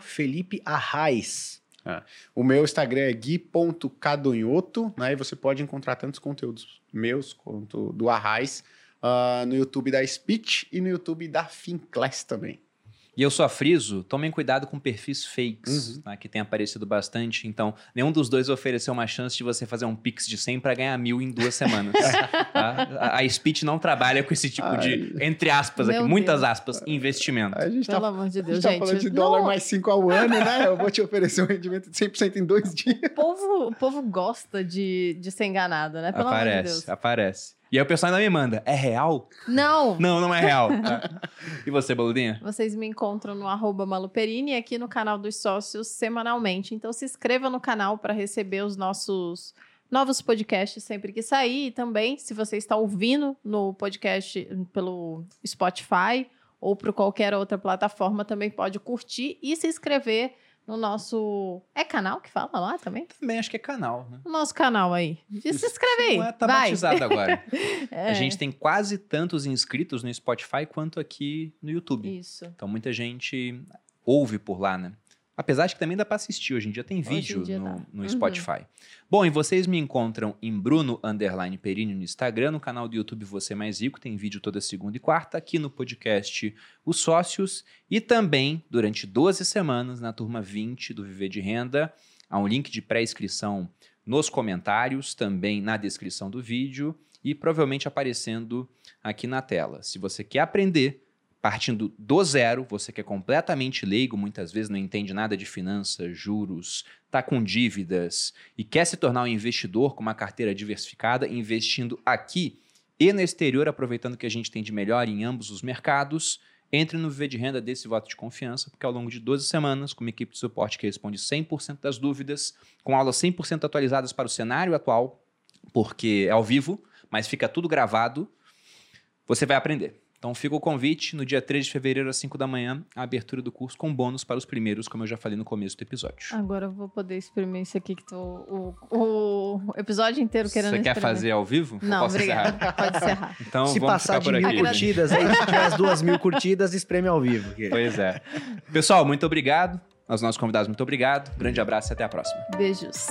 Felipe Arraes. É. O meu Instagram é gui.cadonhoto, né? E você pode encontrar tantos conteúdos meus quanto do Arraes uh, no YouTube da Speech e no YouTube da Finclass também. E eu só friso, tomem cuidado com perfis fakes, uhum. né, que tem aparecido bastante. Então, nenhum dos dois ofereceu uma chance de você fazer um pix de 100 para ganhar mil em duas semanas. tá? A, a Speech não trabalha com esse tipo Ai. de, entre aspas, aqui, muitas aspas, investimento. A gente Pelo tá, amor de Deus, a gente. tá falando de dólar não. mais 5 ao ano, né? Eu vou te oferecer um rendimento de 100% em dois dias. O povo, o povo gosta de, de ser enganado, né? Pelo aparece, amor de Deus. Aparece. E aí o pessoal ainda me manda, é real? Não. Não, não é real. e você, Baludinha? Vocês me encontram no arroba Maluperini aqui no canal dos sócios semanalmente. Então se inscreva no canal para receber os nossos novos podcasts sempre que sair. E também, se você está ouvindo no podcast pelo Spotify ou por qualquer outra plataforma, também pode curtir e se inscrever no nosso. É canal que fala lá também? Também acho que é canal, né? No nosso canal aí. Se inscreve aí. Não é, tá vai. batizado agora. É. A gente tem quase tantos inscritos no Spotify quanto aqui no YouTube. Isso. Então muita gente ouve por lá, né? Apesar de que também dá para assistir, hoje em dia tem vídeo dia no, no Uhum. Spotify. Bom, e vocês me encontram em Bruno Underline Perini no Instagram, no canal do YouTube Você Mais Rico, tem vídeo toda segunda e quarta, aqui no podcast Os Sócios, e também durante 12 semanas na turma 20 do Viver de Renda. Há um link de pré-inscrição nos comentários, também na descrição do vídeo e provavelmente aparecendo aqui na tela. Se você quer aprender partindo do zero, você que é completamente leigo, muitas vezes não entende nada de finanças, juros, está com dívidas e quer se tornar um investidor com uma carteira diversificada, investindo aqui e no exterior, aproveitando que a gente tem de melhor em ambos os mercados, entre no Viver de Renda desse voto de confiança, porque ao longo de 12 semanas, com uma equipe de suporte que responde 100% das dúvidas, com aulas 100% atualizadas para o cenário atual, porque é ao vivo, mas fica tudo gravado, você vai aprender. Então fica o convite, no dia 3 de fevereiro, às 5 da manhã, a abertura do curso com bônus para os primeiros, como eu já falei no começo do episódio. Agora eu vou poder exprimir isso aqui que tô o, o episódio inteiro querendo Você quer fazer ao vivo? Não, posso obrigada. encerrar? Pode encerrar. Então Se vamos passar ficar de por mil aqui. Curtidas aí, se tiver as duas mil curtidas, espreme ao vivo. que- Pois é. Pessoal, muito obrigado. Aos nossos convidados, muito obrigado. Grande abraço e até a próxima. Beijos.